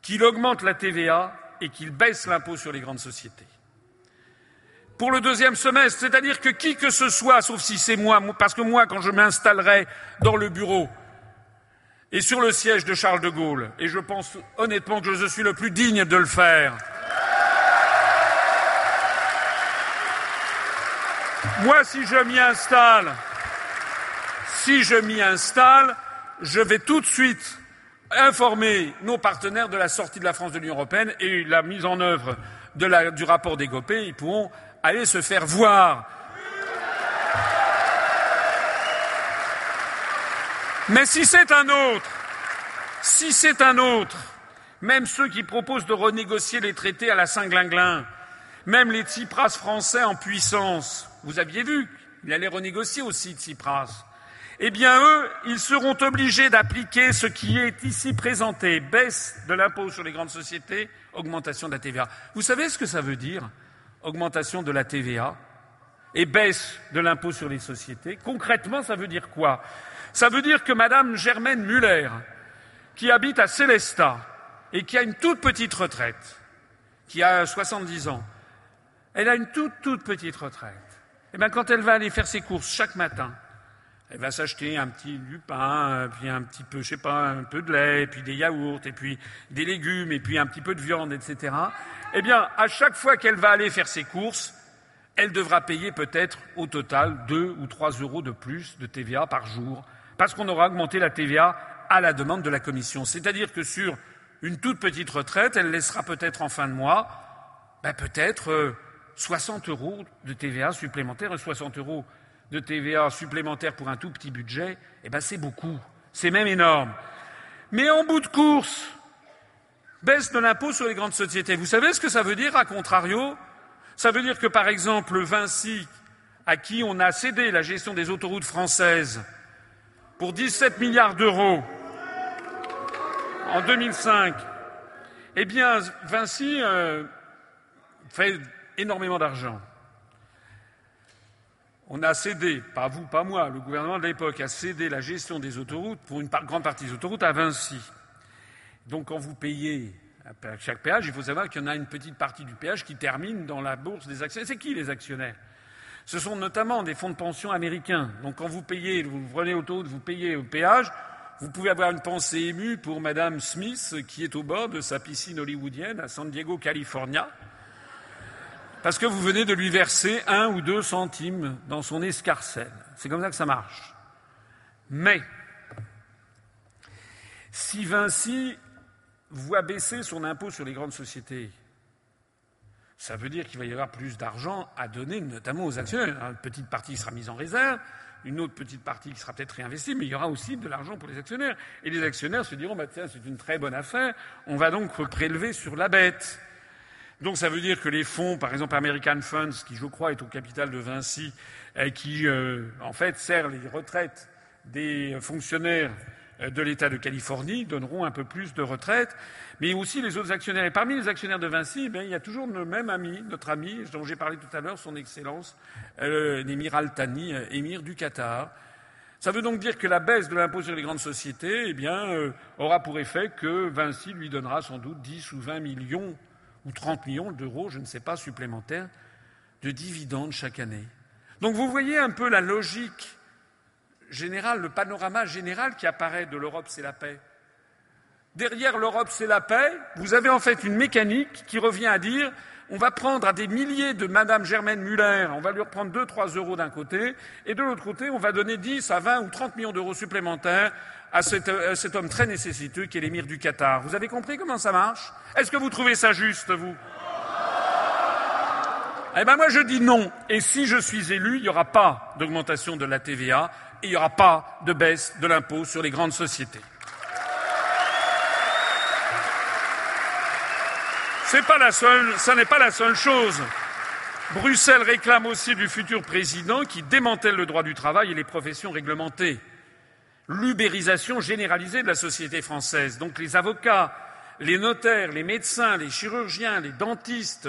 qu'il augmente la TVA et qu'il baisse l'impôt sur les grandes sociétés. Pour le deuxième semestre, c'est-à-dire que qui que ce soit, sauf si c'est moi, parce que moi, quand je m'installerai dans le bureau et sur le siège de Charles de Gaulle, et je pense honnêtement que je suis le plus digne de le faire, moi, si je m'y installe, si je m'y installe, je vais tout de suite informer nos partenaires de la sortie de la France de l'Union européenne et la mise en œuvre du rapport des GOPÉ. Ils pourront aller se faire voir. Mais si c'est un autre, si c'est un autre, même ceux qui proposent de renégocier les traités à la Saint-Glinglin, même les Tsipras français en puissance, vous aviez vu, il allait renégocier aussi Tsipras eh bien eux, ils seront obligés d'appliquer ce qui est ici présenté, baisse de l'impôt sur les grandes sociétés, augmentation de la TVA. Vous savez ce que ça veut dire, augmentation de la TVA et baisse de l'impôt sur les sociétés? Concrètement, ça veut dire quoi? Ça veut dire que Madame Germaine Muller, qui habite à Célestat et qui a une toute petite retraite, qui a 70 ans, elle a une toute, toute petite retraite. Eh bien, quand elle va aller faire ses courses chaque matin, elle va s'acheter un petit du pain, puis un petit peu, je sais pas, un peu de lait, puis des yaourts, et puis des légumes, et puis un petit peu de viande, etc. Eh bien, à chaque fois qu'elle va aller faire ses courses, elle devra payer peut-être au total 2 ou 3 euros de plus de TVA par jour, parce qu'on aura augmenté la TVA à la demande de la Commission. C'est-à-dire que sur une toute petite retraite, elle laissera peut-être en fin de mois, ben peut-être euh, 60 euros de TVA supplémentaire et 60 euros de TVA supplémentaire pour un tout petit budget, eh ben c'est beaucoup. C'est même énorme. Mais en bout de course, baisse de l'impôt sur les grandes sociétés. Vous savez ce que ça veut dire, à contrario? Ça veut dire que, par exemple, Vinci, à qui on a cédé la gestion des autoroutes françaises pour 17 milliards d'euros en 2005, eh bien, Vinci euh, fait énormément d'argent. On a cédé, pas vous, pas moi, le gouvernement de l'époque a cédé la gestion des autoroutes pour une grande partie des autoroutes à Vinci. Donc quand vous payez chaque péage, il faut savoir qu'il y en a une petite partie du péage qui termine dans la bourse des actionnaires. C'est qui les actionnaires? Ce sont notamment des fonds de pension américains. Donc quand vous payez, vous prenez l'autoroute, vous payez au péage, vous pouvez avoir une pensée émue pour Madame Smith qui est au bord de sa piscine hollywoodienne à San Diego, California parce que vous venez de lui verser un ou deux centimes dans son escarcelle. C'est comme ça que ça marche. Mais, si Vinci voit baisser son impôt sur les grandes sociétés, ça veut dire qu'il va y avoir plus d'argent à donner, notamment aux actionnaires. Une petite partie sera mise en réserve, une autre petite partie qui sera peut-être réinvestie, mais il y aura aussi de l'argent pour les actionnaires. Et les actionnaires se diront, bah, tiens, c'est une très bonne affaire, on va donc prélever sur la bête. Donc ça veut dire que les fonds, par exemple American Funds, qui je crois est au capital de Vinci, et qui euh, en fait sert les retraites des fonctionnaires euh, de l'État de Californie, donneront un peu plus de retraites, mais aussi les autres actionnaires. Et parmi les actionnaires de Vinci, eh il y a toujours le même ami, notre ami, dont j'ai parlé tout à l'heure, son Excellence, euh, l'émir Al-Thani, euh, émir du Qatar. Ça veut donc dire que la baisse de l'impôt sur les grandes sociétés eh bien, aura pour effet que Vinci lui donnera sans doute 10 ou 20 millions ou 30 millions d'euros, je ne sais pas, supplémentaires de dividendes chaque année. Donc vous voyez un peu la logique générale, le panorama général qui apparaît de l'Europe, c'est la paix. Derrière l'Europe, c'est la paix, vous avez en fait une mécanique qui revient à dire on va prendre à des milliers de Madame Germaine Muller, on va lui reprendre 2-3 euros d'un côté, et de l'autre côté, on va donner 10 à 20 ou 30 millions d'euros supplémentaires à cet, à cet, homme très nécessiteux qui est l'émir du Qatar. Vous avez compris comment ça marche? Est-ce que vous trouvez ça juste, vous? Eh bien, moi, je dis non. Et si je suis élu, il n'y aura pas d'augmentation de la TVA et il n'y aura pas de baisse de l'impôt sur les grandes sociétés. C'est pas la seule, ça n'est pas la seule chose. Bruxelles réclame aussi du futur président qui démantèle le droit du travail et les professions réglementées l'ubérisation généralisée de la société française. Donc les avocats, les notaires, les médecins, les chirurgiens, les dentistes,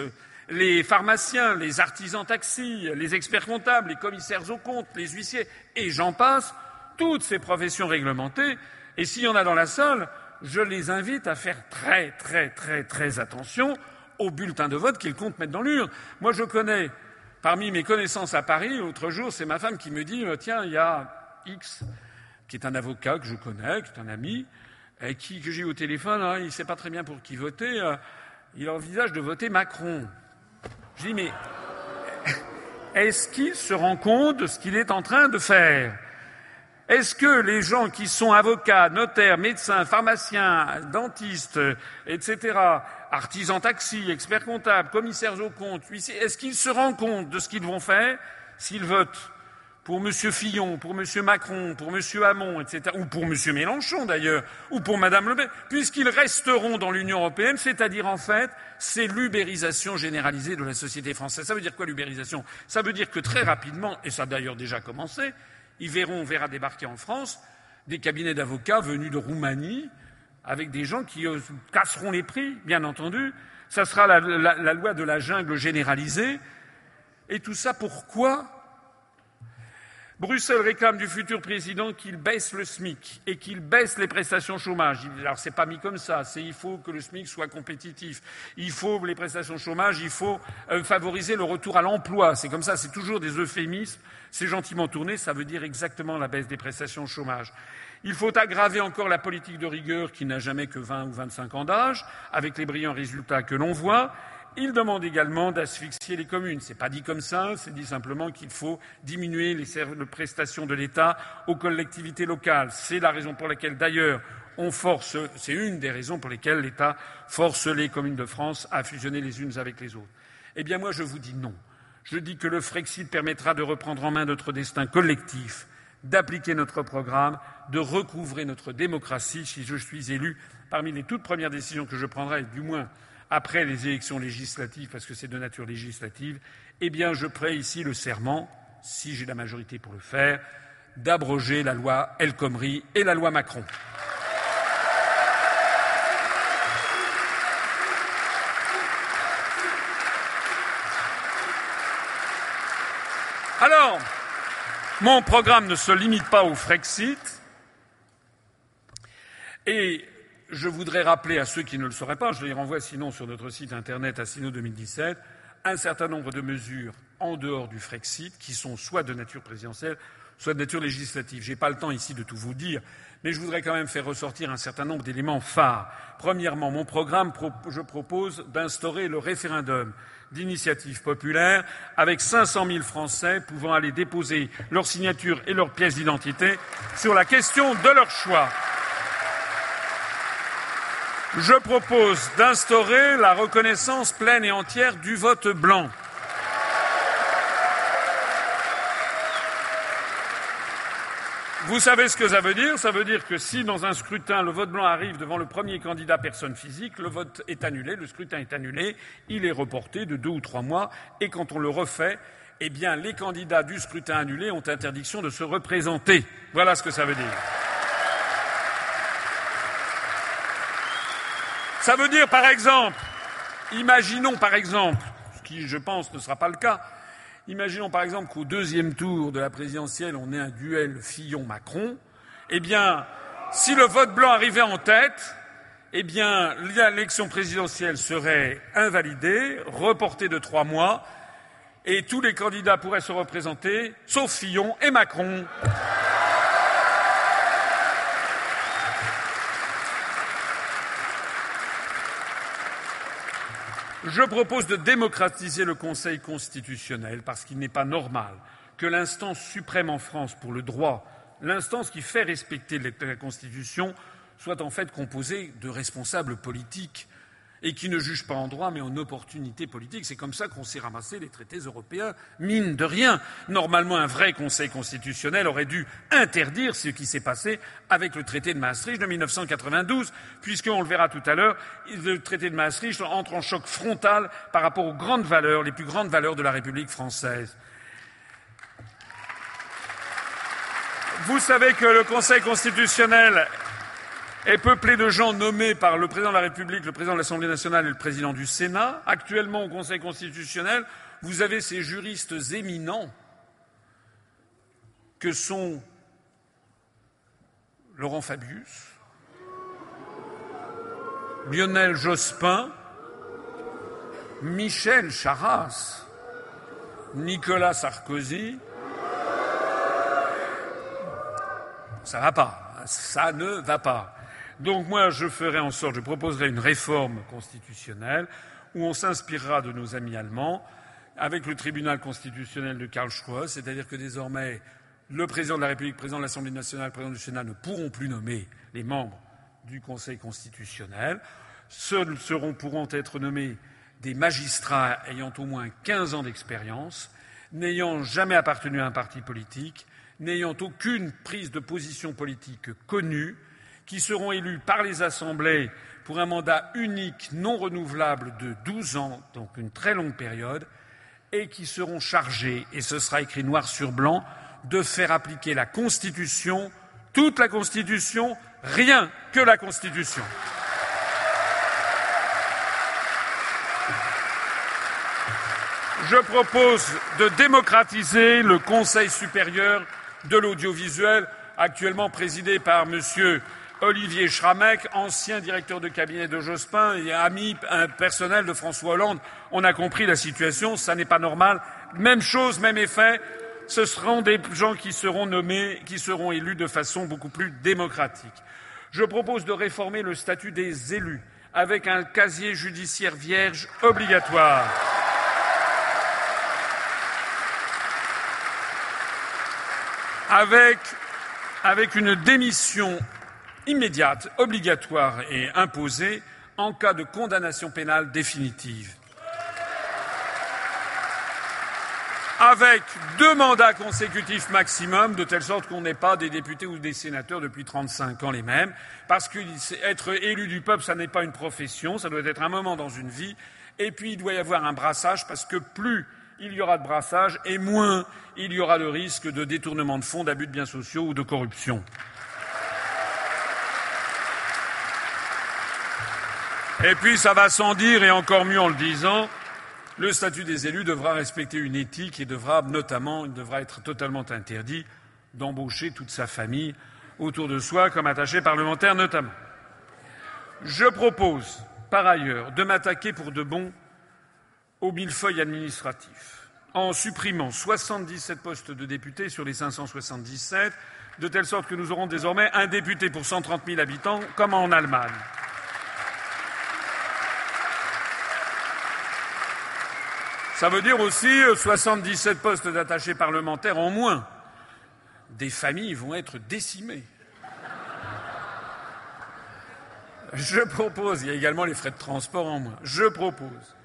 les pharmaciens, les artisans taxis, les experts comptables, les commissaires aux comptes, les huissiers, et j'en passe, toutes ces professions réglementées, et s'il y en a dans la salle, je les invite à faire très, très, très, très attention aux bulletins de vote qu'ils comptent mettre dans l'urne. Moi, je connais, parmi mes connaissances à Paris, l'autre jour, c'est ma femme qui me dit, tiens, il y a X qui est un avocat que je connais, qui est un ami, et qui, que j'ai eu au téléphone, hein, il ne sait pas très bien pour qui voter, euh, il envisage de voter Macron. Je dis, mais est-ce qu'il se rend compte de ce qu'il est en train de faire? Est-ce que les gens qui sont avocats, notaires, médecins, pharmaciens, dentistes, etc., artisans taxis, experts comptables, commissaires aux comptes, est-ce qu'ils se rendent compte de ce qu'ils vont faire s'ils votent? Pour M. Fillon, pour M. Macron, pour M. Hamon, etc., ou pour M. Mélenchon d'ailleurs, ou pour Mme Le Pen, puisqu'ils resteront dans l'Union européenne, c'est-à-dire en fait, c'est l'ubérisation généralisée de la société française. Ça veut dire quoi l'ubérisation? Ça veut dire que très rapidement, et ça a d'ailleurs déjà commencé, ils verront, on verra débarquer en France des cabinets d'avocats venus de Roumanie, avec des gens qui euh, casseront les prix, bien entendu. Ça sera la, la, la loi de la jungle généralisée. Et tout ça pourquoi Bruxelles réclame du futur président qu'il baisse le SMIC et qu'il baisse les prestations chômage. Alors c'est pas mis comme ça, c'est il faut que le SMIC soit compétitif. Il faut les prestations chômage, il faut euh, favoriser le retour à l'emploi. C'est comme ça, c'est toujours des euphémismes. C'est gentiment tourné, ça veut dire exactement la baisse des prestations chômage. Il faut aggraver encore la politique de rigueur qui n'a jamais que 20 ou 25 ans d'âge, avec les brillants résultats que l'on voit. Il demande également d'asphyxier les communes. Ce n'est pas dit comme ça, c'est dit simplement qu'il faut diminuer les prestations de l'État aux collectivités locales. C'est la raison pour laquelle, d'ailleurs, on force, c'est une des raisons pour lesquelles l'État force les communes de France à fusionner les unes avec les autres. Eh bien, moi, je vous dis non. Je dis que le Frexit permettra de reprendre en main notre destin collectif, d'appliquer notre programme, de recouvrer notre démocratie si je suis élu. Parmi les toutes premières décisions que je prendrai, du moins après les élections législatives, parce que c'est de nature législative, eh bien, je ferai ici le serment, si j'ai la majorité pour le faire, d'abroger la loi El Khomri et la loi Macron. Alors, mon programme ne se limite pas au Frexit. Et je voudrais rappeler à ceux qui ne le sauraient pas, je les renvoie sinon sur notre site internet Assino 2017, un certain nombre de mesures en dehors du Frexit qui sont soit de nature présidentielle, soit de nature législative. Je n'ai pas le temps ici de tout vous dire, mais je voudrais quand même faire ressortir un certain nombre d'éléments phares. Premièrement, mon programme, je propose d'instaurer le référendum d'initiative populaire avec 500 000 Français pouvant aller déposer leur signature et leur pièce d'identité sur la question de leur choix. Je propose d'instaurer la reconnaissance pleine et entière du vote blanc. Vous savez ce que ça veut dire? Ça veut dire que si dans un scrutin le vote blanc arrive devant le premier candidat personne physique, le vote est annulé, le scrutin est annulé, il est reporté de deux ou trois mois, et quand on le refait, eh bien les candidats du scrutin annulé ont interdiction de se représenter. Voilà ce que ça veut dire. Ça veut dire, par exemple, imaginons par exemple, ce qui je pense ne sera pas le cas, imaginons par exemple qu'au deuxième tour de la présidentielle, on ait un duel Fillon-Macron, eh bien, si le vote blanc arrivait en tête, eh bien, l'élection présidentielle serait invalidée, reportée de trois mois, et tous les candidats pourraient se représenter, sauf Fillon et Macron. Je propose de démocratiser le Conseil constitutionnel parce qu'il n'est pas normal que l'instance suprême en France pour le droit, l'instance qui fait respecter la Constitution, soit en fait composée de responsables politiques et qui ne juge pas en droit mais en opportunité politique. C'est comme ça qu'on s'est ramassé les traités européens, mine de rien. Normalement, un vrai Conseil constitutionnel aurait dû interdire ce qui s'est passé avec le traité de Maastricht de 1992, puisqu'on le verra tout à l'heure, le traité de Maastricht entre en choc frontal par rapport aux grandes valeurs, les plus grandes valeurs de la République française. Vous savez que le Conseil constitutionnel est peuplé de gens nommés par le président de la République, le président de l'Assemblée nationale et le président du Sénat. Actuellement, au Conseil constitutionnel, vous avez ces juristes éminents que sont Laurent Fabius, Lionel Jospin, Michel Charras, Nicolas Sarkozy. Ça va pas, ça ne va pas. Donc moi, je ferai en sorte, je proposerai une réforme constitutionnelle où on s'inspirera de nos amis allemands avec le tribunal constitutionnel de Karlsruhe, c'est-à-dire que désormais, le président de la République, le président de l'Assemblée nationale, le président du Sénat ne pourront plus nommer les membres du Conseil constitutionnel. Seuls seront, pourront être nommés des magistrats ayant au moins 15 ans d'expérience, n'ayant jamais appartenu à un parti politique, n'ayant aucune prise de position politique connue, qui seront élus par les assemblées pour un mandat unique non renouvelable de 12 ans, donc une très longue période, et qui seront chargés, et ce sera écrit noir sur blanc, de faire appliquer la Constitution, toute la Constitution, rien que la Constitution. Je propose de démocratiser le Conseil supérieur de l'audiovisuel, actuellement présidé par M. Olivier Schramek, ancien directeur de cabinet de Jospin et ami personnel de François Hollande. On a compris la situation, ça n'est pas normal. Même chose, même effet. Ce seront des gens qui seront nommés, qui seront élus de façon beaucoup plus démocratique. Je propose de réformer le statut des élus avec un casier judiciaire vierge obligatoire. Avec, avec une démission immédiate, obligatoire et imposée en cas de condamnation pénale définitive. avec deux mandats consécutifs maximum, de telle sorte qu'on n'ait pas des députés ou des sénateurs depuis 35 ans les mêmes, parce qu'être élu du peuple, ça n'est pas une profession, ça doit être un moment dans une vie, et puis il doit y avoir un brassage, parce que plus il y aura de brassage, et moins il y aura le risque de détournement de fonds, d'abus de biens sociaux ou de corruption. Et puis ça va sans dire, et encore mieux en le disant, le statut des élus devra respecter une éthique et devra notamment, devra être totalement interdit d'embaucher toute sa famille autour de soi comme attaché parlementaire notamment. Je propose, par ailleurs, de m'attaquer pour de bon au millefeuille administratif en supprimant 77 postes de députés sur les 577, de telle sorte que nous aurons désormais un député pour 130 000 habitants, comme en Allemagne. Ça veut dire aussi 77 euh, postes d'attachés parlementaires en moins. Des familles vont être décimées. Je propose, il y a également les frais de transport en moins, je propose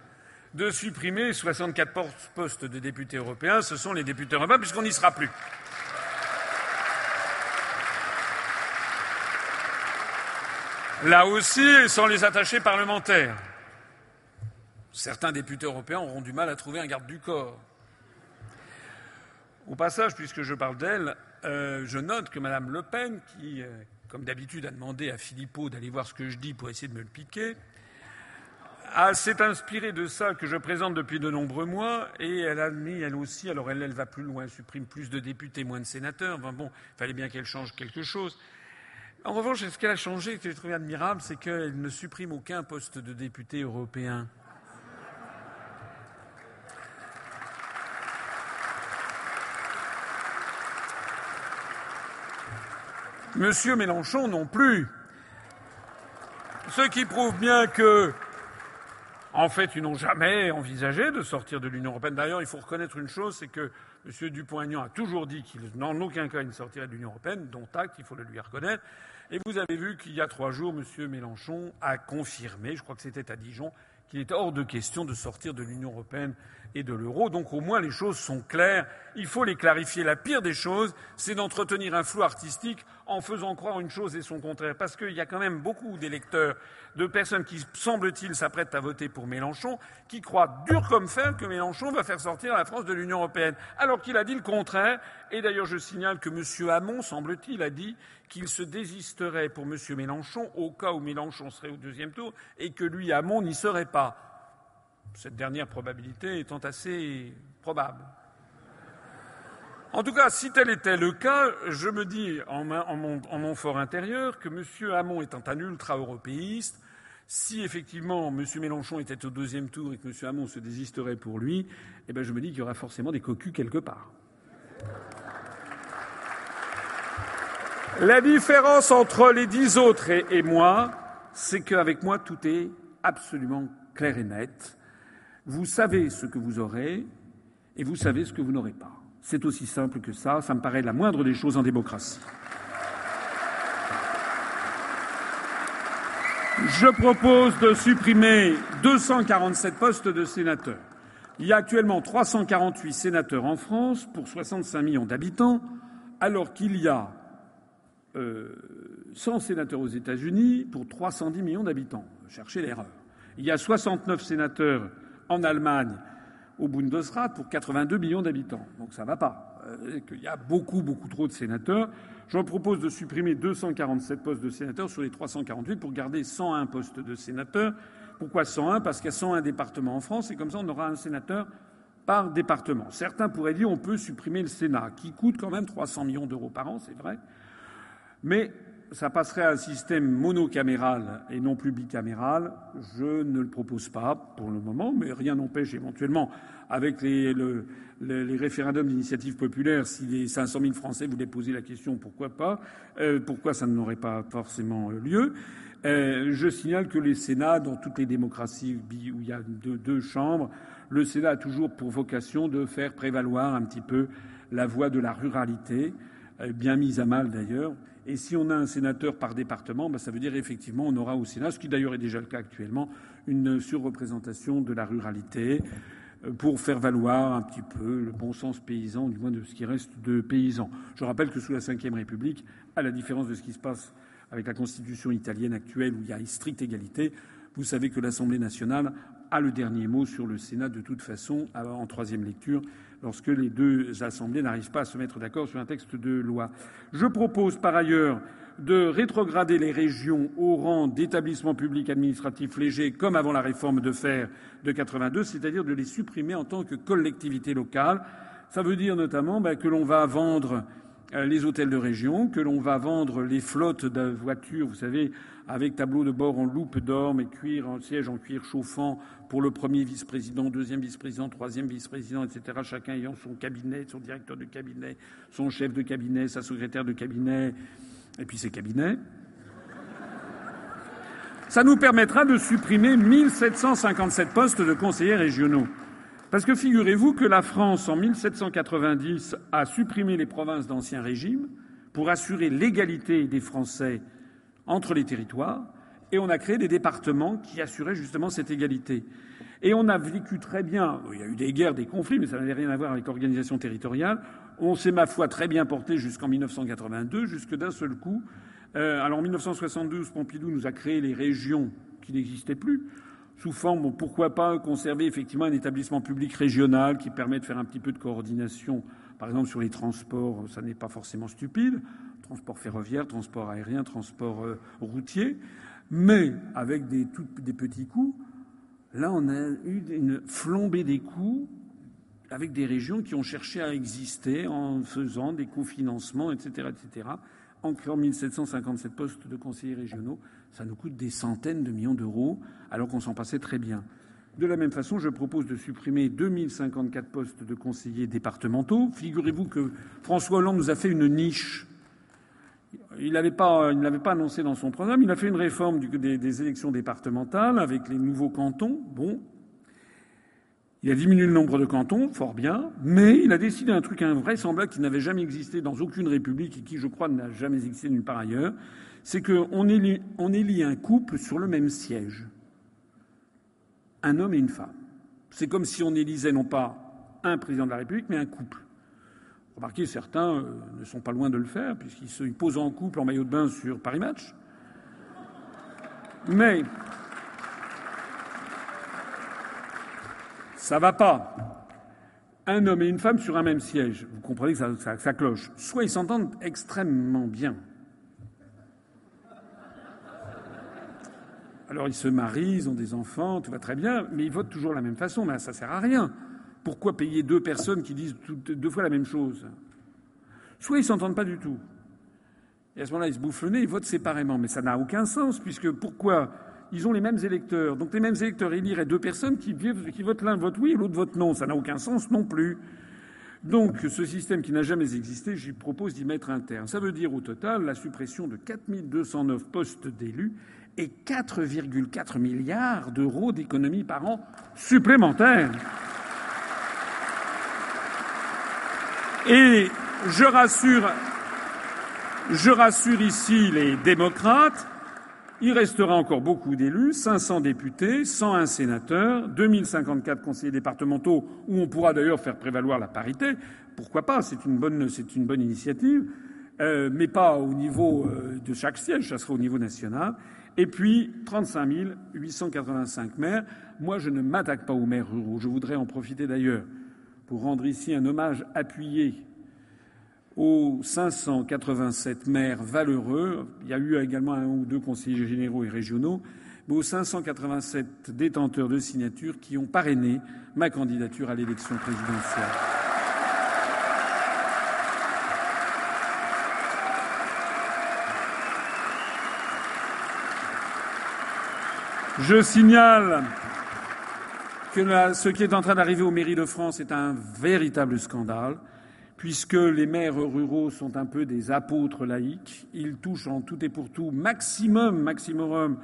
de supprimer 64 postes de députés européens. Ce sont les députés européens puisqu'on n'y sera plus. Là aussi, sans les attachés parlementaires. Certains députés européens auront du mal à trouver un garde du corps. Au passage, puisque je parle d'elle, euh, je note que Mme Le Pen, qui, euh, comme d'habitude, a demandé à Philippot d'aller voir ce que je dis pour essayer de me le piquer, s'est inspirée de ça que je présente depuis de nombreux mois et elle a mis, elle aussi, alors elle, elle va plus loin, elle supprime plus de députés, moins de sénateurs. Enfin bon, il fallait bien qu'elle change quelque chose. En revanche, ce qu'elle a changé, que j'ai trouvé admirable, c'est qu'elle ne supprime aucun poste de député européen. Monsieur Mélenchon non plus. Ce qui prouve bien que, en fait, ils n'ont jamais envisagé de sortir de l'Union européenne. D'ailleurs, il faut reconnaître une chose, c'est que M. Dupont-Aignan a toujours dit qu'il n'en aucun cas il ne sortirait de l'Union européenne, dont acte, il faut le lui reconnaître. Et vous avez vu qu'il y a trois jours, M. Mélenchon a confirmé, je crois que c'était à Dijon, qu'il est hors de question de sortir de l'Union européenne et de l'euro. Donc au moins les choses sont claires. Il faut les clarifier. La pire des choses, c'est d'entretenir un flou artistique en faisant croire une chose et son contraire. Parce qu'il y a quand même beaucoup d'électeurs, de personnes qui, semble-t-il, s'apprêtent à voter pour Mélenchon, qui croient dur comme fer que Mélenchon va faire sortir la France de l'Union européenne. Alors qu'il a dit le contraire. Et d'ailleurs, je signale que M. Hamon, semble-t-il, a dit qu'il se désisterait pour M. Mélenchon au cas où Mélenchon serait au deuxième tour et que lui, Hamon, n'y serait pas. Cette dernière probabilité étant assez probable. En tout cas, si tel était le cas, je me dis en, mon, fort intérieur que M. Hamon étant un ultra-européiste, si effectivement M. Mélenchon était au deuxième tour et que M. Hamon se désisterait pour lui, eh bien je me dis qu'il y aura forcément des cocus quelque part. La différence entre les dix autres et moi, c'est qu'avec moi, tout est absolument clair et net. Vous savez ce que vous aurez et vous savez ce que vous n'aurez pas. C'est aussi simple que ça. Ça me paraît la moindre des choses en démocratie. Je propose de supprimer 247 postes de sénateurs. Il y a actuellement 348 sénateurs en France pour 65 millions d'habitants, alors qu'il y a 100 euh, sénateurs aux États-Unis pour 310 millions d'habitants. Cherchez l'erreur. Il y a 69 sénateurs en Allemagne au Bundesrat pour 82 millions d'habitants. Donc ça ne va pas. Euh, il y a beaucoup, beaucoup trop de sénateurs. Je propose de supprimer 247 postes de sénateurs sur les 348 pour garder 101 postes de sénateurs. Pourquoi 101 Parce qu'il y a 101 départements en France et comme ça on aura un sénateur par département. Certains pourraient dire on peut supprimer le Sénat, qui coûte quand même 300 millions d'euros par an, c'est vrai. Mais ça passerait à un système monocaméral et non plus bicaméral. Je ne le propose pas pour le moment, mais rien n'empêche éventuellement, avec les, référendums d'initiative populaire, si les 500 000 Français voulaient poser la question, pourquoi pas, euh, pourquoi ça n'aurait pas forcément lieu. Euh, je signale que les Sénats, dans toutes les démocraties où il y a deux, deux, chambres, le Sénat a toujours pour vocation de faire prévaloir un petit peu la voix de la ruralité, euh, bien mise à mal d'ailleurs. Et si on a un sénateur par département, ben ça veut dire effectivement on aura au Sénat, ce qui d'ailleurs est déjà le cas actuellement, une surreprésentation de la ruralité euh, pour faire valoir un petit peu le bon sens paysan, du moins de ce qui reste de paysans. Je rappelle que sous la Ve République, à la différence de ce qui se passe avec la Constitution italienne actuelle où il y a une stricte égalité, vous savez que l'Assemblée nationale a le dernier mot sur le Sénat de toute façon en troisième lecture lorsque les deux assemblées n'arrivent pas à se mettre d'accord sur un texte de loi. Je propose par ailleurs de rétrograder les régions au rang d'établissements publics administratifs légers comme avant la réforme de fer de 82, c'est-à-dire de les supprimer en tant que collectivités locales. Ça veut dire notamment ben, que l'on va vendre euh, les hôtels de région, que l'on va vendre les flottes de voitures, vous savez, avec tableau de bord en loupe d'or, et cuir, en siège en cuir chauffant pour le premier vice-président, deuxième vice-président, troisième vice-président, etc. Chacun ayant son cabinet, son directeur de cabinet, son chef de cabinet, sa secrétaire de cabinet, et puis ses cabinets. Ça nous permettra de supprimer 1757 postes de conseillers régionaux. Parce que figurez-vous que la France, en 1790, a supprimé les provinces d'Ancien Régime pour assurer l'égalité des Français entre les territoires, et on a créé des départements qui assuraient justement cette égalité. Et on a vécu très bien. Il y a eu des guerres, des conflits, mais ça n'avait rien à voir avec l'organisation territoriale. On s'est, ma foi, très bien porté jusqu'en 1982, jusque d'un seul coup. Euh, alors en 1972, Pompidou nous a créé les régions qui n'existaient plus sous forme, pourquoi pas conserver effectivement un établissement public régional qui permet de faire un petit peu de coordination, par exemple sur les transports, ça n'est pas forcément stupide, transport ferroviaire, transport aérien, transport euh, routier, mais avec des, petits coûts. Là, on a eu une flambée des coûts avec des régions qui ont cherché à exister en faisant des cofinancements, etc., etc., en créant 1757 postes de conseillers régionaux. Ça nous coûte des centaines de millions d'euros, alors qu'on s'en passait très bien. De la même façon, je propose de supprimer 2054 postes de conseillers départementaux. Figurez-vous que François Hollande nous a fait une niche. Il ne l'avait pas, annoncé dans son programme. Il a fait une réforme des, élections départementales avec les nouveaux cantons. Bon. Il a diminué le nombre de cantons, fort bien, mais il a décidé un truc invraisemblable qui n'avait jamais existé dans aucune république et qui, je crois, n'a jamais existé nulle part ailleurs c'est qu'on élit, on élit un couple sur le même siège. Un homme et une femme. C'est comme si on élisait non pas un président de la République, mais un couple. Remarquez, certains euh, ne sont pas loin de le faire, puisqu'ils se posent en couple en maillot de bain sur Paris Match. Mais ça va pas. Un homme et une femme sur un même siège. Vous comprenez que ça, cloche. Soit ils s'entendent extrêmement bien, Alors ils se marient, ils ont des enfants, tout va très bien, mais ils votent toujours de la même façon. Mais ça sert à rien. Pourquoi payer deux personnes qui disent deux fois la même chose? Soit ils s'entendent pas du tout. Et à ce moment-là, ils se bouffent le ils votent séparément. Mais ça n'a aucun sens, puisque pourquoi? Ils ont les mêmes électeurs. Donc les mêmes électeurs éliraient deux personnes qui, qui votent l'un vote oui et l'autre vote non. Ça n'a aucun sens non plus. Donc ce système qui n'a jamais existé, j'y propose d'y mettre un terme. Ça veut dire au total la suppression de 4209 postes d'élus et 4,4 milliards d'euros d'économies par an supplémentaires. Et je rassure, je rassure ici les démocrates, il restera encore beaucoup d'élus, 500 députés, 101 sénateurs, 2054 conseillers départementaux, où on pourra d'ailleurs faire prévaloir la parité. Pourquoi pas C'est une bonne, c'est une bonne initiative, euh, mais pas au niveau euh, de chaque siège, ça sera au niveau national. Et puis 35 885 maires. Moi, je ne m'attaque pas aux maires ruraux. Je voudrais en profiter d'ailleurs pour rendre ici un hommage appuyé aux 587 maires valeureux. Il y a eu également un ou deux conseillers généraux et régionaux, mais aux 587 détenteurs de signatures qui ont parrainé ma candidature à l'élection présidentielle. Je signale ce qui est en train d'arriver aux mairies de France est un véritable scandale, puisque les maires ruraux sont un peu des apôtres laïcs. Ils touchent en tout et pour tout maximum, maximum,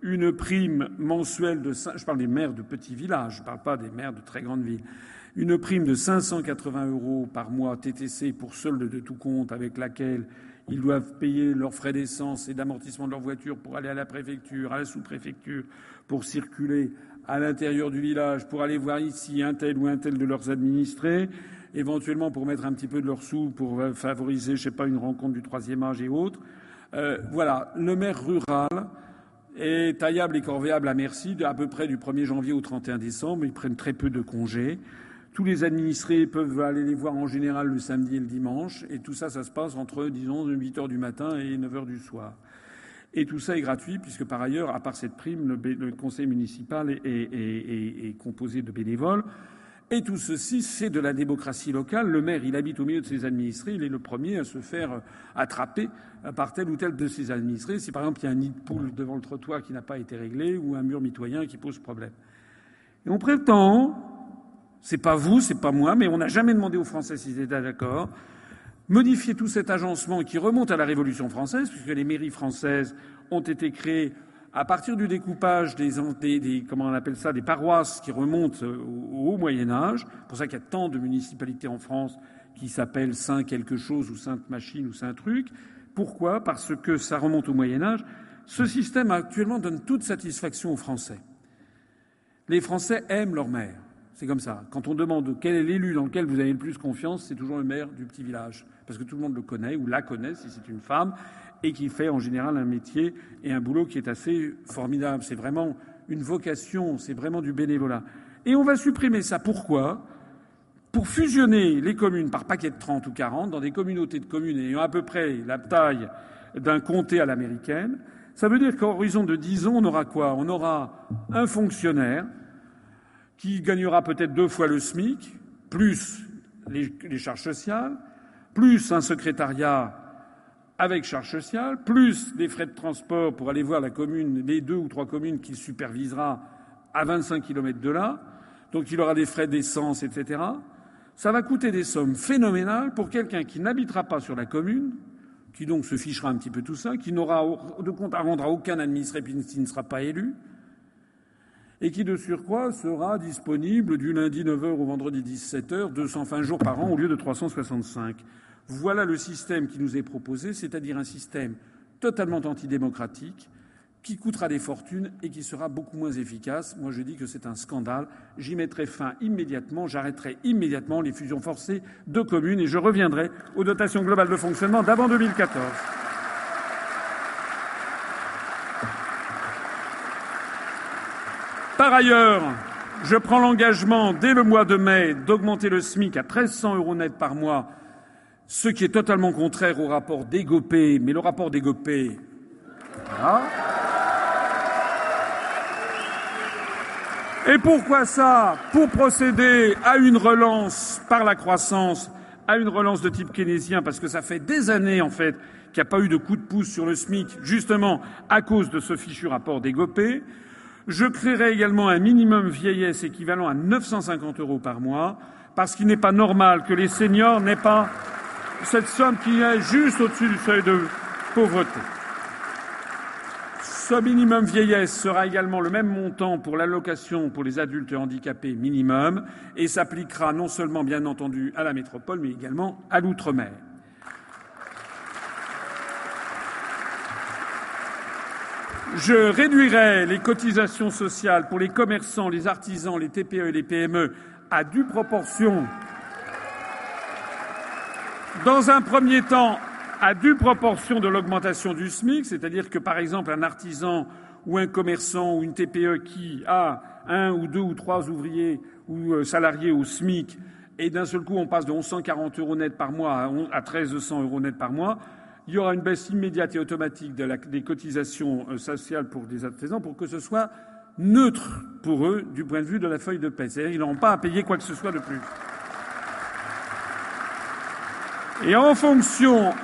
une prime mensuelle de, je parle des maires de petits villages, je ne parle pas des maires de très grandes villes, une prime de 580 euros par mois TTC pour solde de tout compte avec laquelle ils doivent payer leurs frais d'essence et d'amortissement de leur voiture pour aller à la préfecture, à la sous-préfecture, pour circuler à l'intérieur du village, pour aller voir ici un tel ou un tel de leurs administrés, éventuellement pour mettre un petit peu de leurs sous pour favoriser, je sais pas, une rencontre du troisième âge et autres. Euh, voilà, le maire rural est taillable et corvéable à merci à peu près du 1er janvier au 31 décembre. Ils prennent très peu de congés. Tous les administrés peuvent aller les voir en général le samedi et le dimanche. Et tout ça, ça se passe entre, disons, 8 heures du matin et 9 heures du soir. Et tout ça est gratuit puisque par ailleurs, à part cette prime, le, conseil municipal est, composé de bénévoles. Et tout ceci, c'est de la démocratie locale. Le maire, il habite au milieu de ses administrés. Il est le premier à se faire attraper par tel ou tel de ses administrés. Si par exemple il y a un nid de poule devant le trottoir qui n'a pas été réglé ou un mur mitoyen qui pose problème. Et on prétend c'est pas vous, c'est pas moi, mais on n'a jamais demandé aux Français s'ils étaient d'accord. Modifier tout cet agencement qui remonte à la Révolution française, puisque les mairies françaises ont été créées à partir du découpage des, des, comment on appelle ça, des paroisses qui remontent au, au Moyen Âge. C'est pour ça qu'il y a tant de municipalités en France qui s'appellent Saint quelque chose ou Sainte Machine ou Saint truc. Pourquoi? Parce que ça remonte au Moyen Âge. Ce système actuellement donne toute satisfaction aux Français. Les Français aiment leur maire. C'est comme ça. Quand on demande quel est l'élu dans lequel vous avez le plus confiance, c'est toujours le maire du petit village. Parce que tout le monde le connaît ou la connaît si c'est une femme et qui fait en général un métier et un boulot qui est assez formidable. C'est vraiment une vocation, c'est vraiment du bénévolat. Et on va supprimer ça. Pourquoi? Pour fusionner les communes par paquet de 30 ou 40 dans des communautés de communes ayant à peu près la taille d'un comté à l'américaine. Ça veut dire qu'à horizon de 10 ans, on aura quoi? On aura un fonctionnaire qui gagnera peut-être deux fois le SMIC, plus les, charges sociales, plus un secrétariat avec charges sociales, plus des frais de transport pour aller voir la commune, les deux ou trois communes qu'il supervisera à 25 km de là. Donc il aura des frais d'essence, etc. Ça va coûter des sommes phénoménales pour quelqu'un qui n'habitera pas sur la commune, qui donc se fichera un petit peu tout ça, qui n'aura de compte à rendre à aucun administré qui ne sera pas élu, et qui, de surcroît, sera disponible du lundi 9h au vendredi 17h, 220 jours par an au lieu de 365. Voilà le système qui nous est proposé, c'est-à-dire un système totalement antidémocratique, qui coûtera des fortunes et qui sera beaucoup moins efficace. Moi, je dis que c'est un scandale. J'y mettrai fin immédiatement, j'arrêterai immédiatement les fusions forcées de communes et je reviendrai aux dotations globales de fonctionnement d'avant 2014. Par ailleurs, je prends l'engagement, dès le mois de mai, d'augmenter le SMIC à 1300 euros net par mois, ce qui est totalement contraire au rapport d'Égopé. Mais le rapport d'Égopé, voilà. Et pourquoi ça? Pour procéder à une relance par la croissance, à une relance de type keynésien, parce que ça fait des années, en fait, qu'il n'y a pas eu de coup de pouce sur le SMIC, justement à cause de ce fichu rapport d'Égopé. Je créerai également un minimum vieillesse équivalent à 950 euros par mois, parce qu'il n'est pas normal que les seniors n'aient pas cette somme qui est juste au-dessus du seuil de pauvreté. Ce minimum vieillesse sera également le même montant pour l'allocation pour les adultes handicapés minimum et s'appliquera non seulement bien entendu à la métropole mais également à l'outre-mer. Je réduirai les cotisations sociales pour les commerçants, les artisans, les TPE et les PME à due proportion. Dans un premier temps, à due proportion de l'augmentation du SMIC, c'est-à-dire que, par exemple, un artisan ou un commerçant ou une TPE qui a un ou deux ou trois ouvriers ou euh, salariés au SMIC et d'un seul coup on passe de 1140 euros net par mois à 1300 euros net par mois, il y aura une baisse immédiate et automatique des cotisations euh, sociales pour des artisans pour que ce soit neutre pour eux du point de vue de la feuille de paie. C'est-à-dire qu'ils n'auront pas à payer quoi que ce soit de plus. Et en fonction,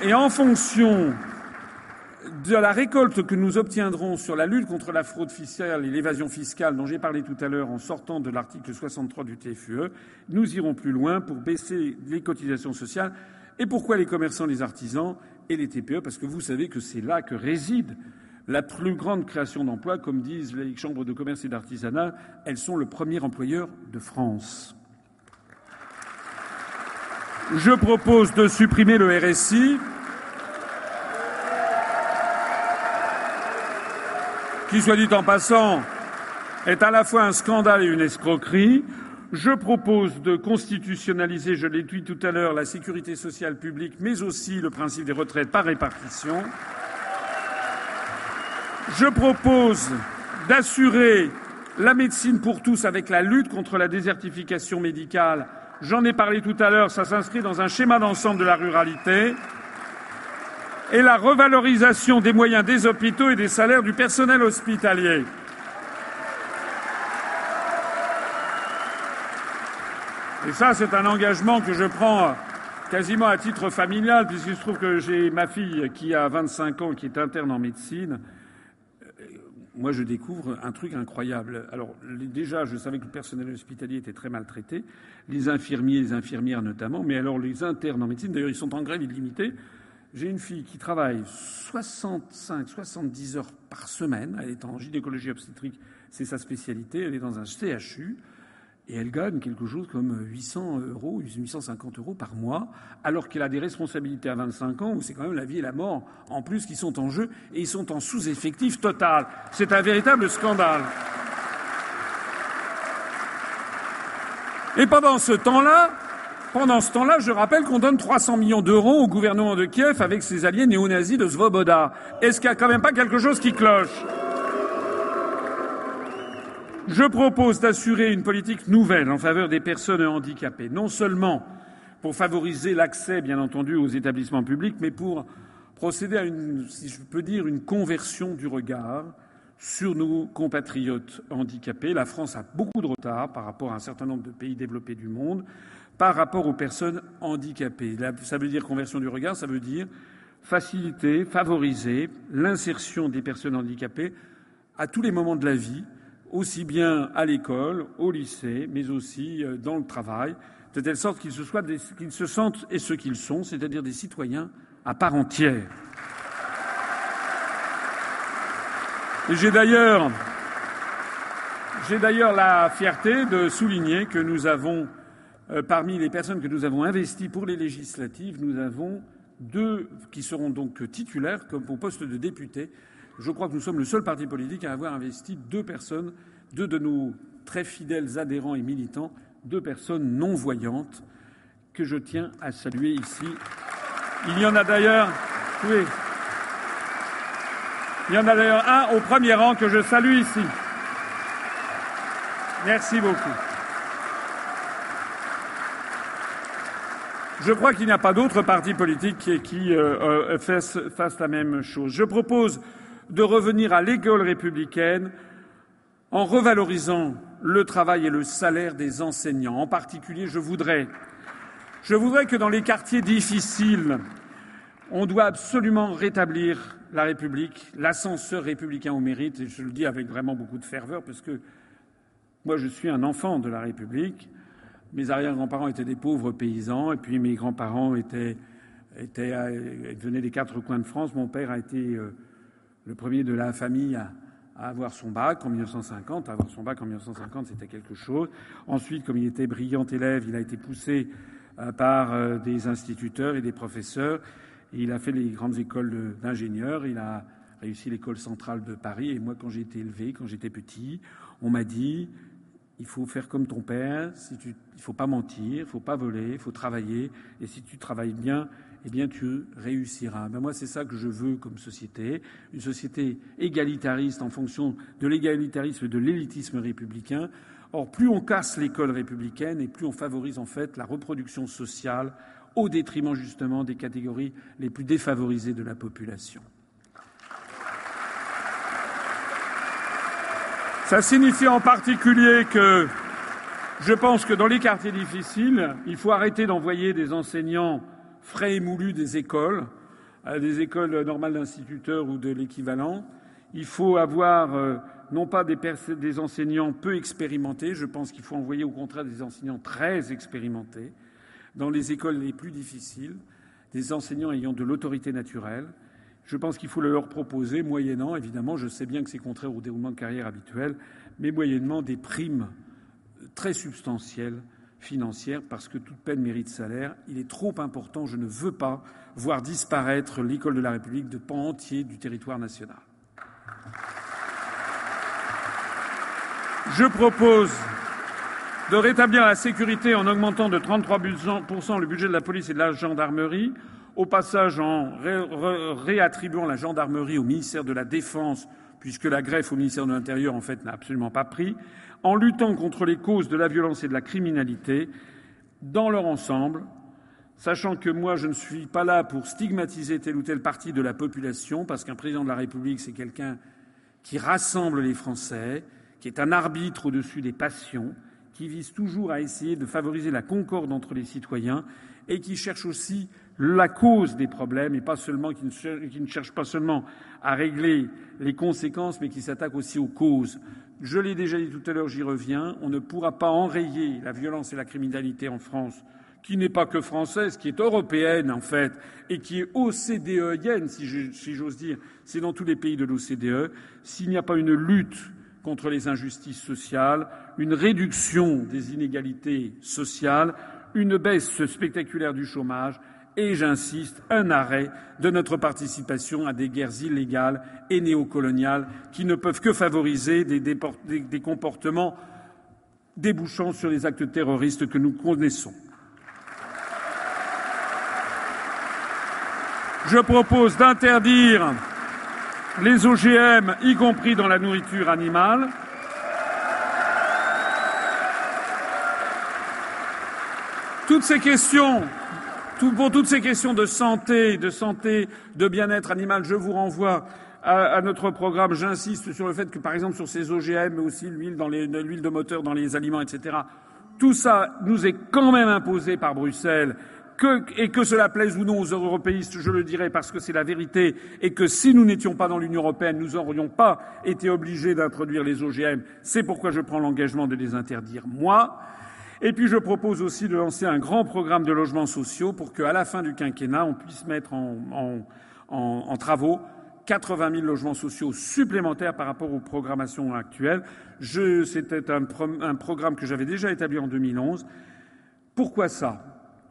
de la récolte que nous obtiendrons sur la lutte contre la fraude fiscale et l'évasion fiscale dont j'ai parlé tout à l'heure en sortant de l'article 63 du TFUE, nous irons plus loin pour baisser les cotisations sociales. Et pourquoi les commerçants, les artisans et les TPE Parce que vous savez que c'est là que réside la plus grande création d'emplois, comme disent les chambres de commerce et d'artisanat, elles sont le premier employeur de France. Je propose de supprimer le RSI qui, soit dit en passant, est à la fois un scandale et une escroquerie. Je propose de constitutionnaliser, je l'ai dit tout à l'heure, la sécurité sociale publique, mais aussi le principe des retraites par répartition. Je propose d'assurer la médecine pour tous avec la lutte contre la désertification médicale. J'en ai parlé tout à l'heure, ça s'inscrit dans un schéma d'ensemble de la ruralité et la revalorisation des moyens des hôpitaux et des salaires du personnel hospitalier. Et ça, c'est un engagement que je prends quasiment à titre familial, puisqu'il se trouve que j'ai ma fille qui a 25 ans, qui est interne en médecine. Moi, je découvre un truc incroyable. Alors, déjà, je savais que le personnel hospitalier était très maltraité, les infirmiers, les infirmières notamment, mais alors les internes en médecine, d'ailleurs, ils sont en grève illimitée. J'ai une fille qui travaille 65, 70 heures par semaine. Elle est en gynécologie obstétrique, c'est sa spécialité. Elle est dans un CHU et elle gagne quelque chose comme 800 euros, 850 euros par mois, alors qu'elle a des responsabilités à 25 ans où c'est quand même la vie et la mort en plus qui sont en jeu et ils sont en sous-effectif total. C'est un véritable scandale. Et pendant ce temps-là, pendant ce temps-là, je rappelle qu'on donne 300 millions d'euros au gouvernement de Kiev avec ses alliés néo-nazis de Svoboda. Est-ce qu'il n'y a quand même pas quelque chose qui cloche? Je propose d'assurer une politique nouvelle en faveur des personnes handicapées, non seulement pour favoriser l'accès, bien entendu, aux établissements publics, mais pour procéder à une, si je peux dire, une conversion du regard sur nos compatriotes handicapés. La France a beaucoup de retard par rapport à un certain nombre de pays développés du monde par rapport aux personnes handicapées. Ça veut dire conversion du regard, ça veut dire faciliter, favoriser l'insertion des personnes handicapées à tous les moments de la vie, aussi bien à l'école, au lycée, mais aussi euh, dans le travail, de telle sorte qu'ils se, sentent et ce qu'ils sont, c'est-à-dire des citoyens à part entière. Et j'ai d'ailleurs, j'ai d'ailleurs la fierté de souligner que nous avons euh, parmi les personnes que nous avons investies pour les législatives, nous avons deux qui seront donc titulaires comme au poste de député. Je crois que nous sommes le seul parti politique à avoir investi deux personnes, deux de nos très fidèles adhérents et militants, deux personnes non voyantes que je tiens à saluer ici. Il y en a d'ailleurs, oui, il y en a d'ailleurs un au premier rang que je salue ici. Merci beaucoup. Je crois qu'il n'y a pas d'autre parti politique qui, euh, euh, fasse, la même chose. Je propose de revenir à l'école républicaine en revalorisant le travail et le salaire des enseignants. En particulier, je voudrais, que dans les quartiers difficiles, on doit absolument rétablir la République, l'ascenseur républicain au mérite, et je le dis avec vraiment beaucoup de ferveur, parce que moi je suis un enfant de la République. Mes arrière-grands-parents étaient des pauvres paysans, et puis mes grands-parents étaient, venaient des quatre coins de France. Mon père a été euh, le premier de la famille à, avoir son bac en 1950. Avoir son bac en 1950, c'était quelque chose. Ensuite, comme il était brillant élève, il a été poussé euh, par euh, des instituteurs et des professeurs. Il a fait les grandes écoles d'ingénieurs. Il a réussi l'école centrale de Paris. Et moi, quand j'ai été élevé, quand j'étais petit, on m'a dit il faut faire comme ton père, si tu, il faut pas mentir, il faut pas voler, il faut travailler, et si tu travailles bien, eh bien tu réussiras. Ben moi, c'est ça que je veux comme société, une société égalitariste en fonction de l'égalitarisme et de l'élitisme républicain. Or, plus on casse l'école républicaine et plus on favorise en fait la reproduction sociale au détriment justement des catégories les plus défavorisées de la population. Ça signifie en particulier que je pense que dans les quartiers difficiles, il faut arrêter d'envoyer des enseignants frais et moulus des écoles des écoles normales d'instituteurs ou de l'équivalent. Il faut avoir euh, non pas des, enseignants peu expérimentés, je pense qu'il faut envoyer au contraire des enseignants très expérimentés dans les écoles les plus difficiles, des enseignants ayant de l'autorité naturelle. Je pense qu'il faut le leur proposer, moyennant, évidemment, je sais bien que c'est contraire au déroulement de carrière habituel, mais moyennement des primes très substantielles financières, parce que toute peine mérite salaire. Il est trop important, je ne veux pas voir disparaître l'école de la République de pans entiers du territoire national. Je propose de rétablir la sécurité en augmentant de 33% le budget de la police et de la gendarmerie, au passage en ré réattribuant la gendarmerie au ministère de la Défense, puisque la greffe au ministère de l'Intérieur, en fait, n'a absolument pas pris, en luttant contre les causes de la violence et de la criminalité dans leur ensemble, sachant que moi, je ne suis pas là pour stigmatiser telle ou telle partie de la population, parce qu'un président de la République, c'est quelqu'un qui rassemble les Français, qui est un arbitre au-dessus des passions, qui vise toujours à essayer de favoriser la concorde entre les citoyens et qui cherche aussi la cause des problèmes et pas seulement qui ne, qui ne cherche pas seulement à régler les conséquences, mais qui s'attaque aussi aux causes. Je l'ai déjà dit tout à l'heure, j'y reviens. On ne pourra pas enrayer la violence et la criminalité en France, qui n'est pas que française, qui est européenne en fait, et qui est OCDEienne, si j'ose dire. C'est dans tous les pays de l'OCDE. S'il n'y a pas une lutte contre les injustices sociales, une réduction des inégalités sociales, une baisse spectaculaire du chômage et, j'insiste, un arrêt de notre participation à des guerres illégales et néocoloniales qui ne peuvent que favoriser des, comportements débouchant sur les actes terroristes que nous connaissons. Je propose d'interdire les OGM, y compris dans la nourriture animale. Toutes ces questions, pour toutes ces questions de santé, de santé, de bien-être animal, je vous renvoie à, notre programme. J'insiste sur le fait que, par exemple, sur ces OGM, mais aussi l'huile dans l'huile de moteur dans les aliments, etc. Tout ça nous est quand même imposé par Bruxelles que, et que cela plaise ou non aux européistes, je le dirais parce que c'est la vérité, et que si nous n'étions pas dans l'Union européenne, nous n'aurions pas été obligés d'introduire les OGM. C'est pourquoi je prends l'engagement de les interdire, moi. Et puis je propose aussi de lancer un grand programme de logements sociaux pour qu'à la fin du quinquennat, on puisse mettre en, travaux 80 000 logements sociaux supplémentaires par rapport aux programmations actuelles. C'était un, programme que j'avais déjà établi en 2011. Pourquoi ça?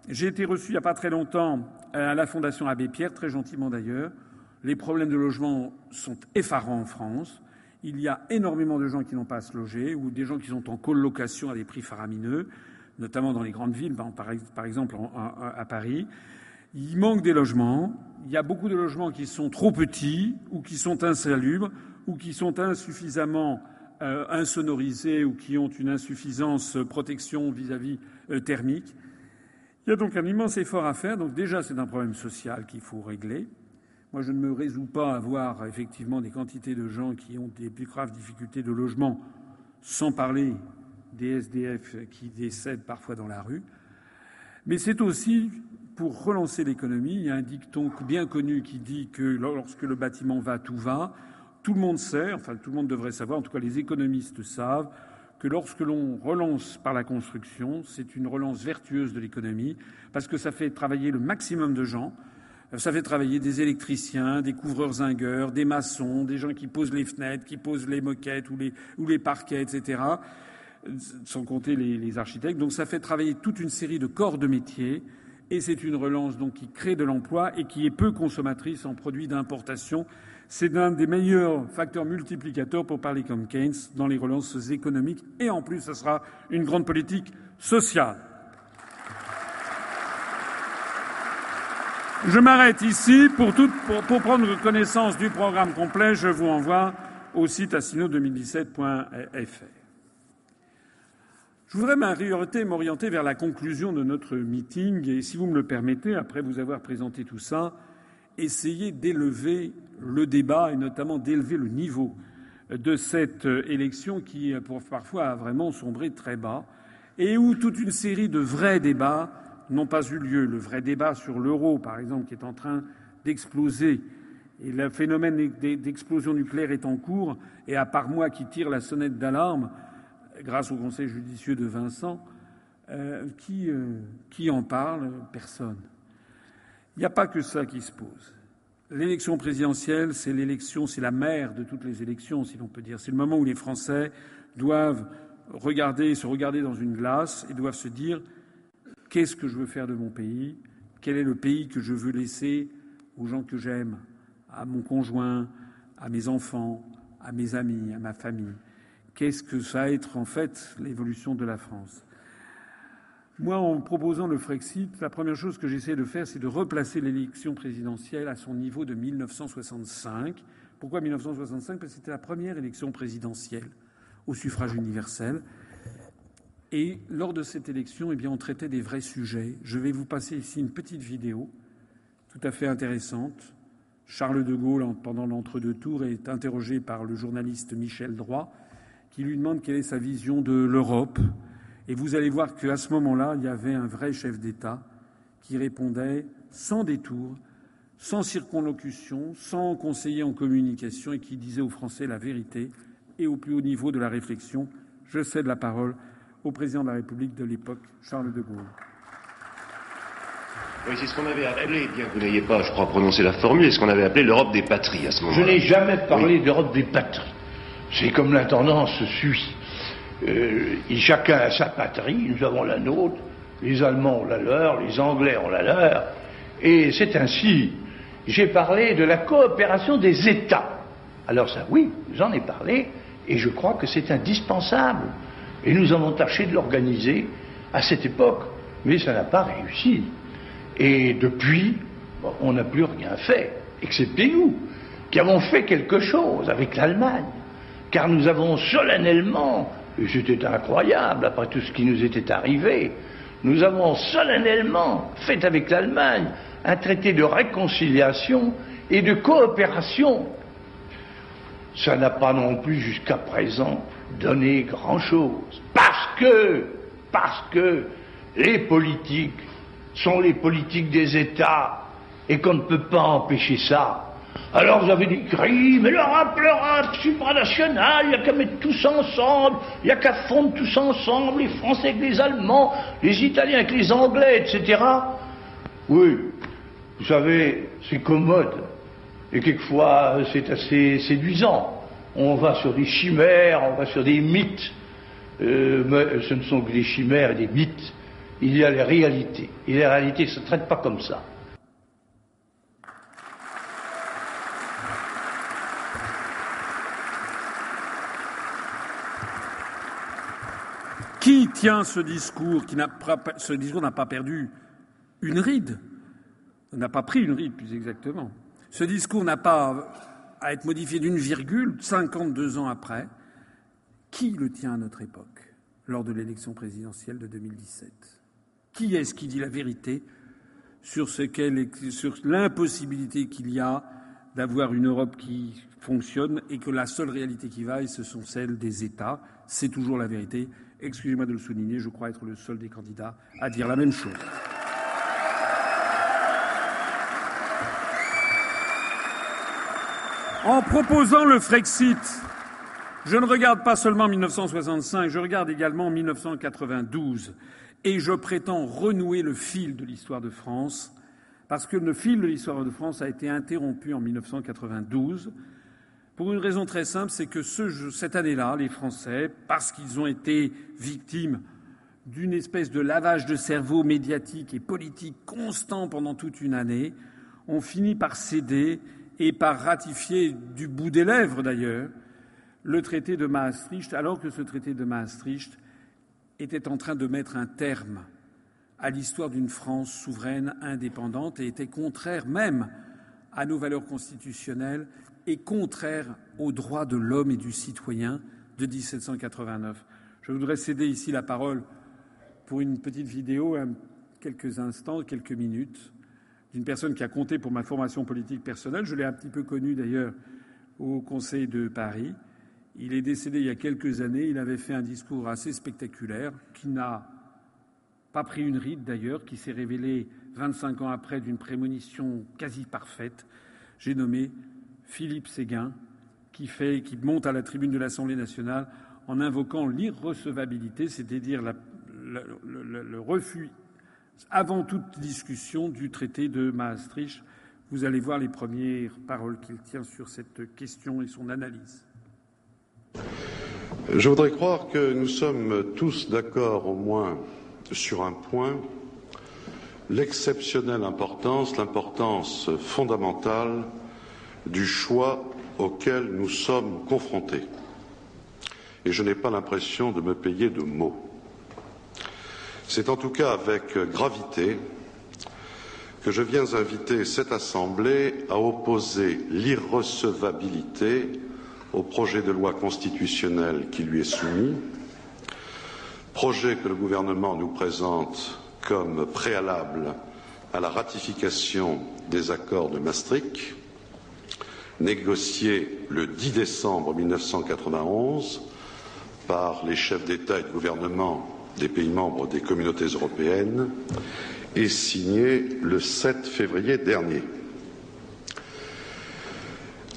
J'ai été reçu il n'y a pas très longtemps à la Fondation Abbé Pierre, très gentiment d'ailleurs. Les problèmes de logement sont effarants en France. Il y a énormément de gens qui n'ont pas à se loger ou des gens qui sont en colocation à des prix faramineux, notamment dans les grandes villes, par exemple à Paris. Il manque des logements. Il y a beaucoup de logements qui sont trop petits ou qui sont insalubres ou qui sont insuffisamment euh, insonorisés ou qui ont une insuffisance protection vis-à-vis -vis, euh, thermique. Il y a donc un immense effort à faire. Donc déjà, c'est un problème social qu'il faut régler. Moi, je ne me résous pas à voir effectivement des quantités de gens qui ont des plus graves difficultés de logement, sans parler des SDF qui décèdent parfois dans la rue. Mais c'est aussi pour relancer l'économie. Il y a un dicton bien connu qui dit que lorsque le bâtiment va, tout va. Tout le monde sait, enfin tout le monde devrait savoir, en tout cas les économistes savent, que lorsque l'on relance par la construction, c'est une relance vertueuse de l'économie, parce que ça fait travailler le maximum de gens. Ça fait travailler des électriciens, des couvreurs zingueurs, des maçons, des gens qui posent les fenêtres, qui posent les moquettes ou les, parquets, etc., sans compter les, architectes. Donc ça fait travailler toute une série de corps de métiers et c'est une relance donc qui crée de l'emploi et qui est peu consommatrice en produits d'importation c'est l'un des meilleurs facteurs multiplicateurs, pour parler comme Keynes, dans les relances économiques. Et en plus, ce sera une grande politique sociale. Je m'arrête ici. Pour, tout, pour, prendre connaissance du programme complet, je vous envoie au site assino2017.fr. Je voudrais m'orienter vers la conclusion de notre meeting et, si vous me le permettez, après vous avoir présenté tout ça, essayer d'élever le débat et notamment d'élever le niveau de cette élection qui, parfois, a vraiment sombré très bas et où toute une série de vrais débats n'ont pas eu lieu. Le vrai débat sur l'euro, par exemple, qui est en train d'exploser et le phénomène d'explosion nucléaire est en cours, et à part moi qui tire la sonnette d'alarme, grâce au conseil judicieux de Vincent, euh, qui, euh, qui en parle Personne. Il n'y a pas que ça qui se pose. L'élection présidentielle, c'est l'élection, c'est la mère de toutes les élections, si l'on peut dire. C'est le moment où les Français doivent regarder, se regarder dans une glace et doivent se dire qu'est-ce que je veux faire de mon pays, quel est le pays que je veux laisser aux gens que j'aime, à mon conjoint, à mes enfants, à mes amis, à ma famille? Qu'est-ce que ça va être en fait l'évolution de la France? Moi, en proposant le Frexit, la première chose que j'essaie de faire, c'est de replacer l'élection présidentielle à son niveau de 1965. Pourquoi 1965 Parce que c'était la première élection présidentielle au suffrage universel. Et lors de cette élection, eh bien, on traitait des vrais sujets. Je vais vous passer ici une petite vidéo tout à fait intéressante Charles de Gaulle, pendant l'entre-deux tours, est interrogé par le journaliste Michel Droit, qui lui demande quelle est sa vision de l'Europe. Et vous allez voir qu'à ce moment-là, il y avait un vrai chef d'État qui répondait sans détour, sans circonlocution, sans conseiller en communication et qui disait aux Français la vérité et au plus haut niveau de la réflexion. Je cède la parole au président de la République de l'époque, Charles de Gaulle. Oui, c'est ce qu'on avait appelé, bien que vous n'ayez pas, je crois, prononcé la formule, c'est ce qu'on avait appelé l'Europe des patries à ce moment-là. Je n'ai jamais parlé d'Europe des patries. C'est comme la tendance suit. Euh, chacun a sa patrie, nous avons la nôtre, les Allemands ont la leur, les Anglais ont la leur, et c'est ainsi. J'ai parlé de la coopération des États. Alors ça, oui, j'en ai parlé, et je crois que c'est indispensable. Et nous avons tâché de l'organiser à cette époque, mais ça n'a pas réussi. Et depuis, on n'a plus rien fait, excepté nous, qui avons fait quelque chose avec l'Allemagne. Car nous avons solennellement, et c'était incroyable après tout ce qui nous était arrivé, nous avons solennellement fait avec l'Allemagne un traité de réconciliation et de coopération. Ça n'a pas non plus jusqu'à présent donné grand-chose. Parce que, parce que les politiques sont les politiques des États et qu'on ne peut pas empêcher ça. Alors vous avez des cris, mais l'Europe, l'Europe supranationale, il n'y a qu'à mettre tous ensemble, il n'y a qu'à fondre tous ensemble, les Français avec les Allemands, les Italiens avec les Anglais, etc. Oui, vous savez, c'est commode. Et quelquefois, c'est assez séduisant. On va sur des chimères, on va sur des mythes. Euh, mais ce ne sont que des chimères et des mythes il y a les réalités. Et les réalités ne se traitent pas comme ça. Qui tient ce discours qui n'a Ce discours n'a pas perdu une ride, n'a pas pris une ride plus exactement. Ce discours n'a pas à être modifié d'une virgule 52 ans après. Qui le tient à notre époque lors de l'élection présidentielle de 2017 qui est-ce qui dit la vérité sur, l'impossibilité qu'il y a d'avoir une Europe qui fonctionne et que la seule réalité qui vaille, ce sont celles des États? C'est toujours la vérité. Excusez-moi de le souligner, je crois être le seul des candidats à dire la même chose. En proposant le Frexit, je ne regarde pas seulement 1965, je regarde également 1992 et je prétends renouer le fil de l'histoire de France, parce que le fil de l'histoire de France a été interrompu en 1992 pour une raison très simple, c'est que ce, cette année-là, les Français, parce qu'ils ont été victimes d'une espèce de lavage de cerveau médiatique et politique constant pendant toute une année, ont fini par céder et par ratifier du bout des lèvres d'ailleurs le traité de Maastricht, alors que ce traité de Maastricht était en train de mettre un terme à l'histoire d'une France souveraine, indépendante, et était contraire même à nos valeurs constitutionnelles et contraire aux droits de l'homme et du citoyen de 1789. Je voudrais céder ici la parole pour une petite vidéo, quelques instants, quelques minutes, d'une personne qui a compté pour ma formation politique personnelle. Je l'ai un petit peu connu d'ailleurs au Conseil de Paris. Il est décédé il y a quelques années. Il avait fait un discours assez spectaculaire, qui n'a pas pris une ride d'ailleurs, qui s'est révélé 25 ans après, d'une prémonition quasi parfaite, j'ai nommé Philippe Séguin, qui, fait, qui monte à la tribune de l'Assemblée nationale en invoquant l'irrecevabilité, c'est-à-dire le, le refus avant toute discussion du traité de Maastricht. Vous allez voir les premières paroles qu'il tient sur cette question et son analyse. Je voudrais croire que nous sommes tous d'accord au moins sur un point, l'exceptionnelle importance, l'importance fondamentale du choix auquel nous sommes confrontés. Et je n'ai pas l'impression de me payer de mots. C'est en tout cas avec gravité que je viens inviter cette Assemblée à opposer l'irrecevabilité au projet de loi constitutionnelle qui lui est soumis, projet que le gouvernement nous présente comme préalable à la ratification des accords de Maastricht, négociés le 10 décembre 1991 par les chefs d'État et de gouvernement des pays membres des communautés européennes et signé le 7 février dernier.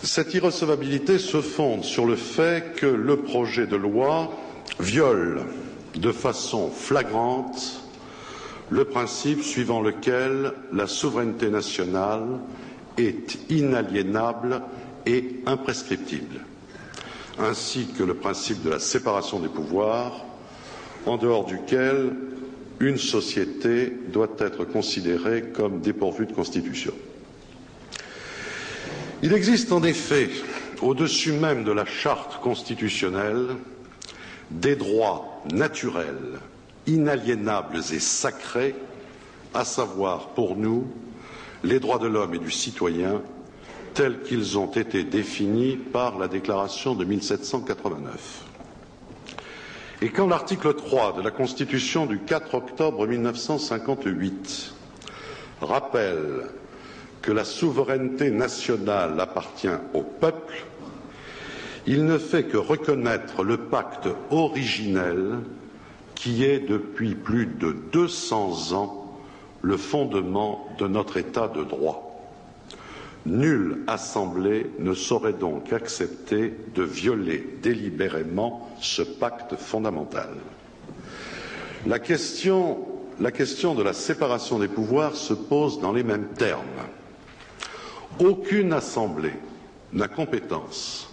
Cette irrecevabilité se fonde sur le fait que le projet de loi viole de façon flagrante le principe suivant lequel la souveraineté nationale est inaliénable et imprescriptible, ainsi que le principe de la séparation des pouvoirs, en dehors duquel une société doit être considérée comme dépourvue de constitution. Il existe en effet, au-dessus même de la charte constitutionnelle, des droits naturels, inaliénables et sacrés, à savoir pour nous les droits de l'homme et du citoyen tels qu'ils ont été définis par la déclaration de 1789. Et quand l'article 3 de la Constitution du 4 octobre 1958 rappelle que la souveraineté nationale appartient au peuple, il ne fait que reconnaître le pacte originel qui est depuis plus de 200 ans le fondement de notre État de droit. Nulle assemblée ne saurait donc accepter de violer délibérément ce pacte fondamental. La question, la question, de la séparation des pouvoirs se pose dans les mêmes termes. Aucune assemblée n'a compétence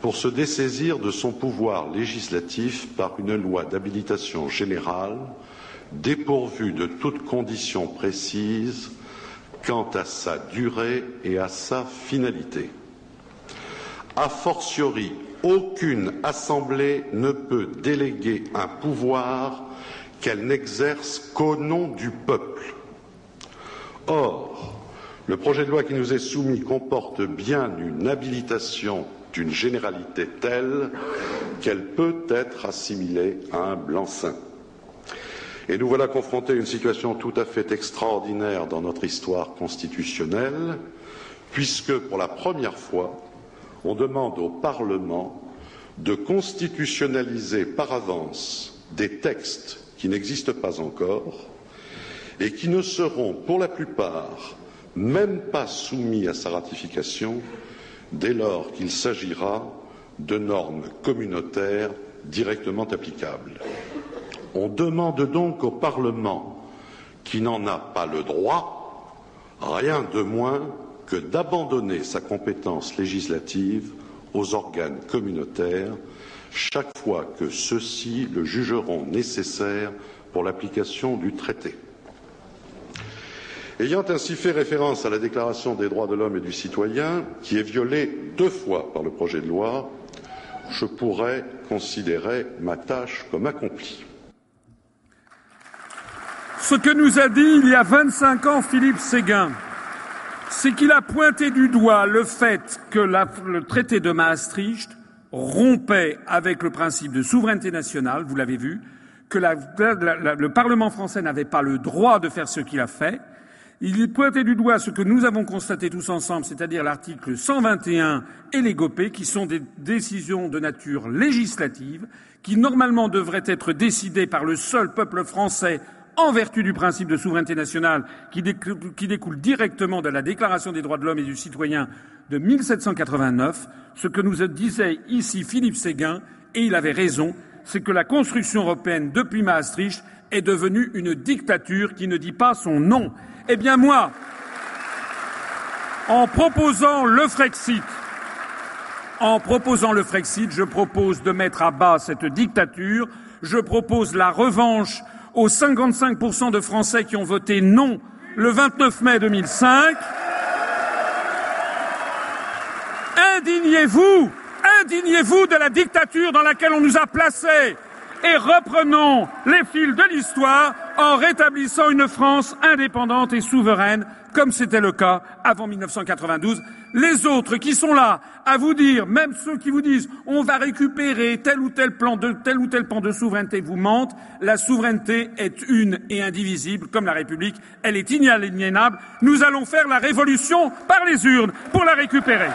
pour se dessaisir de son pouvoir législatif par une loi d'habilitation générale dépourvue de toute condition précise quant à sa durée et à sa finalité. A fortiori, aucune assemblée ne peut déléguer un pouvoir qu'elle n'exerce qu'au nom du peuple. Or, le projet de loi qui nous est soumis comporte bien une habilitation d'une généralité telle qu'elle peut être assimilée à un blanc-seing. Et nous voilà confrontés à une situation tout à fait extraordinaire dans notre histoire constitutionnelle, puisque pour la première fois, on demande au Parlement de constitutionnaliser par avance des textes qui n'existent pas encore et qui ne seront pour la plupart même pas soumis à sa ratification dès lors qu'il s'agira de normes communautaires directement applicables. On demande donc au Parlement, qui n'en a pas le droit, rien de moins que d'abandonner sa compétence législative aux organes communautaires chaque fois que ceux-ci le jugeront nécessaire pour l'application du traité. Ayant ainsi fait référence à la Déclaration des droits de l'homme et du citoyen, qui est violée deux fois par le projet de loi, je pourrais considérer ma tâche comme accomplie. Ce que nous a dit il y a 25 ans Philippe Séguin, c'est qu'il a pointé du doigt le fait que le traité de Maastricht rompait avec le principe de souveraineté nationale, vous l'avez vu, que le Parlement français n'avait pas le droit de faire ce qu'il a fait. Il pointait du doigt ce que nous avons constaté tous ensemble, c'est-à-dire l'article 121 et les GOPÉ, qui sont des décisions de nature législative, qui normalement devraient être décidées par le seul peuple français en vertu du principe de souveraineté nationale qui découle directement de la Déclaration des droits de l'homme et du citoyen de 1789, ce que nous disait ici Philippe Séguin, et il avait raison, c'est que la construction européenne depuis Maastricht est devenue une dictature qui ne dit pas son nom. Eh bien moi, en proposant le Frexit, en proposant le Frexit, je propose de mettre à bas cette dictature, je propose la revanche aux 55% de Français qui ont voté non le 29 mai 2005. Indignez-vous, indignez-vous de la dictature dans laquelle on nous a placés et reprenons les fils de l'histoire en rétablissant une France indépendante et souveraine comme c'était le cas avant 1992. Les autres qui sont là à vous dire, même ceux qui vous disent on va récupérer tel ou tel plan de tel ou tel plan de souveraineté vous mentent. La souveraineté est une et indivisible comme la République. Elle est inaliénable. Nous allons faire la révolution par les urnes pour la récupérer.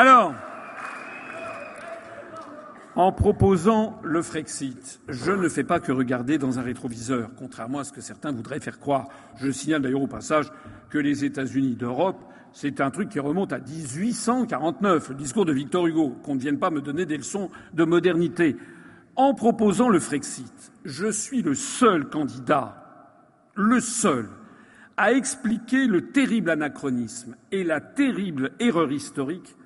Alors, en proposant le Frexit, je ne fais pas que regarder dans un rétroviseur, contrairement à ce que certains voudraient faire croire. Je signale d'ailleurs au passage que les États-Unis d'Europe, c'est un truc qui remonte à 1849, le discours de Victor Hugo, qu'on ne vienne pas me donner des leçons de modernité. En proposant le Frexit, je suis le seul candidat, le seul, à expliquer le terrible anachronisme et la terrible erreur historique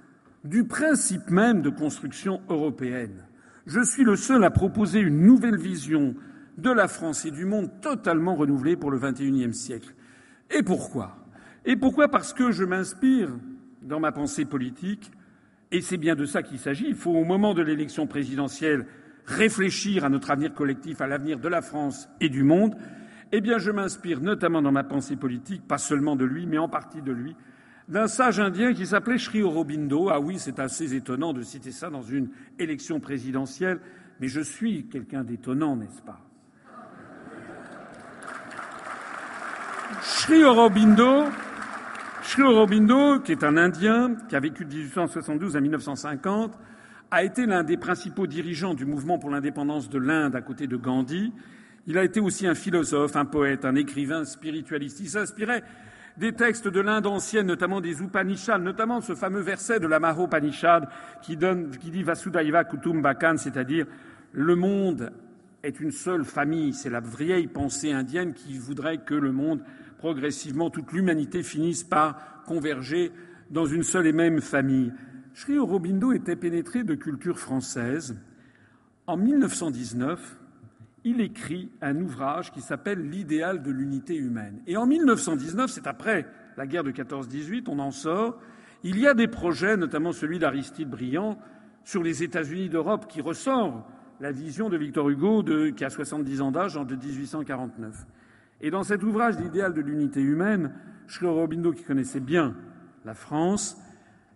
du principe même de construction européenne. Je suis le seul à proposer une nouvelle vision de la France et du monde totalement renouvelée pour le XXIe siècle. Et pourquoi? Et pourquoi? Parce que je m'inspire dans ma pensée politique, et c'est bien de ça qu'il s'agit. Il faut, au moment de l'élection présidentielle, réfléchir à notre avenir collectif, à l'avenir de la France et du monde. Eh bien, je m'inspire notamment dans ma pensée politique, pas seulement de lui, mais en partie de lui, d'un sage indien qui s'appelait Sri Aurobindo. Ah oui, c'est assez étonnant de citer ça dans une élection présidentielle, mais je suis quelqu'un d'étonnant, n'est-ce pas? Sri Aurobindo, Sri Aurobindo, qui est un Indien, qui a vécu de 1872 à 1950, a été l'un des principaux dirigeants du mouvement pour l'indépendance de l'Inde à côté de Gandhi. Il a été aussi un philosophe, un poète, un écrivain spiritualiste. Il s'inspirait des textes de l'Inde ancienne, notamment des Upanishads, notamment ce fameux verset de la Mahopanishad qui, donne, dit Vasudhaiva Kutumbakam, c'est-à-dire le monde est une seule famille. C'est la vieille pensée indienne qui voudrait que le monde, progressivement, toute l'humanité finisse par converger dans une seule et même famille. Sri Aurobindo était pénétré de culture française. En 1919, il écrit un ouvrage qui s'appelle L'idéal de l'unité humaine. Et en 1919, c'est après la guerre de 14-18, on en sort, il y a des projets, notamment celui d'Aristide Briand, sur les États-Unis d'Europe, qui ressort la vision de Victor Hugo, qui a 70 ans d'âge, en 1849. Et dans cet ouvrage, L'idéal de l'unité humaine, Schreier Robindo, qui connaissait bien la France,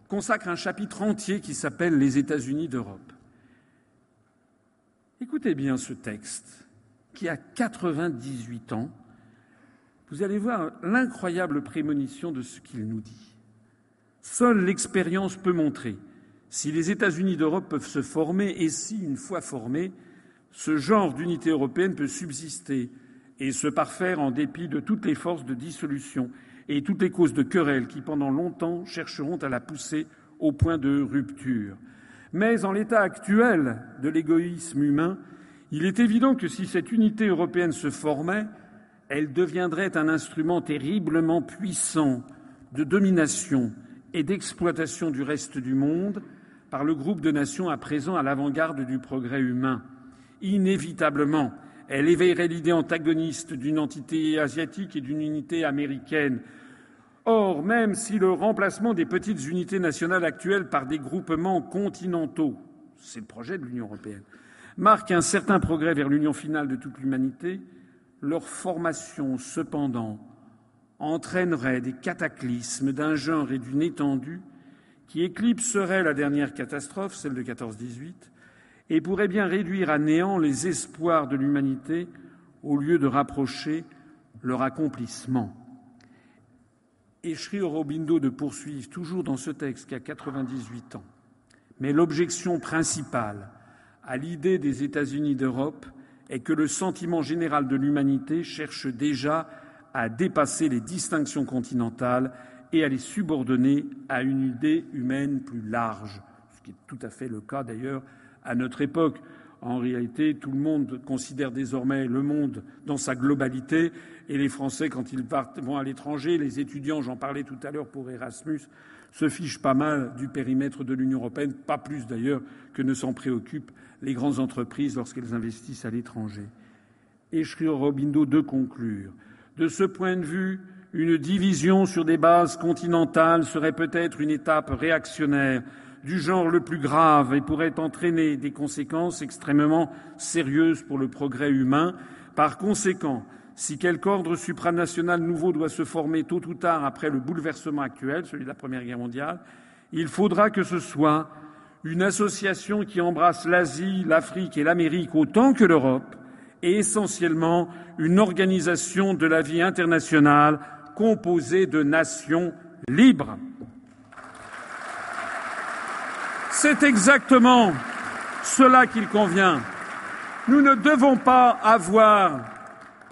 consacre un chapitre entier qui s'appelle Les États-Unis d'Europe. Écoutez bien ce texte qui a 98 ans. Vous allez voir l'incroyable prémonition de ce qu'il nous dit. Seule l'expérience peut montrer si les États-Unis d'Europe peuvent se former et si, une fois formés, ce genre d'unité européenne peut subsister et se parfaire en dépit de toutes les forces de dissolution et toutes les causes de querelle qui, pendant longtemps, chercheront à la pousser au point de rupture. Mais en l'état actuel de l'égoïsme humain, il est évident que si cette unité européenne se formait, elle deviendrait un instrument terriblement puissant de domination et d'exploitation du reste du monde par le groupe de nations à présent à l'avant-garde du progrès humain. Inévitablement, elle éveillerait l'idée antagoniste d'une entité asiatique et d'une unité américaine, Or, même si le remplacement des petites unités nationales actuelles par des groupements continentaux, c'est le projet de l'Union européenne, marque un certain progrès vers l'union finale de toute l'humanité, leur formation, cependant, entraînerait des cataclysmes d'un genre et d'une étendue qui éclipseraient la dernière catastrophe, celle de 14-18, et pourrait bien réduire à néant les espoirs de l'humanité au lieu de rapprocher leur accomplissement. Et Sri Aurobindo de poursuivre, toujours dans ce texte qui a 98 ans. Mais l'objection principale à l'idée des États-Unis d'Europe est que le sentiment général de l'humanité cherche déjà à dépasser les distinctions continentales et à les subordonner à une idée humaine plus large, ce qui est tout à fait le cas d'ailleurs à notre époque. En réalité, tout le monde considère désormais le monde dans sa globalité et les Français, quand ils vont à l'étranger, les étudiants, j'en parlais tout à l'heure pour Erasmus, se fichent pas mal du périmètre de l'Union européenne, pas plus d'ailleurs que ne s'en préoccupent les grandes entreprises lorsqu'elles investissent à l'étranger. Et Robindo de conclure. De ce point de vue, une division sur des bases continentales serait peut-être une étape réactionnaire du genre le plus grave et pourrait entraîner des conséquences extrêmement sérieuses pour le progrès humain. Par conséquent, si quelque ordre supranational nouveau doit se former tôt ou tard après le bouleversement actuel, celui de la Première Guerre mondiale, il faudra que ce soit une association qui embrasse l'Asie, l'Afrique et l'Amérique autant que l'Europe, et essentiellement une organisation de la vie internationale composée de nations libres. C'est exactement cela qu'il convient. Nous ne devons pas avoir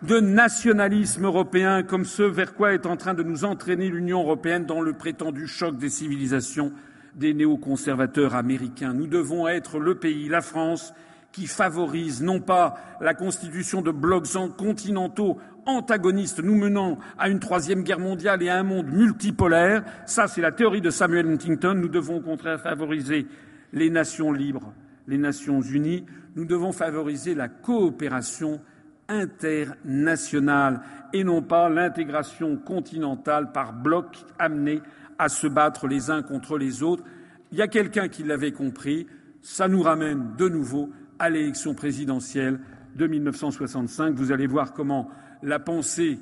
de nationalisme européen comme ce vers quoi est en train de nous entraîner l'Union européenne dans le prétendu choc des civilisations des néoconservateurs américains. Nous devons être le pays, la France, qui favorise non pas la constitution de blocs continentaux antagonistes nous menant à une troisième guerre mondiale et à un monde multipolaire, ça c'est la théorie de Samuel Huntington, nous devons au contraire favoriser les nations libres, les Nations unies, nous devons favoriser la coopération internationale et non pas l'intégration continentale par blocs amenés à se battre les uns contre les autres. Il y a quelqu'un qui l'avait compris. Ça nous ramène de nouveau à l'élection présidentielle de 1965. Vous allez voir comment la pensée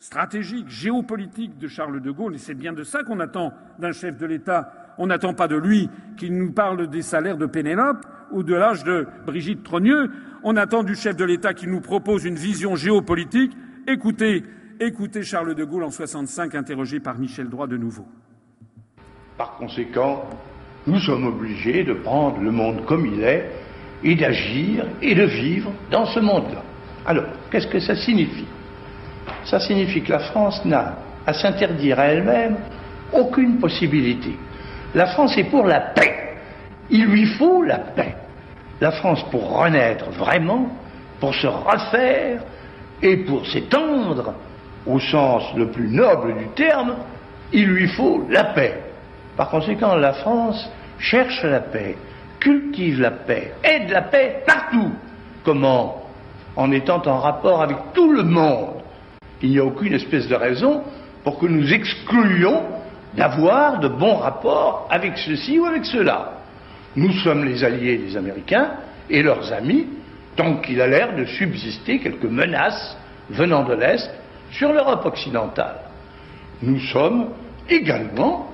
stratégique, géopolitique de Charles de Gaulle, et c'est bien de ça qu'on attend d'un chef de l'État, on n'attend pas de lui qu'il nous parle des salaires de Pénélope ou de l'âge de Brigitte Trogneux, on attend du chef de l'État qu'il nous propose une vision géopolitique. Écoutez, écoutez Charles de Gaulle en 65, interrogé par Michel Droit de nouveau. Par conséquent, nous sommes obligés de prendre le monde comme il est et d'agir et de vivre dans ce monde-là. Alors, qu'est-ce que ça signifie? Ça signifie que la France n'a à s'interdire à elle-même aucune possibilité. La France est pour la paix. Il lui faut la paix la France, pour renaître vraiment, pour se refaire et pour s'étendre, au sens le plus noble du terme, il lui faut la paix. Par conséquent, la France cherche la paix, cultive la paix, aide la paix partout. Comment? En étant en rapport avec tout le monde. Il n'y a aucune espèce de raison pour que nous excluions d'avoir de bons rapports avec ceci ou avec cela. Nous sommes les alliés des Américains et leurs amis, tant qu'il a l'air de subsister quelques menaces venant de l'Est sur l'Europe occidentale. Nous sommes également,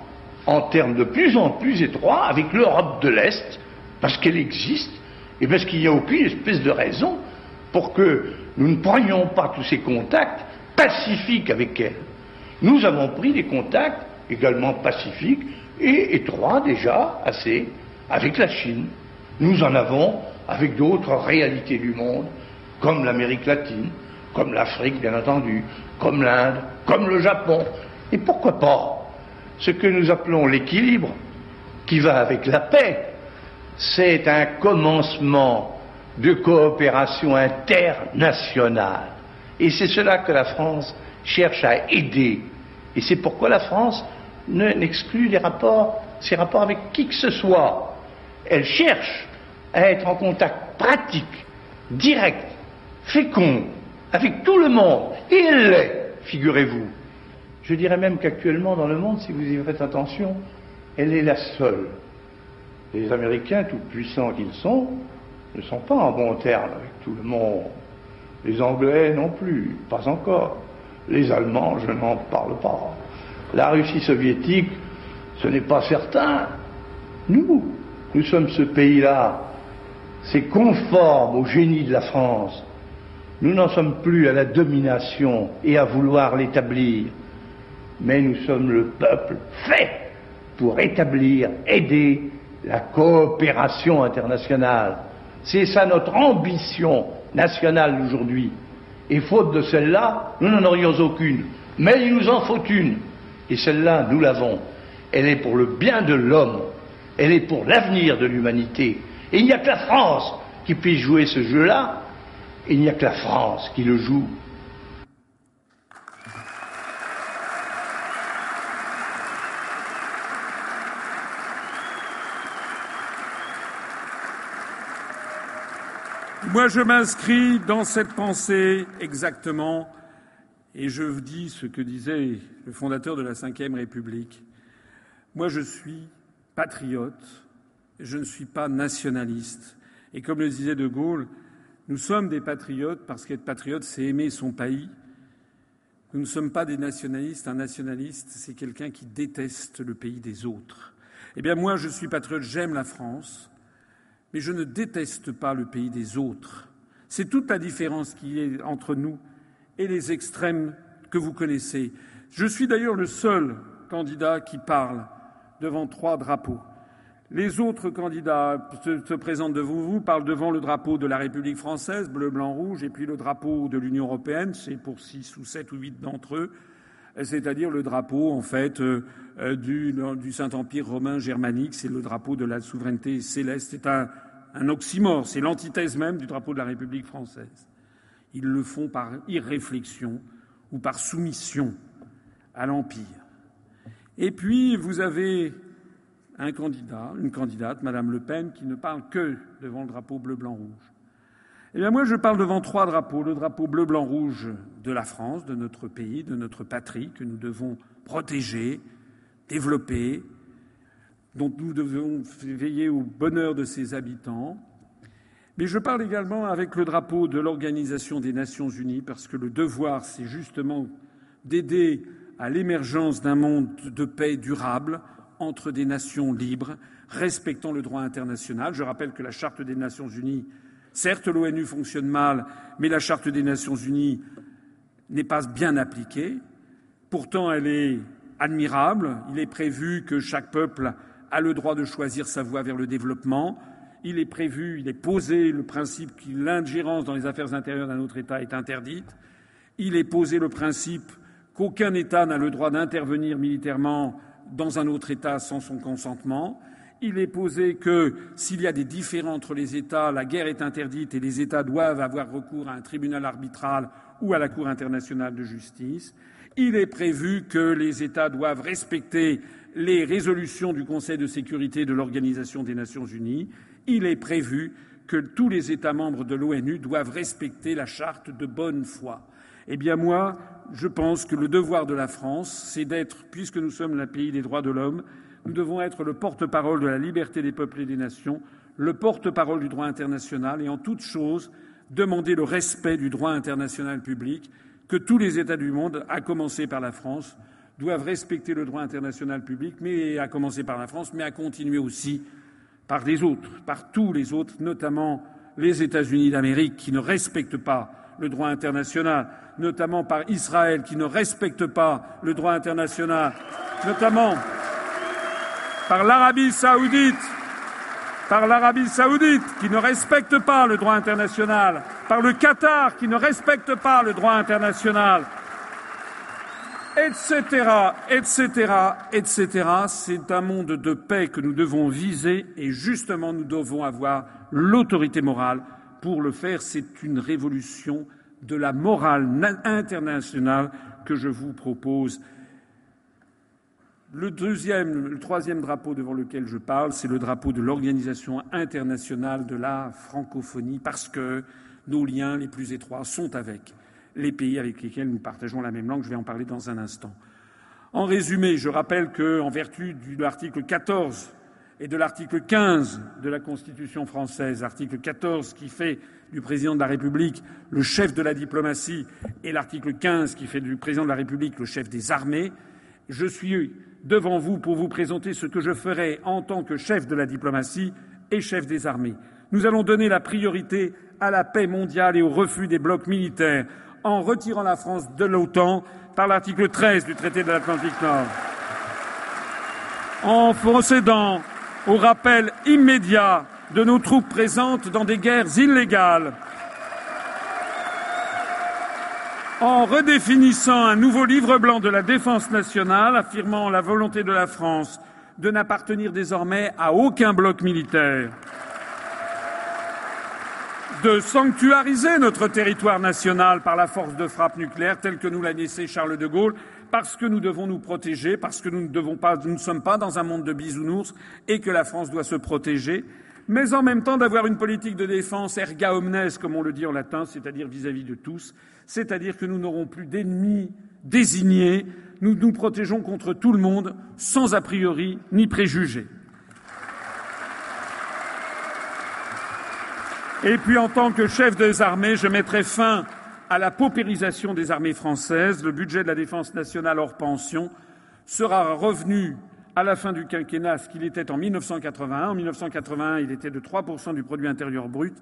en termes de plus en plus étroits, avec l'Europe de l'Est, parce qu'elle existe et parce qu'il n'y a aucune espèce de raison pour que nous ne prenions pas tous ces contacts pacifiques avec elle. Nous avons pris des contacts également pacifiques et étroits déjà assez avec la Chine. Nous en avons avec d'autres réalités du monde, comme l'Amérique latine, comme l'Afrique, bien entendu, comme l'Inde, comme le Japon. Et pourquoi pas ce que nous appelons l'équilibre, qui va avec la paix, c'est un commencement de coopération internationale. Et c'est cela que la France cherche à aider. Et c'est pourquoi la France n'exclut les rapports, ses rapports avec qui que ce soit elle cherche à être en contact pratique, direct, fécond, avec tout le monde. Et elle l'est, figurez-vous. Je dirais même qu'actuellement dans le monde, si vous y faites attention, elle est la seule. Les Américains, tout puissants qu'ils sont, ne sont pas en bon terme avec tout le monde. Les Anglais non plus, pas encore. Les Allemands, je n'en parle pas. La Russie soviétique, ce n'est pas certain. Nous, nous sommes ce pays-là. c'est conforme au génie de la France. Nous n'en sommes plus à la domination et à vouloir l'établir, mais nous sommes le peuple fait pour établir, aider la coopération internationale. C'est ça notre ambition nationale d'aujourd'hui. Et faute de celle-là, nous n'en aurions aucune. Mais il nous en faut une. Et celle-là, nous l'avons. Elle est pour le bien de l'homme. Elle est pour l'avenir de l'humanité. Et il n'y a que la France qui puisse jouer ce jeu-là. Il n'y a que la France qui le joue. Moi, je m'inscris dans cette pensée exactement, et je dis ce que disait le fondateur de la Ve République. Moi, je suis patriote, je ne suis pas nationaliste. Et comme le disait De Gaulle, nous sommes des patriotes parce qu'être patriote, c'est aimer son pays. Nous ne sommes pas des nationalistes. Un nationaliste, c'est quelqu'un qui déteste le pays des autres. Eh bien, moi, je suis patriote, j'aime la France mais je ne déteste pas le pays des autres. C'est toute la différence qui est entre nous et les extrêmes que vous connaissez. Je suis d'ailleurs le seul candidat qui parle devant trois drapeaux. Les autres candidats se, présentent devant vous, parlent devant le drapeau de la République française, bleu, blanc, rouge, et puis le drapeau de l'Union européenne, c'est pour six ou sept ou huit d'entre eux, c'est-à-dire le drapeau, en fait, euh, euh, du, Saint-Empire romain germanique, c'est le drapeau de la souveraineté céleste. C'est un oxymore, c'est l'antithèse même du drapeau de la République française. Ils le font par irréflexion ou par soumission à l'Empire. Et puis, vous avez un candidat, une candidate, Madame Le Pen, qui ne parle que devant le drapeau bleu, blanc, rouge. Eh bien, moi, je parle devant trois drapeaux. Le drapeau bleu, blanc, rouge de la France, de notre pays, de notre patrie, que nous devons protéger, développer, dont nous devons veiller au bonheur de ses habitants. Mais je parle également avec le drapeau de l'Organisation des Nations Unies, parce que le devoir, c'est justement d'aider à l'émergence d'un monde de paix durable entre des nations libres, respectant le droit international. Je rappelle que la Charte des Nations Unies, certes l'ONU fonctionne mal, mais la Charte des Nations Unies n'est pas bien appliquée. Pourtant, elle est admirable. Il est prévu que chaque peuple a le droit de choisir sa voie vers le développement. Il est prévu, il est posé le principe que l'ingérence dans les affaires intérieures d'un autre État est interdite. Il est posé le principe qu'aucun État n'a le droit d'intervenir militairement dans un autre État sans son consentement. Il est posé que s'il y a des différends entre les États, la guerre est interdite et les États doivent avoir recours à un tribunal arbitral ou à la Cour internationale de justice. Il est prévu que les États doivent respecter les résolutions du Conseil de sécurité de l'Organisation des Nations unies, il est prévu que tous les États membres de l'ONU doivent respecter la charte de bonne foi. Eh bien, moi, je pense que le devoir de la France, c'est d'être, puisque nous sommes le pays des droits de l'homme, nous devons être le porte-parole de la liberté des peuples et des nations, le porte-parole du droit international et, en toute chose, demander le respect du droit international public que tous les États du monde, à commencer par la France, doivent respecter le droit international public, mais à commencer par la France, mais à continuer aussi par les autres, par tous les autres, notamment les États-Unis d'Amérique qui ne respectent pas le droit international, notamment par Israël qui ne respecte pas le droit international, notamment par l'Arabie saoudite, par l'Arabie saoudite qui ne respecte pas le droit international, par le Qatar qui ne respecte pas le droit international, etc., etc., etc. C'est un monde de paix que nous devons viser et justement nous devons avoir l'autorité morale pour le faire. C'est une révolution de la morale internationale que je vous propose. Le troisième drapeau devant lequel je parle, c'est le drapeau de l'Organisation internationale de la francophonie, parce que nos liens les plus étroits sont avec les pays avec lesquels nous partageons la même langue. Je vais en parler dans un instant. En résumé, je rappelle qu'en vertu de l'article 14 et de l'article 15 de la Constitution française, article 14 qui fait du président de la République le chef de la diplomatie et l'article 15 qui fait du président de la République le chef des armées, je suis devant vous pour vous présenter ce que je ferai en tant que chef de la diplomatie et chef des armées. Nous allons donner la priorité à la paix mondiale et au refus des blocs militaires en retirant la France de l'OTAN par l'article 13 du traité de l'Atlantique Nord. En procédant au rappel immédiat de nos troupes présentes dans des guerres illégales. En redéfinissant un nouveau livre blanc de la défense nationale affirmant la volonté de la France de n'appartenir désormais à aucun bloc militaire de sanctuariser notre territoire national par la force de frappe nucléaire telle que nous l'a laissé Charles de Gaulle, parce que nous devons nous protéger, parce que nous ne, sommes pas dans un monde de bisounours et que la France doit se protéger, mais en même temps d'avoir une politique de défense erga omnes, comme on le dit en latin, c'est-à-dire vis-à-vis de tous, c'est-à-dire que nous n'aurons plus d'ennemis désignés, nous nous protégeons contre tout le monde, sans a priori ni préjugés. Et puis, en tant que chef des armées, je mettrai fin à la paupérisation des armées françaises. Le budget de la défense nationale hors pension sera revenu à la fin du quinquennat ce qu'il était en 1981. En 1981, il était de 3% du produit intérieur brut.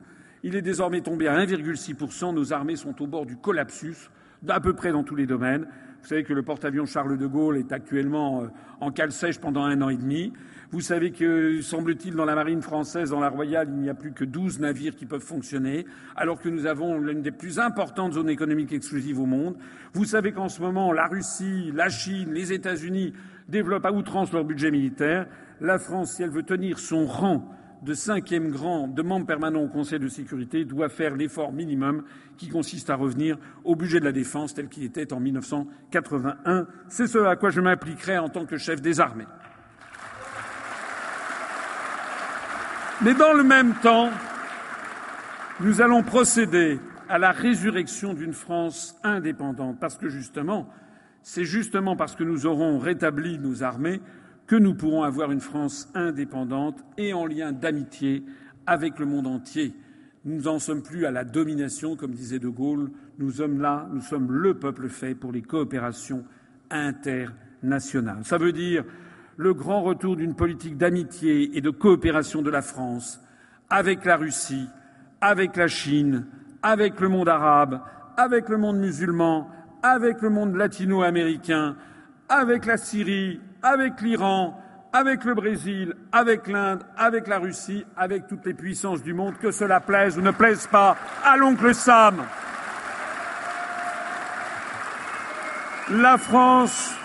Il est désormais tombé à 1,6%. Nos armées sont au bord du collapsus, à peu près dans tous les domaines. Vous savez que le porte-avions Charles de Gaulle est actuellement euh, en cale sèche pendant un an et demi. Vous savez que, semble-t-il, dans la marine française, dans la Royale, il n'y a plus que 12 navires qui peuvent fonctionner, alors que nous avons l'une des plus importantes zones économiques exclusives au monde. Vous savez qu'en ce moment, la Russie, la Chine, les États-Unis développent à outrance leur budget militaire. La France, si elle veut tenir son rang de cinquième grand de membre permanent au Conseil de sécurité doit faire l'effort minimum qui consiste à revenir au budget de la défense tel qu'il était en 1981. C'est ce à quoi je m'impliquerai en tant que chef des armées. Mais dans le même temps, nous allons procéder à la résurrection d'une France indépendante, parce que justement, c'est justement parce que nous aurons rétabli nos armées que nous pourrons avoir une France indépendante et en lien d'amitié avec le monde entier. Nous n'en sommes plus à la domination, comme disait De Gaulle. Nous sommes là, nous sommes le peuple fait pour les coopérations internationales. Ça veut dire le grand retour d'une politique d'amitié et de coopération de la France avec la Russie, avec la Chine, avec le monde arabe, avec le monde musulman, avec le monde latino-américain, avec la Syrie, avec l'Iran, avec le Brésil, avec l'Inde, avec la Russie, avec toutes les puissances du monde, que cela plaise ou ne plaise pas à l'oncle Sam. La France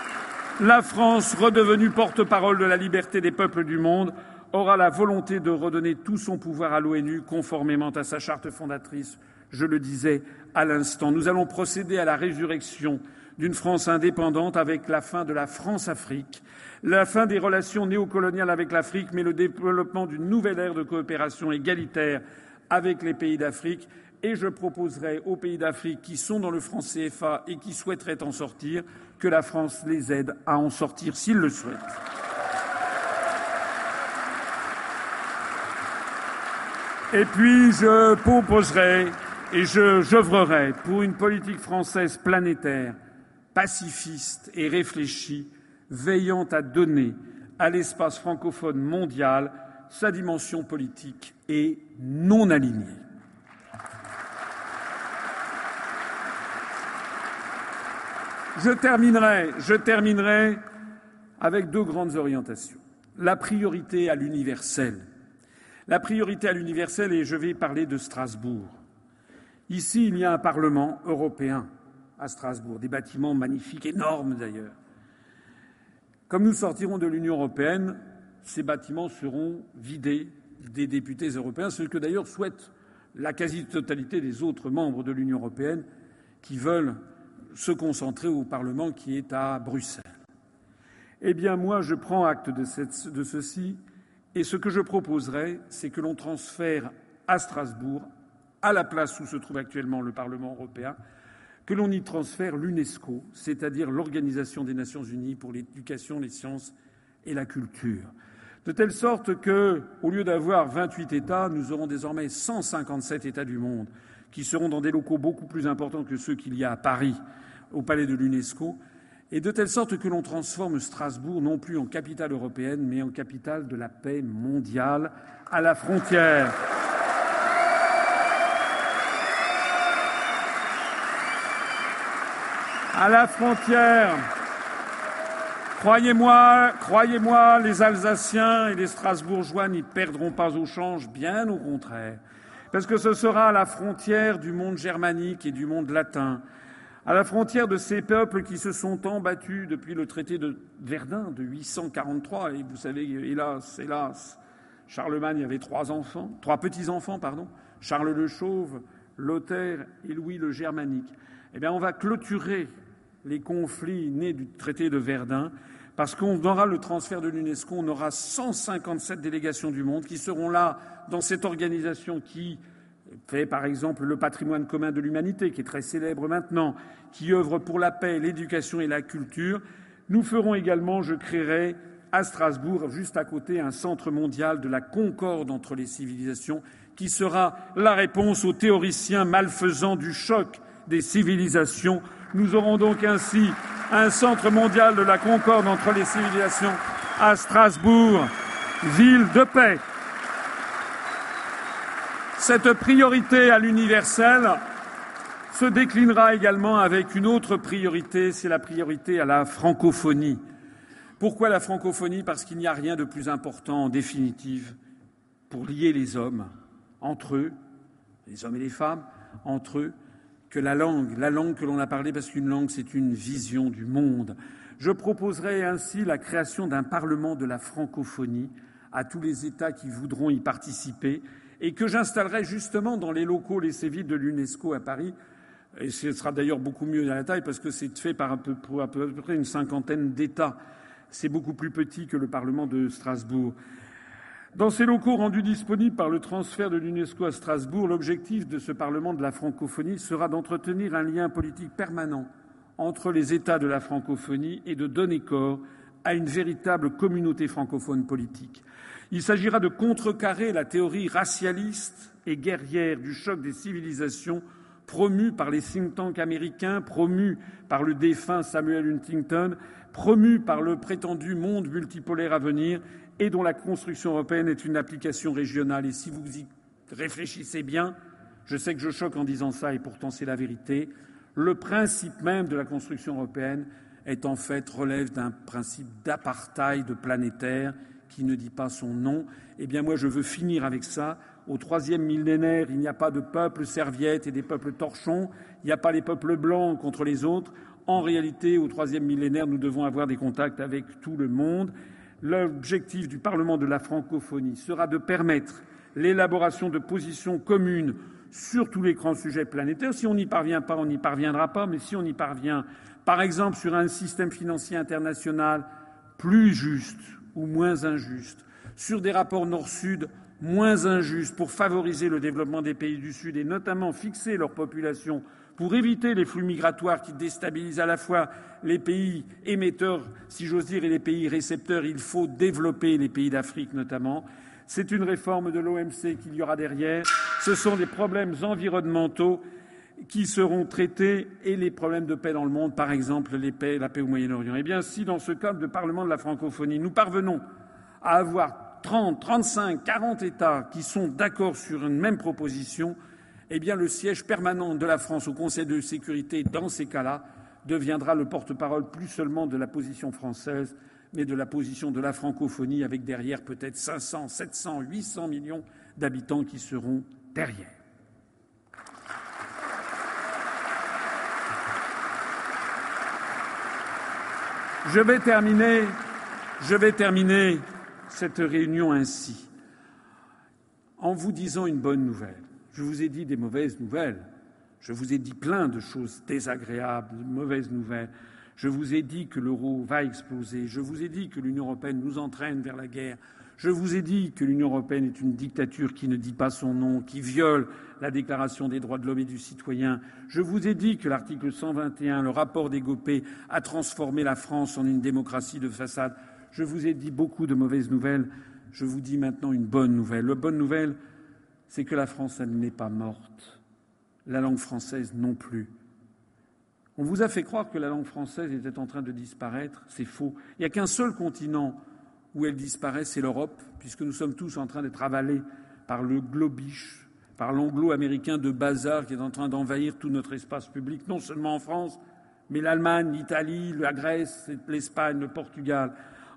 la France, redevenue porte-parole de la liberté des peuples du monde, aura la volonté de redonner tout son pouvoir à l'ONU conformément à sa charte fondatrice. Je le disais à l'instant. Nous allons procéder à la résurrection d'une France indépendante avec la fin de la France-Afrique, la fin des relations néocoloniales avec l'Afrique, mais le développement d'une nouvelle ère de coopération égalitaire avec les pays d'Afrique et je proposerai aux pays d'Afrique qui sont dans le franc CFA et qui souhaiteraient en sortir que la France les aide à en sortir s'ils le souhaitent. Et puis je proposerai et je j'œuvrerai pour une politique française planétaire, pacifiste et réfléchie, veillant à donner à l'espace francophone mondial sa dimension politique et non alignée. Je terminerai, avec deux grandes orientations. La priorité à l'universel. La priorité à l'universel, et je vais parler de Strasbourg. Ici, il y a un Parlement européen à Strasbourg, des bâtiments magnifiques, énormes d'ailleurs. Comme nous sortirons de l'Union européenne, ces bâtiments seront vidés des députés européens, ce que d'ailleurs souhaite la quasi-totalité des autres membres de l'Union européenne qui veulent se concentrer au Parlement qui est à Bruxelles. Eh bien, moi, je prends acte de, ceci et ce que je proposerai, c'est que l'on transfère à Strasbourg, à la place où se trouve actuellement le Parlement européen, que l'on y transfère l'UNESCO, c'est-à-dire l'Organisation des Nations Unies pour l'éducation, les sciences et la culture. De telle sorte que, au lieu d'avoir 28 États, nous aurons désormais 157 États du monde qui seront dans des locaux beaucoup plus importants que ceux qu'il y a à Paris, au palais de l'UNESCO, et de telle sorte que l'on transforme Strasbourg non plus en capitale européenne, mais en capitale de la paix mondiale, à la frontière. À la frontière. Croyez-moi, croyez-moi, les Alsaciens et les Strasbourgeois n'y perdront pas au change, bien au contraire parce que ce sera à la frontière du monde germanique et du monde latin, à la frontière de ces peuples qui se sont tant battus depuis le traité de Verdun de 843. Et vous savez, hélas, hélas, Charlemagne avait trois enfants, trois petits-enfants, pardon, Charles le Chauve, Lothaire et Louis le Germanique. Eh bien, on va clôturer les conflits nés du traité de Verdun parce qu'on aura le transfert de l'UNESCO, on aura 157 délégations du monde qui seront là dans cette organisation qui fait par exemple le patrimoine commun de l'humanité, qui est très célèbre maintenant, qui œuvre pour la paix, l'éducation et la culture. Nous ferons également, je créerai à Strasbourg, juste à côté, un centre mondial de la concorde entre les civilisations, qui sera la réponse aux théoriciens malfaisants du choc des civilisations. Nous aurons donc ainsi un centre mondial de la concorde entre les civilisations à Strasbourg, ville de paix. Cette priorité à l'universel se déclinera également avec une autre priorité, c'est la priorité à la francophonie. Pourquoi la francophonie? Parce qu'il n'y a rien de plus important en définitive pour lier les hommes entre eux, les hommes et les femmes, entre eux, que la langue, la langue que l'on a parlé, parce qu'une langue, c'est une vision du monde. Je proposerai ainsi la création d'un Parlement de la francophonie à tous les États qui voudront y participer et que j'installerai justement dans les locaux les villes de l'UNESCO à Paris. Et ce sera d'ailleurs beaucoup mieux à la taille parce que c'est fait par à peu près une cinquantaine d'États. C'est beaucoup plus petit que le Parlement de Strasbourg. Dans ces locaux rendus disponibles par le transfert de l'UNESCO à Strasbourg, l'objectif de ce Parlement de la francophonie sera d'entretenir un lien politique permanent entre les États de la francophonie et de donner corps à une véritable communauté francophone politique. Il s'agira de contrecarrer la théorie racialiste et guerrière du choc des civilisations promue par les think tanks américains, promue par le défunt Samuel Huntington, promue par le prétendu monde multipolaire à venir et dont la construction européenne est une application régionale. Et si vous y réfléchissez bien, je sais que je choque en disant ça et pourtant c'est la vérité, le principe même de la construction européenne est en fait relève d'un principe d'apartheid planétaire qui ne dit pas son nom. Eh bien, moi, je veux finir avec ça. Au troisième millénaire, il n'y a pas de peuple serviette et des peuples torchons. Il n'y a pas les peuples blancs contre les autres. En réalité, au troisième millénaire, nous devons avoir des contacts avec tout le monde. L'objectif du Parlement de la francophonie sera de permettre l'élaboration de positions communes sur tous les grands sujets planétaires. Si on n'y parvient pas, on n'y parviendra pas, mais si on y parvient, par exemple sur un système financier international plus juste, ou moins injuste, sur des rapports Nord-Sud moins injustes pour favoriser le développement des pays du Sud et notamment fixer leur population pour éviter les flux migratoires qui déstabilisent à la fois les pays émetteurs, si j'ose dire, et les pays récepteurs. Il faut développer les pays d'Afrique notamment. C'est une réforme de l'OMC qu'il y aura derrière. Ce sont des problèmes environnementaux qui seront traités et les problèmes de paix dans le monde, par exemple les la paix au Moyen-Orient. Eh bien, si dans ce cadre de Parlement de la francophonie, nous parvenons à avoir 30, 35, 40 États qui sont d'accord sur une même proposition, eh bien, le siège permanent de la France au Conseil de sécurité, dans ces cas-là, deviendra le porte-parole plus seulement de la position française, mais de la position de la francophonie, avec derrière peut-être 500, 700, 800 millions d'habitants qui seront derrière. Je vais terminer, je vais terminer cette réunion ainsi, en vous disant une bonne nouvelle. Je vous ai dit des mauvaises nouvelles. Je vous ai dit plein de choses désagréables, de mauvaises nouvelles. Je vous ai dit que l'euro va exploser. Je vous ai dit que l'Union européenne nous entraîne vers la guerre. Je vous ai dit que l'Union européenne est une dictature qui ne dit pas son nom, qui viole la Déclaration des droits de l'homme et du citoyen. Je vous ai dit que l'article 121, le rapport des Gopé, a transformé la France en une démocratie de façade. Je vous ai dit beaucoup de mauvaises nouvelles. Je vous dis maintenant une bonne nouvelle. La bonne nouvelle, c'est que la France, n'est pas morte. La langue française non plus. On vous a fait croire que la langue française était en train de disparaître. C'est faux. Il n'y a qu'un seul continent où elle disparaît, c'est l'Europe, puisque nous sommes tous en train d'être avalés par le globish, par l'anglo-américain de bazar qui est en train d'envahir tout notre espace public, non seulement en France, mais l'Allemagne, l'Italie, la Grèce, l'Espagne, le Portugal.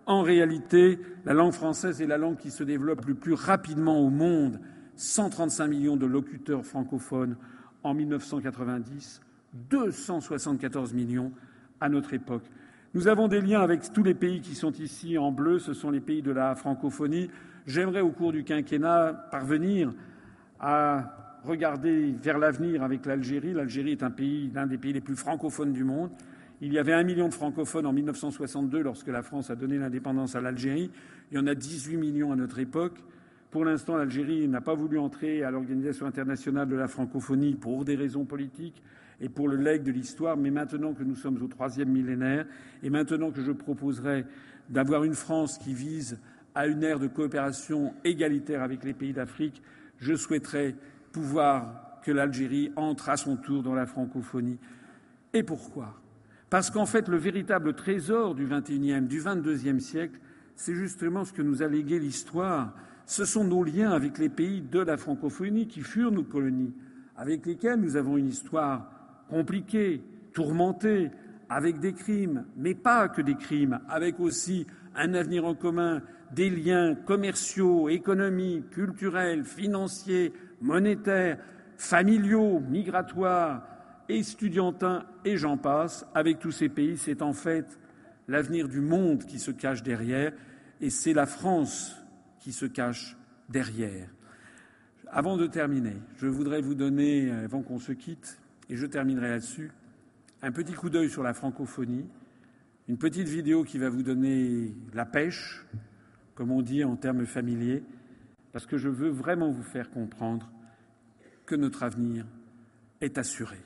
En réalité, la langue française est la langue qui se développe le plus rapidement au monde. 135 millions de locuteurs francophones en 1990, 274 millions à notre époque. Nous avons des liens avec tous les pays qui sont ici en bleu, ce sont les pays de la francophonie. J'aimerais, au cours du quinquennat, parvenir à regarder vers l'avenir avec l'Algérie. L'Algérie est un pays, l'un des pays les plus francophones du monde. Il y avait un million de francophones en 1962 lorsque la France a donné l'indépendance à l'Algérie. Il y en a 18 millions à notre époque. Pour l'instant, l'Algérie n'a pas voulu entrer à l'Organisation internationale de la francophonie pour des raisons politiques et pour le legs de l'histoire. Mais maintenant que nous sommes au troisième millénaire et maintenant que je proposerai d'avoir une France qui vise à une ère de coopération égalitaire avec les pays d'Afrique, je souhaiterais pouvoir que l'Algérie entre à son tour dans la francophonie. Et pourquoi? Parce qu'en fait, le véritable trésor du XXIe, du XXIIe siècle, c'est justement ce que nous a légué l'histoire ce sont nos liens avec les pays de la francophonie qui furent nos colonies, avec lesquels nous avons une histoire compliquée, tourmentée, avec des crimes, mais pas que des crimes, avec aussi un avenir en commun, des liens commerciaux, économiques, culturels, financiers, monétaires, familiaux, migratoires, estudiantins et j'en passe. Avec tous ces pays, c'est en fait l'avenir du monde qui se cache derrière et c'est la France qui se cache derrière. Avant de terminer, je voudrais vous donner, avant qu'on se quitte, et je terminerai là-dessus, un petit coup d'œil sur la francophonie, une petite vidéo qui va vous donner la pêche, comme on dit en termes familiers, parce que je veux vraiment vous faire comprendre que notre avenir est assuré.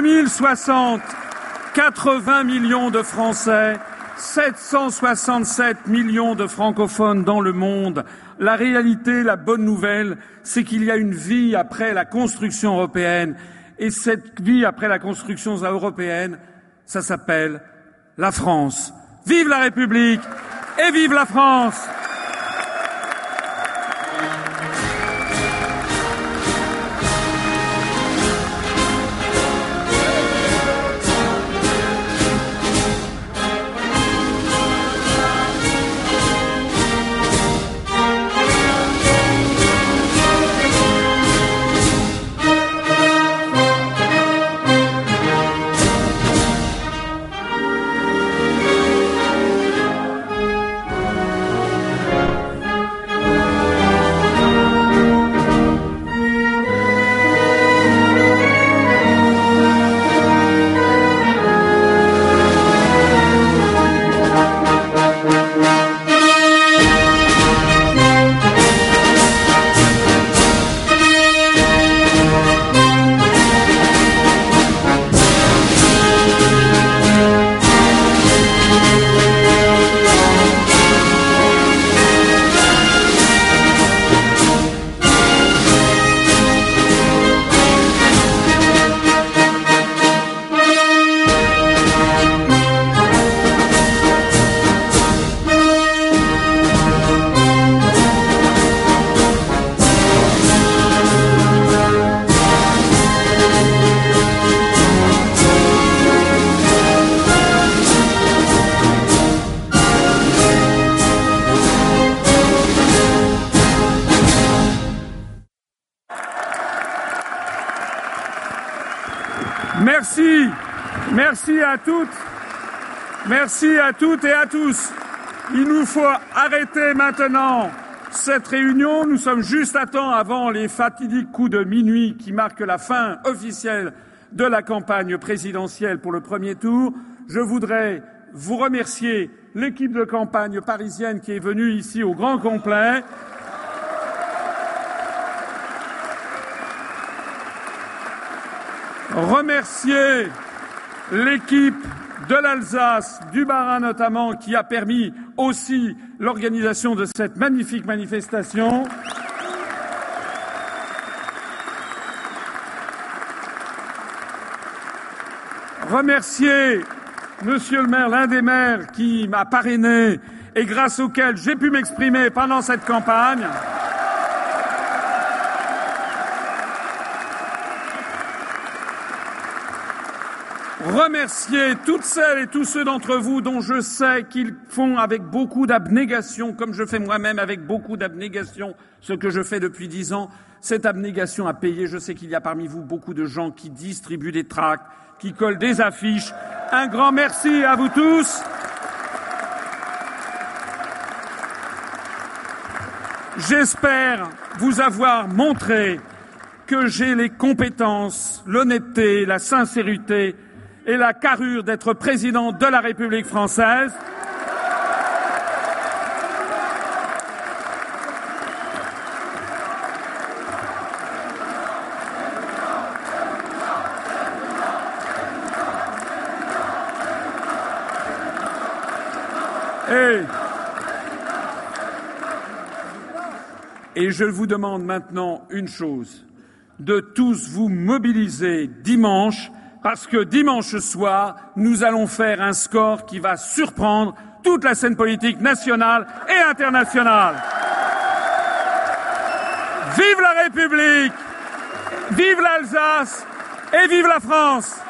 2060, 80 millions de Français, 767 millions de francophones dans le monde. La réalité, la bonne nouvelle, c'est qu'il y a une vie après la construction européenne. Et cette vie après la construction européenne, ça s'appelle la France. Vive la République et vive la France Merci à toutes et à tous. Il nous faut arrêter maintenant cette réunion. Nous sommes juste à temps avant les fatidiques coups de minuit qui marquent la fin officielle de la campagne présidentielle pour le premier tour. Je voudrais vous remercier, l'équipe de campagne parisienne qui est venue ici au grand complet. remercier l'équipe de l'Alsace, du Bas-Rhin notamment, qui a permis aussi l'organisation de cette magnifique manifestation. Remercier Monsieur le maire, l'un des maires qui m'a parrainé et grâce auquel j'ai pu m'exprimer pendant cette campagne. Remercier toutes celles et tous ceux d'entre vous dont je sais qu'ils font avec beaucoup d'abnégation, comme je fais moi-même avec beaucoup d'abnégation, ce que je fais depuis dix ans. Cette abnégation à payer, je sais qu'il y a parmi vous beaucoup de gens qui distribuent des tracts, qui collent des affiches. Un grand merci à vous tous. J'espère vous avoir montré que j'ai les compétences, l'honnêteté, la sincérité et la carrure d'être président de la République française. Et, je vous demande maintenant une chose, de tous vous mobiliser dimanche parce que dimanche soir, nous allons faire un score qui va surprendre toute la scène politique nationale et internationale. Vive la République, vive l'Alsace et vive la France